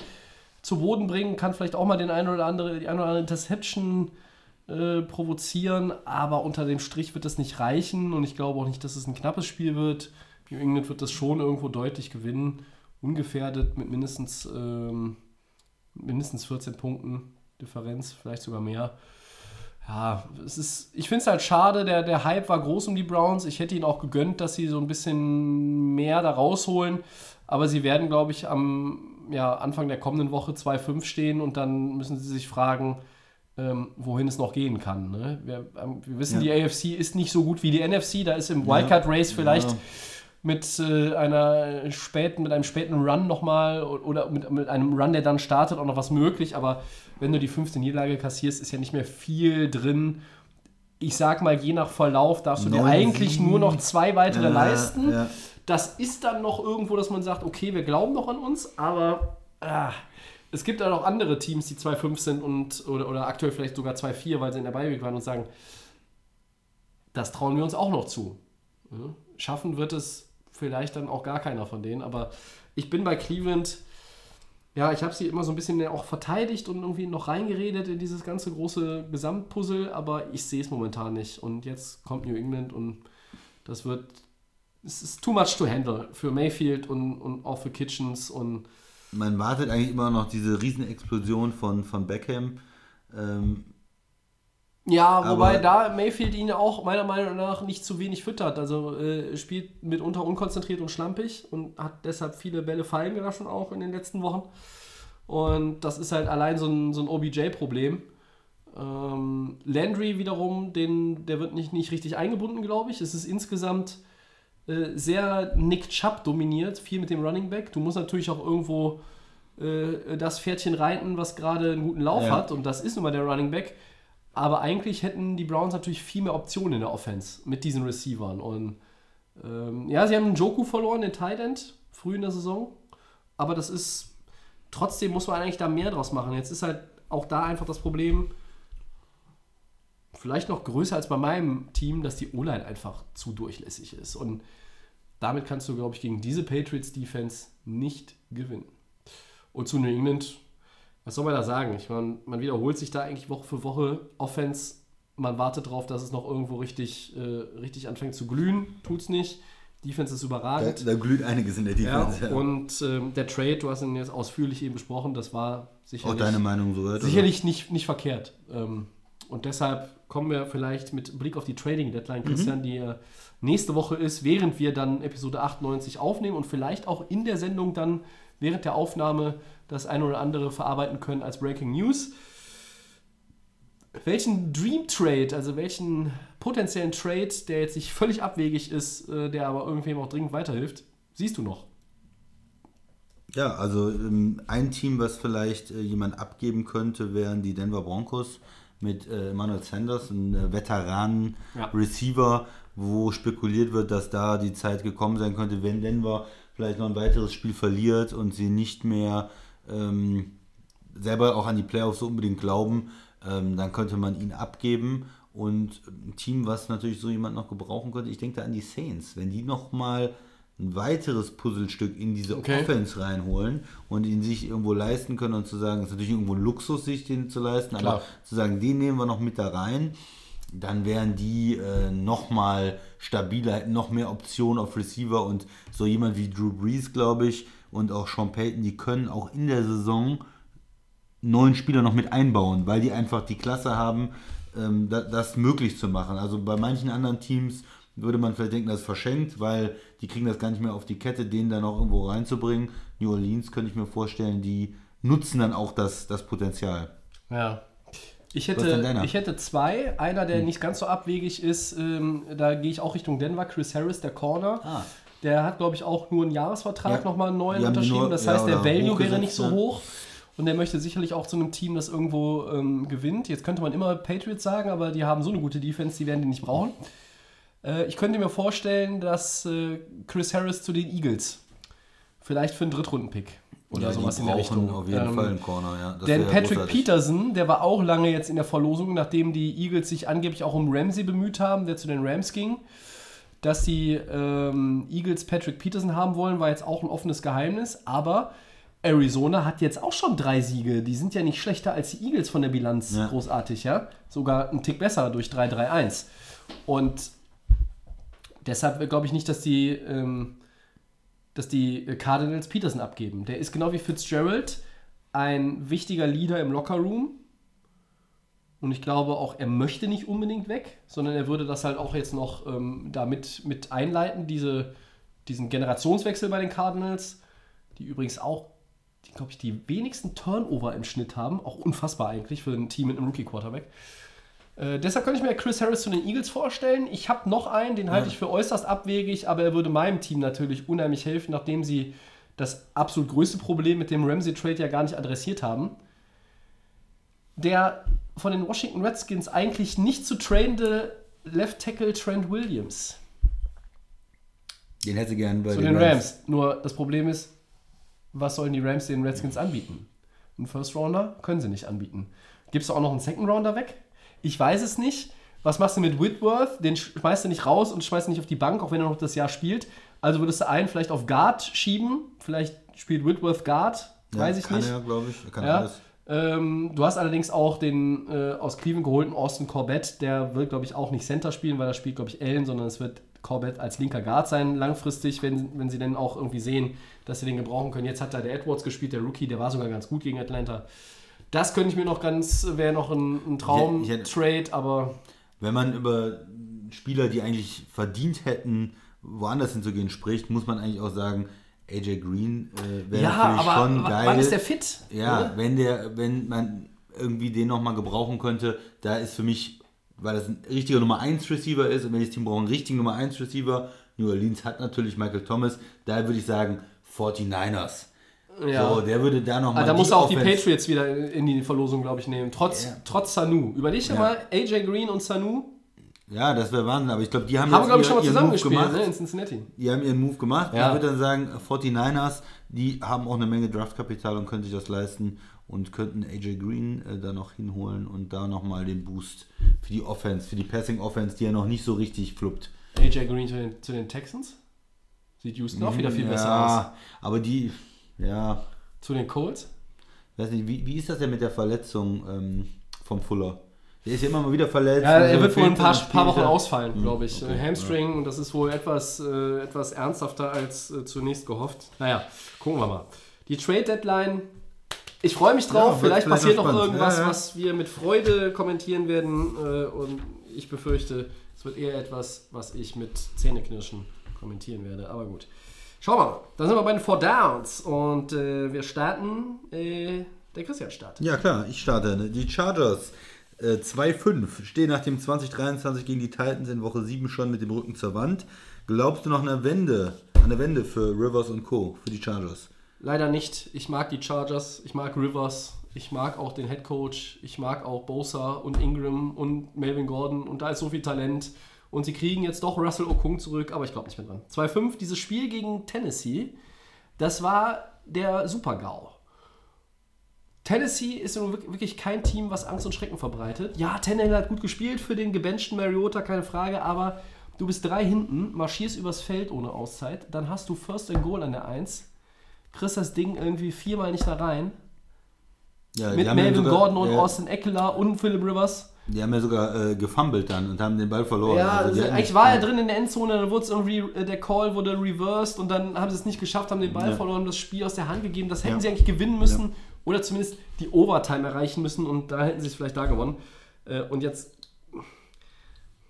Speaker 1: zu Boden bringen, kann vielleicht auch mal den einen oder andere, die eine oder andere Interception äh, provozieren, aber unter dem Strich wird das nicht reichen und ich glaube auch nicht, dass es ein knappes Spiel wird. New England wird das schon irgendwo deutlich gewinnen, ungefährdet mit mindestens, ähm, mindestens 14 Punkten Differenz, vielleicht sogar mehr. Ja, es ist, ich finde es halt schade, der, der Hype war groß um die Browns. Ich hätte ihnen auch gegönnt, dass sie so ein bisschen mehr da rausholen. Aber sie werden, glaube ich, am ja, Anfang der kommenden Woche 2-5 stehen und dann müssen sie sich fragen, ähm, wohin es noch gehen kann. Ne? Wir, ähm, wir wissen,
Speaker 2: Ja.
Speaker 1: die AFC ist nicht so gut wie die NFC. Da ist im Wildcard-Race vielleicht
Speaker 2: Ja.
Speaker 1: Mit äh, einer späten, mit einem späten Run nochmal oder mit, mit einem Run, der dann startet, auch noch was möglich. Aber wenn du die fünfte Niederlage kassierst, ist ja nicht mehr viel drin. Ich sag mal, je nach Verlauf darfst du dir
Speaker 2: Neun
Speaker 1: eigentlich
Speaker 2: Siegen.
Speaker 1: nur noch zwei weitere
Speaker 2: Ja,
Speaker 1: leisten.
Speaker 2: ja.
Speaker 1: Das ist dann noch irgendwo, dass man sagt, okay, wir glauben noch an uns, aber ah, es gibt dann auch andere Teams, die 2-5 sind und oder, oder aktuell vielleicht sogar 2-4, weil sie in der Beiweg waren und sagen, das trauen wir uns auch noch zu. Schaffen wird es vielleicht dann auch gar keiner von denen, aber ich bin bei Cleveland, ja, ich habe sie immer so ein bisschen auch verteidigt und irgendwie noch reingeredet in dieses ganze große Gesamtpuzzle, aber ich sehe es momentan nicht. Und jetzt kommt New England und das wird, es ist too much to handle für Mayfield und, und auch für Kitchens und
Speaker 2: Man wartet eigentlich immer noch diese Riesenexplosion von, von Beckham. Ähm,
Speaker 1: Ja, wobei
Speaker 2: Aber-
Speaker 1: da Mayfield ihn auch meiner Meinung nach nicht zu wenig füttert. Also äh, spielt mitunter unkonzentriert und schlampig und hat deshalb viele Bälle fallen gelassen auch in den letzten Wochen. Und das ist halt allein so ein, so ein OBJ-Problem. Ähm, Landry wiederum, den, der wird nicht, nicht richtig eingebunden, glaube ich. Es ist insgesamt äh, sehr Nick Chubb dominiert, viel mit dem Running Back. Du musst natürlich auch irgendwo äh, das Pferdchen reiten, was gerade einen guten Lauf
Speaker 2: Ja.
Speaker 1: hat. Und das ist nun mal der Running Back. Aber eigentlich hätten die Browns natürlich viel mehr Optionen in der Offense mit diesen Receivern. Und ähm, ja, sie haben einen Joku verloren, den Tight End, früh in der Saison. Aber das ist, trotzdem muss man eigentlich da mehr draus machen. Jetzt ist halt auch da einfach das Problem, vielleicht noch größer als bei meinem Team, dass die O-Line einfach zu durchlässig ist. Und damit kannst du, glaube ich, gegen diese Patriots-Defense nicht gewinnen. Und zu New England, was soll man da sagen? Ich meine, man wiederholt sich da eigentlich Woche für Woche Offense. Man wartet darauf, dass es noch irgendwo richtig, äh, richtig anfängt zu glühen. Tut's nicht. Defense ist
Speaker 2: Da,
Speaker 1: überragend.
Speaker 2: da glüht einiges in der
Speaker 1: Ja,
Speaker 2: Defense. Ja,
Speaker 1: und ähm, der Trade, du hast ihn jetzt ausführlich eben besprochen, das war
Speaker 2: Auch
Speaker 1: sicherlich,
Speaker 2: deine Meinung so, oder?
Speaker 1: sicherlich nicht, nicht verkehrt. Ähm, und deshalb kommen wir vielleicht mit Blick auf die Trading Deadline, Christian, die äh, nächste Woche ist, während wir dann Episode 98 aufnehmen und vielleicht auch in der Sendung dann während der Aufnahme das eine oder andere verarbeiten können als Breaking News. Welchen Dream Trade, also welchen potenziellen Trade, der jetzt nicht völlig abwegig ist, äh, der aber irgendwem auch dringend weiterhilft, siehst du noch?
Speaker 2: Ja, also ähm, ein Team, was vielleicht äh, jemand abgeben könnte, wären die Denver Broncos mit äh, Emmanuel Sanders, ein äh, Veteranen
Speaker 1: Ja.
Speaker 2: Receiver, wo spekuliert wird, dass da die Zeit gekommen sein könnte, wenn Denver vielleicht noch ein weiteres Spiel verliert und sie nicht mehr ähm, selber auch an die Playoffs so unbedingt glauben, ähm, dann könnte man ihn abgeben. Und ein Team, was natürlich so jemand noch gebrauchen könnte, ich denke da an die Saints, wenn die nochmal ein weiteres Puzzlestück in diese
Speaker 1: Okay.
Speaker 2: Offense reinholen und ihn sich irgendwo leisten können und zu sagen, es ist natürlich irgendwo ein Luxus, sich den zu leisten,
Speaker 1: Klar.
Speaker 2: aber zu sagen, den nehmen wir noch mit da rein, dann wären die äh, nochmal stabiler, hätten noch mehr Optionen auf Receiver und so jemand wie Drew Brees, glaube ich, und auch Sean Payton, die können auch in der Saison neuen Spieler noch mit einbauen, weil die einfach die Klasse haben, ähm, da, das möglich zu machen. Also bei manchen anderen Teams würde man vielleicht denken, das ist verschenkt, weil die kriegen das gar nicht mehr auf die Kette, den dann auch irgendwo reinzubringen. New Orleans könnte ich mir vorstellen, die nutzen dann auch das, das Potenzial.
Speaker 1: Ja. Ich hätte, ich hätte zwei. Einer, der nicht ganz so abwegig ist, ähm, da gehe ich auch Richtung Denver. Chris Harris, der Corner.
Speaker 2: Ah.
Speaker 1: Der hat, glaube ich, auch nur einen Jahresvertrag
Speaker 2: Ja.
Speaker 1: nochmal einen neuen unterschrieben.
Speaker 2: nur-
Speaker 1: das heißt, der Value wäre nicht so
Speaker 2: ne?
Speaker 1: hoch. Und der möchte sicherlich auch zu einem Team, das irgendwo ähm, gewinnt. Jetzt könnte man immer Patriots sagen, aber die haben so eine gute Defense, die werden die nicht brauchen. Äh, ich könnte mir vorstellen, dass äh, Chris Harris zu den Eagles vielleicht für einen Drittrunden-Pick oder
Speaker 2: Ja,
Speaker 1: sowas in der Richtung.
Speaker 2: auf jeden
Speaker 1: Ähm,
Speaker 2: Fall einen Corner, ja. Das
Speaker 1: denn Patrick
Speaker 2: großartig.
Speaker 1: Peterson, der war auch lange jetzt in der Verlosung, nachdem die Eagles sich angeblich auch um Ramsey bemüht haben, der zu den Rams ging. Dass die ähm, Eagles Patrick Peterson haben wollen, war jetzt auch ein offenes Geheimnis. Aber Arizona hat jetzt auch schon drei Siege. Die sind ja nicht schlechter als die Eagles von der Bilanz
Speaker 2: Ja.
Speaker 1: großartig, ja. Sogar einen Tick besser durch 3-3-1. Und deshalb glaube ich nicht, dass die, ähm, dass die Cardinals Peterson abgeben. Der ist genau wie Fitzgerald ein wichtiger Leader im Lockerroom. Und ich glaube auch, er möchte nicht unbedingt weg, sondern er würde das halt auch jetzt noch ähm, damit mit einleiten, diese, diesen Generationswechsel bei den Cardinals, die übrigens auch, glaube ich, die wenigsten Turnover im Schnitt haben. Auch unfassbar eigentlich für ein Team mit einem Rookie-Quarterback. Äh, deshalb könnte ich mir Chris Harris zu den Eagles vorstellen. Ich habe noch einen, den halte ich für äußerst abwegig, aber er würde meinem Team natürlich unheimlich helfen, nachdem sie das absolut größte Problem mit dem Ramsey-Trade ja gar nicht adressiert haben. Der von den Washington Redskins eigentlich nicht zu tradende Left Tackle Trent Williams
Speaker 2: Den hätte gern bei
Speaker 1: zu den Rams. Nur das Problem ist, was sollen die Rams den Redskins anbieten? Einen First Rounder können sie nicht anbieten. Gibst du auch noch einen Second Rounder weg? Ich weiß es nicht. Was machst du mit Whitworth? Den schmeißt du nicht raus und schmeißt ihn nicht auf die Bank, auch wenn er noch das Jahr spielt. Also würdest du einen vielleicht auf Guard schieben. Vielleicht spielt Whitworth Guard. Weiß ich
Speaker 2: kann
Speaker 1: nicht.
Speaker 2: er, glaube ich. Er kann
Speaker 1: Ja.
Speaker 2: alles.
Speaker 1: Ähm, du hast allerdings auch den äh, aus Cleveland geholten Austin Corbett, der wird, glaube ich, auch nicht Center spielen, weil da spielt, glaube ich, Allen, sondern es wird Corbett als linker Guard sein, langfristig, wenn, wenn sie dann auch irgendwie sehen, dass sie den gebrauchen können. Jetzt hat da der Edwards gespielt, der Rookie, der war sogar ganz gut gegen Atlanta. Das könnte ich mir noch ganz, wäre noch ein, ein Traum-Trade, aber
Speaker 2: Wenn man über Spieler, die eigentlich verdient hätten, woanders hinzugehen, spricht, muss man eigentlich auch sagen, AJ Green äh, wäre
Speaker 1: ja,
Speaker 2: natürlich
Speaker 1: aber
Speaker 2: schon geil.
Speaker 1: wann ist der fit?
Speaker 2: Ja,
Speaker 1: Oder?
Speaker 2: wenn der, wenn man irgendwie den nochmal gebrauchen könnte, da ist für mich, weil das ein richtiger Nummer 1 Receiver ist und wenn das Team braucht einen richtigen Nummer 1 Receiver, New Orleans hat natürlich Michael Thomas, da würde ich sagen 49ers.
Speaker 1: Ja.
Speaker 2: So, der würde da nochmal.
Speaker 1: Ah, da muss er auch die Patriots wieder in die Verlosung, glaube ich, nehmen. Trotz,
Speaker 2: Ja.
Speaker 1: trotz Sanu. Überleg dir
Speaker 2: Ja.
Speaker 1: mal, AJ Green und Sanu
Speaker 2: Ja, das wäre Wahnsinn, aber ich glaube, die haben,
Speaker 1: haben, glaube ich, schon mal zusammen
Speaker 2: Move gemacht.
Speaker 1: ne, in Cincinnati.
Speaker 2: Die haben ihren Move gemacht.
Speaker 1: Ja.
Speaker 2: Ich würde dann sagen, 49ers, die haben auch eine Menge Draftkapital und können sich das leisten und könnten AJ Green äh, da noch hinholen und da nochmal den Boost für die Offense, für die Passing Offense, die ja noch nicht so richtig fluppt.
Speaker 1: AJ Green zu den, zu den Texans. Sieht Houston auch wieder viel besser aus.
Speaker 2: ja, aber die, ja,
Speaker 1: Zu den Colts.
Speaker 2: weiß nicht, wie, wie ist das denn mit der Verletzung ähm, vom Fuller? Der ist ja immer mal wieder verletzt.
Speaker 1: Ja, er
Speaker 2: Also
Speaker 1: wird wohl ein paar, paar Wochen ausfallen, glaube ich.
Speaker 2: okay,
Speaker 1: Hamstring, und das ist wohl etwas, äh, etwas ernsthafter als äh, zunächst gehofft. Naja, gucken wir mal. Die Trade Deadline, ich freue mich drauf.
Speaker 2: Ja,
Speaker 1: vielleicht
Speaker 2: vielleicht
Speaker 1: passiert
Speaker 2: noch
Speaker 1: irgendwas,
Speaker 2: Ja, ja.
Speaker 1: was wir mit Freude kommentieren werden. Äh, und ich befürchte, es wird eher etwas, was ich mit Zähneknirschen kommentieren werde. Aber gut. Schauen wir mal. Dann sind wir bei den Four Downs. Und äh, wir starten. Äh, der Christian startet.
Speaker 2: Ja, klar, ich starte. Die Chargers äh, 2-5 stehen nach dem 2023 gegen die Titans in Woche 7 schon mit dem Rücken zur Wand. Glaubst du noch eine Wende, eine Wende für Rivers und Co., für die Chargers?
Speaker 1: Leider nicht. Ich mag die Chargers, ich mag Rivers, ich mag auch den Head Coach, ich mag auch Bosa und Ingram und Melvin Gordon und da ist so viel Talent. Und sie kriegen jetzt doch Russell Okung zurück, aber ich glaube nicht mehr dran. 2-5, dieses Spiel gegen Tennessee, das war der Super-GAU. Tennessee ist wirklich kein Team, was Angst und Schrecken verbreitet. Ja, Tannehill hat gut gespielt für den gebenchten Mariota, keine Frage, aber du bist drei hinten, marschierst übers Feld ohne Auszeit, dann hast du First and Goal an der 1, kriegst das Ding irgendwie viermal nicht da rein.
Speaker 2: Ja,
Speaker 1: Mit Melvin
Speaker 2: sogar-
Speaker 1: Gordon und
Speaker 2: ja,
Speaker 1: Austin Eckler und Philip Rivers.
Speaker 2: Die haben ja sogar äh, gefummelt dann und haben den Ball verloren.
Speaker 1: Ja,
Speaker 2: Also
Speaker 1: also eigentlich war er drin in der Endzone, dann wurde es irgendwie, äh, der Call wurde reversed und dann haben sie es nicht geschafft, haben den Ball
Speaker 2: Ja.
Speaker 1: verloren, das Spiel aus der Hand gegeben. Das hätten sie eigentlich gewinnen müssen oder zumindest die Overtime erreichen müssen und da hätten sie es vielleicht da gewonnen. Äh, Und jetzt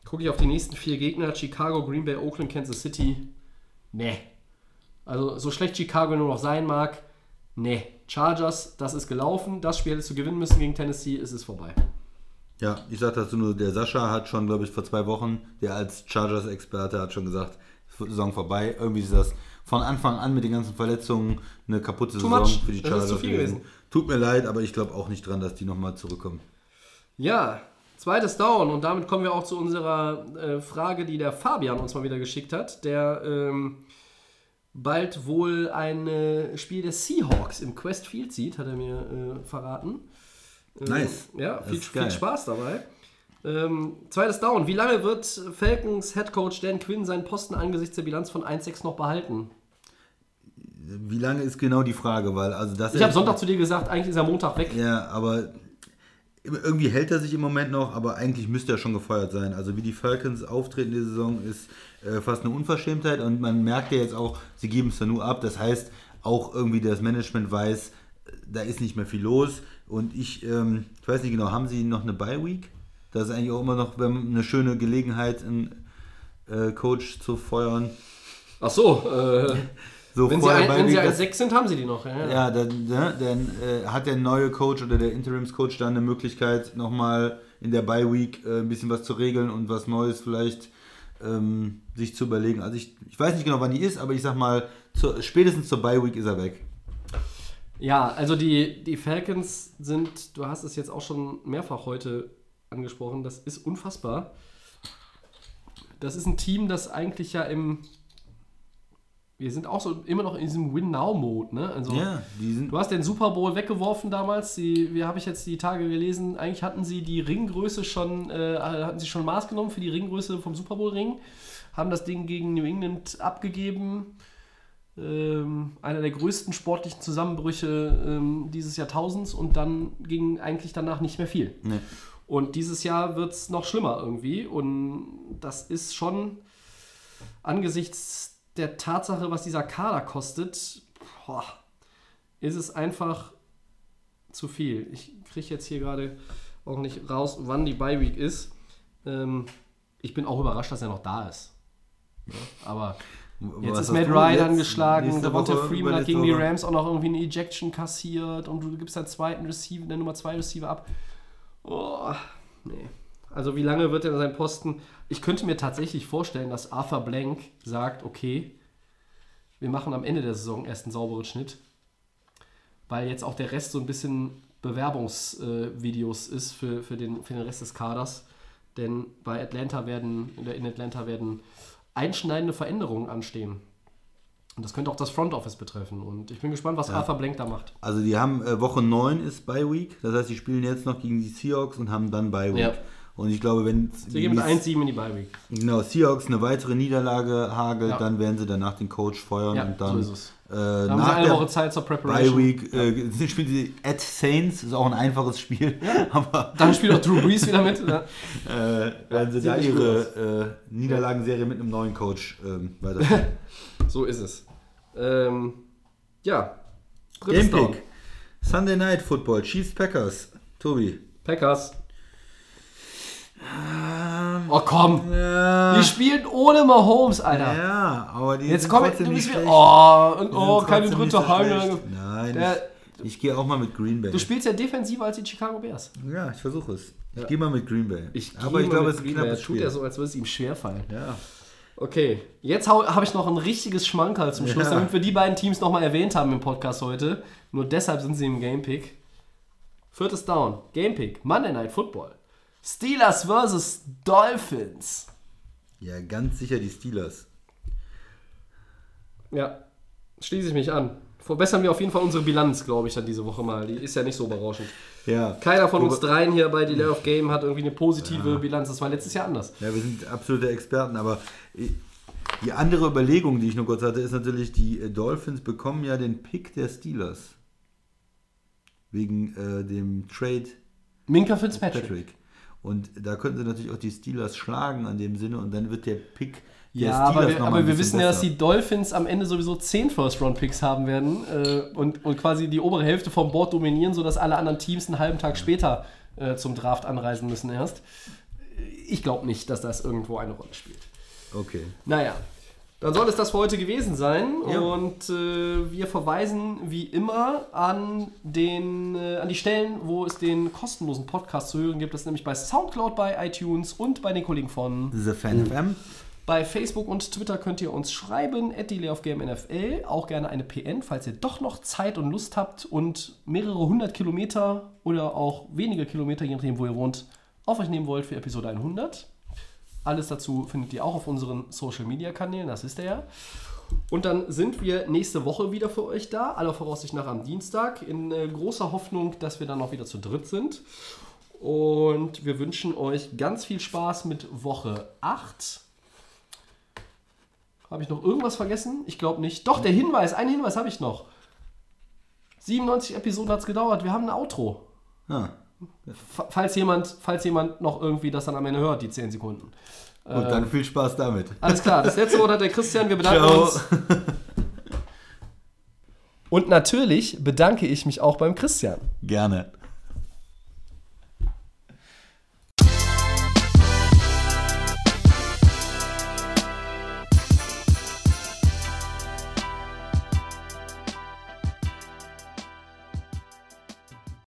Speaker 1: gucke ich auf die nächsten vier Gegner: Chicago, Green Bay, Oakland, Kansas City. Nee. Also, so schlecht Chicago nur noch sein mag, nee. Chargers, das ist gelaufen. Das Spiel hättest du gewinnen müssen gegen Tennessee, es ist vorbei.
Speaker 2: Ja, ich sag dazu nur, der Sascha hat schon, glaube ich, vor zwei Wochen, der als Chargers-Experte hat schon gesagt, Saison vorbei. Irgendwie ist das von Anfang an mit den ganzen Verletzungen eine kaputte Saison
Speaker 1: much.
Speaker 2: für die Chargers
Speaker 1: zu viel gewesen.
Speaker 2: Tut mir leid, aber ich glaube auch nicht dran, dass die nochmal zurückkommen.
Speaker 1: Ja, zweites Down und damit kommen wir auch zu unserer äh, Frage, die der Fabian uns mal wieder geschickt hat, der ähm, bald wohl ein äh, Spiel der Seahawks im Quest Field sieht, hat er mir äh, verraten. Ähm,
Speaker 2: Nice.
Speaker 1: Ja, viel, viel. Spaß dabei. Ähm, zweites Down. Wie lange wird Falcons Head Coach Dan Quinn seinen Posten angesichts der Bilanz von 1-6 noch behalten?
Speaker 2: Wie lange ist genau die Frage, weil also das
Speaker 1: Ich habe Sonntag zu dir gesagt, eigentlich ist er Montag weg.
Speaker 2: Ja, aber irgendwie hält er sich im Moment noch, aber eigentlich müsste er schon gefeuert sein. Also wie die Falcons auftreten in der Saison ist äh, fast eine Unverschämtheit und man merkt ja jetzt auch, sie geben es nur ab. Das heißt, auch irgendwie das Management weiß, da ist nicht mehr viel los. Und ich, ähm, ich weiß nicht genau, haben sie noch eine Bye-Week? Das ist eigentlich auch immer noch eine schöne Gelegenheit, einen äh, Coach zu feuern.
Speaker 1: Ach so, äh,
Speaker 2: So
Speaker 1: wenn sie, ein, wenn sie
Speaker 2: das-
Speaker 1: 1-6 sind, haben sie die noch. Ja, ja.
Speaker 2: ja, dann, ne, dann äh, hat der neue Coach oder der Interimscoach dann eine Möglichkeit, nochmal in der Bye Week äh, ein bisschen was zu regeln und was Neues vielleicht ähm, sich zu überlegen. Also ich, ich weiß nicht genau, wann die ist, aber ich sag mal, zur, spätestens zur Bye Week ist er weg.
Speaker 1: Ja, also die, die Falcons sind, du hast es jetzt auch schon mehrfach heute angesprochen, das ist unfassbar. Das ist ein Team, das eigentlich ja im. Wir sind auch so immer noch in diesem Win-Now-Mode, ne? Also,
Speaker 2: Ja.
Speaker 1: Du hast den Super Bowl weggeworfen damals. Die, wie habe ich jetzt die Tage gelesen? Eigentlich hatten sie die Ringgröße schon, äh, hatten sie schon Maß genommen für die Ringgröße vom Super Bowl Ring, haben das Ding gegen New England abgegeben. Ähm, einer der größten sportlichen Zusammenbrüche ähm, dieses Jahrtausends und dann ging eigentlich danach nicht mehr viel.
Speaker 2: Ne.
Speaker 1: Und dieses Jahr wird es noch schlimmer irgendwie. Und das ist schon angesichts der Tatsache, was dieser Kader kostet, boah, ist es einfach zu viel. Ich kriege jetzt hier gerade auch nicht raus, wann die Bye Week ist. Ähm, ich bin auch überrascht, dass er noch da ist. Ja, aber jetzt
Speaker 2: Was
Speaker 1: ist Matt Ryan angeschlagen, Devonta Freeman hat gegen die? Rams auch noch irgendwie eine Ejection kassiert und du gibst deinen zweiten Receiver, der Nummer 2 Receiver ab. Oh, nee. Also wie lange wird er sein Posten? Ich könnte mir tatsächlich vorstellen, dass Arthur Blank sagt, okay, wir machen am Ende der Saison erst einen sauberen Schnitt, weil jetzt auch der Rest so ein bisschen Bewerbungsvideos ist für, für, den, für den Rest des Kaders. Denn bei Atlanta werden, in Atlanta werden einschneidende Veränderungen anstehen. Und das könnte auch das Front Office betreffen. Und ich bin gespannt, was Arthur Blank da macht.
Speaker 2: Also die haben äh, Woche 9 ist Bye Week, das heißt, die spielen jetzt noch gegen die Seahawks und haben dann Bye Week.
Speaker 1: Ja.
Speaker 2: Und ich glaube, wenn
Speaker 1: Sie gehen mit 1-7 in die Bye Week.
Speaker 2: genau, Seahawks eine weitere Niederlage hagelt,
Speaker 1: Ja.
Speaker 2: dann werden sie danach den Coach feuern
Speaker 1: Ja,
Speaker 2: und dann
Speaker 1: so ist es.
Speaker 2: Äh,
Speaker 1: Da haben sie eine Woche Zeit zur Preparation.
Speaker 2: Week äh, spielen sie at Saints, ist auch ein einfaches Spiel, aber
Speaker 1: Dann spielt auch Drew Brees wieder mit. Ja.
Speaker 2: äh, werden sie da ihre äh, Niederlagenserie mit einem neuen Coach ähm, weiterführen.
Speaker 1: So ist es. Ähm, ja. Drittes Down.
Speaker 2: Gamepick. Sunday Night Football, Chiefs Packers. Tobi.
Speaker 1: Packers. Oh komm.
Speaker 2: Ja,
Speaker 1: Die spielen ohne Mahomes, Alter.
Speaker 2: ja aber die
Speaker 1: Jetzt
Speaker 2: sind
Speaker 1: komm,
Speaker 2: trotzdem
Speaker 1: du
Speaker 2: nicht
Speaker 1: bist
Speaker 2: schlecht.
Speaker 1: Oh, und oh keine dritte
Speaker 2: schlecht. Nein,
Speaker 1: Der-
Speaker 2: ich, ich gehe auch mal mit Green Bay.
Speaker 1: Du spielst ja defensiver als die Chicago Bears.
Speaker 2: ja, ich versuche es. Ich
Speaker 1: Ja.
Speaker 2: gehe mal mit Green Bay.
Speaker 1: Ich
Speaker 2: aber ich glaube, es ist ein
Speaker 1: Bay.
Speaker 2: knappes
Speaker 1: Tut er so, als würde es ihm schwerfallen.
Speaker 2: Ja.
Speaker 1: Okay, jetzt habe ich noch ein richtiges Schmankerl zum Schluss,
Speaker 2: Ja.
Speaker 1: damit wir die beiden Teams nochmal erwähnt haben im Podcast heute. Nur deshalb sind sie im Gamepick. Viertes Down, Gamepick, Monday Night Football. Steelers versus Dolphins.
Speaker 2: ja, ganz sicher die Steelers.
Speaker 1: Ja, schließe ich mich an. Verbessern wir auf jeden Fall unsere Bilanz, glaube ich, dann diese Woche mal. Die ist ja nicht so berauschend.
Speaker 2: Ja.
Speaker 1: Keiner von uns dreien hier bei Delay of Game hat irgendwie eine positive Bilanz. Das war letztes Jahr anders.
Speaker 2: Ja, wir sind absolute Experten, aber die andere Überlegung, die ich nur kurz hatte, ist natürlich, die äh, Dolphins bekommen ja den Pick der Steelers. Wegen äh, dem Trade
Speaker 1: Minka Fitzpatrick.
Speaker 2: Patrick. Und da könnten sie natürlich auch die Steelers schlagen an dem Sinne und dann wird der Pick der
Speaker 1: Ja, aber wir, aber wir wissen ja, dass
Speaker 2: besser.
Speaker 1: die Dolphins am Ende sowieso 10 First-Round-Picks haben werden äh, und, und quasi die obere Hälfte vom Board dominieren, sodass alle anderen Teams einen halben Tag später äh, zum Draft anreisen müssen erst. Ich glaube nicht, dass das irgendwo eine Rolle spielt.
Speaker 2: Okay.
Speaker 1: Naja, dann soll es das für heute gewesen sein.
Speaker 2: Ja.
Speaker 1: Und äh, wir verweisen wie immer an, den, äh, an die Stellen, wo es den kostenlosen Podcast zu hören gibt. Das ist nämlich bei Soundcloud, bei iTunes und bei den Kollegen von
Speaker 2: The Fan FM.
Speaker 1: bei Facebook und Twitter könnt ihr uns schreiben, at NFL, auch gerne eine PN, falls ihr doch noch Zeit und Lust habt und mehrere hundert Kilometer oder auch wenige Kilometer, je nachdem, wo ihr wohnt, auf euch nehmen wollt für Episode 100. Alles dazu findet ihr auch auf unseren Social Media Kanälen, das ist er ja. Und dann sind wir nächste Woche wieder für euch da, aller Voraussicht nach am Dienstag, in äh, großer Hoffnung, dass wir dann noch wieder zu dritt sind. Und wir wünschen euch ganz viel Spaß mit Woche 8. Habe ich noch irgendwas vergessen? Ich glaube nicht. Doch, der Hinweis, einen Hinweis habe ich noch. 97 Episoden hat es gedauert. Wir haben ein Outro.
Speaker 2: Ah.
Speaker 1: Falls, jemand, falls jemand noch irgendwie das dann am Ende hört, die 10 Sekunden.
Speaker 2: Und dann viel Spaß damit.
Speaker 1: Alles klar, das letzte Wort hat der Christian. Wir bedanken
Speaker 2: Ciao.
Speaker 1: uns. Und natürlich bedanke ich mich auch beim Christian.
Speaker 2: Gerne.